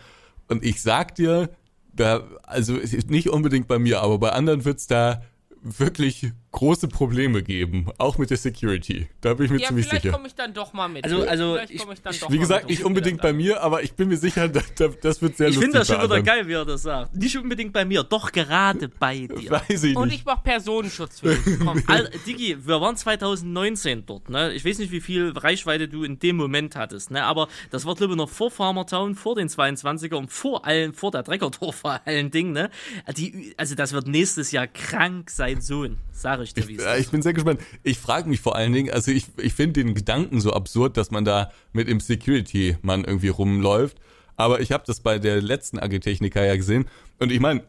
Und ich sag dir, da, also nicht unbedingt bei mir, aber bei anderen wird's da wirklich große Probleme geben, auch mit der Security. Da bin ich mir ja, ziemlich vielleicht sicher. Vielleicht komme ich dann doch mal mit. Also, also ich, ich wie gesagt, nicht unbedingt bei mir, aber ich bin mir sicher, das, das wird sehr ich lustig. Ich finde das schon wieder geil, wie er das sagt. Nicht unbedingt bei mir, doch gerade bei dir. Weiß ich Und ich mache Personenschutz für dich. Komm. Al Digi, wir waren 2019 dort, ne? Ich weiß nicht, wie viel Reichweite du in dem Moment hattest, ne? Aber das war, glaube ich, noch vor Farmertown, vor den 22er und vor allen, vor der Treckerdorf vor allen Dingen, ne? Die, also das wird nächstes Jahr krank sein Sohn, sag ich es ist. Ich bin sehr gespannt. Ich frage mich vor allen Dingen, also ich, ich finde den Gedanken so absurd, dass man da mit dem Security-Mann irgendwie rumläuft. Aber ich habe das bei der letzten Agritechniker ja gesehen. Und ich meine,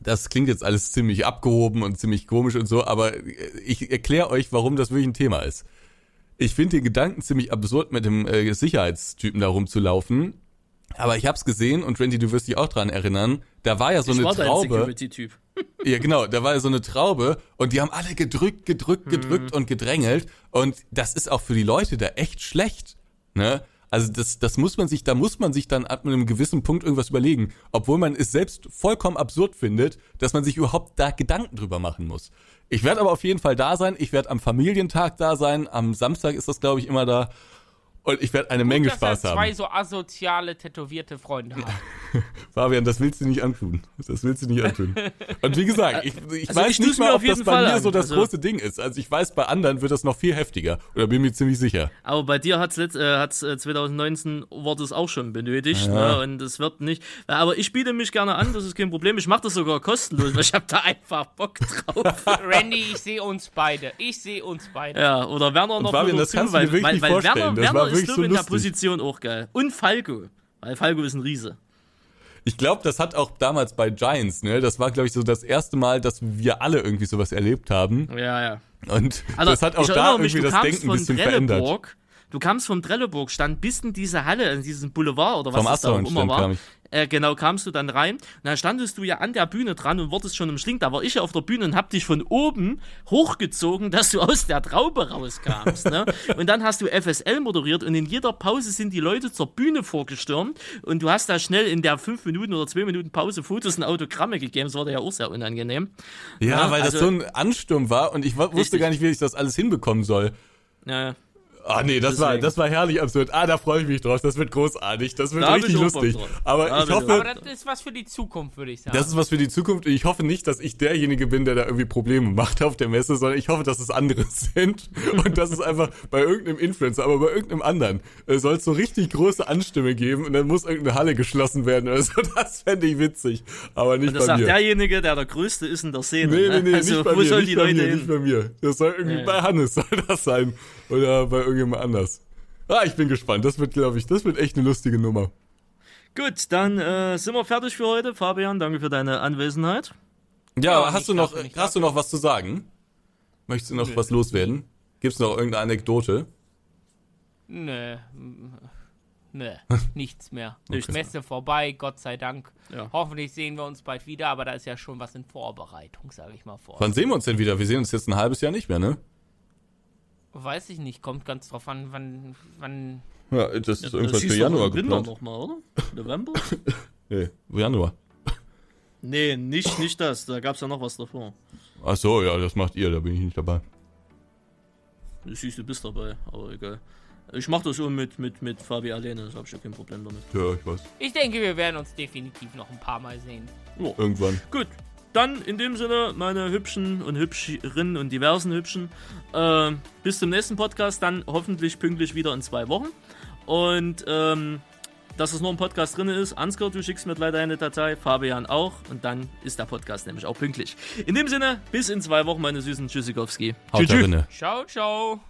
das klingt jetzt alles ziemlich abgehoben und ziemlich komisch und so, aber ich erkläre euch, warum das wirklich ein Thema ist. Ich finde den Gedanken ziemlich absurd, mit dem äh, Sicherheitstypen da rumzulaufen. Aber ich hab's gesehen und Randy, du wirst dich auch dran erinnern, da war ja so ich eine war Traube. Security-Typ. Ja, genau, da war ja so eine Traube und die haben alle gedrückt, gedrückt, gedrückt mhm. und gedrängelt und das ist auch für die Leute da echt schlecht, ne? Also das, das muss man sich, da muss man sich dann ab einem gewissen Punkt irgendwas überlegen, obwohl man es selbst vollkommen absurd findet, dass man sich überhaupt da Gedanken drüber machen muss. Ich werde aber auf jeden Fall da sein. Ich werde am Familientag da sein. Am Samstag ist das, glaube ich, immer da. Und ich werde eine Menge Gut, dass Spaß haben. zwei so asoziale, tätowierte Freunde hat. Fabian, das willst du nicht antun. Das willst du nicht antun. Und wie gesagt, ich, ich Also weiß ich nicht mal, auf ob das jeden bei Fall mir an. so das Also- große Ding ist. Also ich weiß, bei anderen wird das noch viel heftiger. Oder bin mir ziemlich sicher. Aber bei dir hat's letzt, äh, hat's äh, 2019 wurde es auch schon benötigt, Ja. ne? Und es wird nicht. Aber ich biete mich gerne an, das ist kein Problem. Ich mache das sogar kostenlos, weil ich habe da einfach Bock drauf. Randy, ich sehe uns beide. Ich sehe uns beide. ja, oder Werner noch Fabian, das kannst du dir weil, wirklich weil, nicht weil vorstellen. Werner, Das Werner wirklich so in der. Position auch geil. Und Falco. Weil Falco ist ein Riese. Ich glaube, das hat auch damals bei Giants, ne? Das war, glaube ich, so das erste Mal, dass wir alle irgendwie sowas erlebt haben. Ja, ja. Und Also, das hat auch da mich, irgendwie das kamst Denken ein von bisschen verändert. Du kamst vom Trelleborg, stand bis in diese Halle, in diesen Boulevard oder was Vom es da auch immer war. Äh, genau, kamst du dann rein. Und dann standest du ja an der Bühne dran und wurdest schon umschlingt. Da war ich ja auf der Bühne und hab dich von oben hochgezogen, dass du aus der Traube rauskamst. ne? Und dann hast du FSL moderiert und in jeder Pause sind die Leute zur Bühne vorgestürmt und du hast da schnell in der fünf Minuten oder zwei Minuten Pause Fotos und Autogramme gegeben. Das war ja auch sehr unangenehm. Ja, Ja, weil das also- so ein Ansturm war und ich wusste Richtig. gar nicht, wie ich das alles hinbekommen soll. Ja, Ah nee, das war das war herrlich absurd. Ah, da freue ich mich drauf. Das wird großartig. Das wird Da richtig lustig. Aber Da ich hoffe, Aber das ist was für die Zukunft, würde ich sagen. das ist was für die Zukunft. Ich hoffe nicht, dass ich derjenige bin, der da irgendwie Probleme macht auf der Messe, sondern ich hoffe, dass es andere sind. Und dass es einfach bei irgendeinem Influencer, aber bei irgendeinem anderen, äh, soll es so richtig große Anstimme geben und dann muss irgendeine Halle geschlossen werden oder so. Das fände ich witzig. Aber nicht Und das bei sagt mir. derjenige, der der Größte ist in der Szene. Nee, nee, ne? nee, also, nicht bei wo mir, sollen nicht die bei Leute mir, hin? nicht bei mir. Das soll irgendwie ja. bei Hannes soll das sein. Oder bei irgendjemand anders. Ah, ich bin gespannt. Das wird, glaube ich, das wird echt eine lustige Nummer. Gut, dann äh, sind wir fertig für heute. Fabian, danke für deine Anwesenheit. Ja, Ja, hast du noch, dafür, hast du noch was zu sagen? Möchtest du noch was loswerden? Gibt's noch irgendeine Anekdote? Nö. Nö, nichts mehr. Nichts Messe vorbei, Gott sei Dank. Ja. Hoffentlich sehen wir uns bald wieder, aber da ist ja schon was in Vorbereitung, sage ich mal vor. Wann sehen wir uns denn wieder? Wir sehen uns jetzt ein halbes Jahr nicht mehr, ne? Weiß ich nicht, kommt ganz drauf an, wann, wann. Ja, das ist Das irgendwas hieß für Januar geplant. nochmal, oder? November? Nee, Januar. nee, nicht, nicht das. Da gab's ja noch was davor. Ach so, ja, das macht ihr, da bin ich nicht dabei. Ich siehst, du bist dabei, aber egal. Ich mach das schon mit, mit, mit Fabi alleine, das hab ich ja kein Problem damit. Ja, ich weiß. Ich denke, wir werden uns definitiv noch ein paar Mal sehen. Irgendwann. Gut, dann in dem Sinne, meine Hübschen und Hübscherinnen und diversen Hübschen, äh, bis zum nächsten Podcast, dann hoffentlich pünktlich wieder in zwei Wochen. Und ähm, dass es nur ein Podcast drin ist, Ansgar, du schickst mir leider eine Datei, Fabian auch, und dann ist der Podcast nämlich auch pünktlich. In dem Sinne, bis in zwei Wochen, meine süßen Tschüssikowski. Tschüss. Ciao, ciao.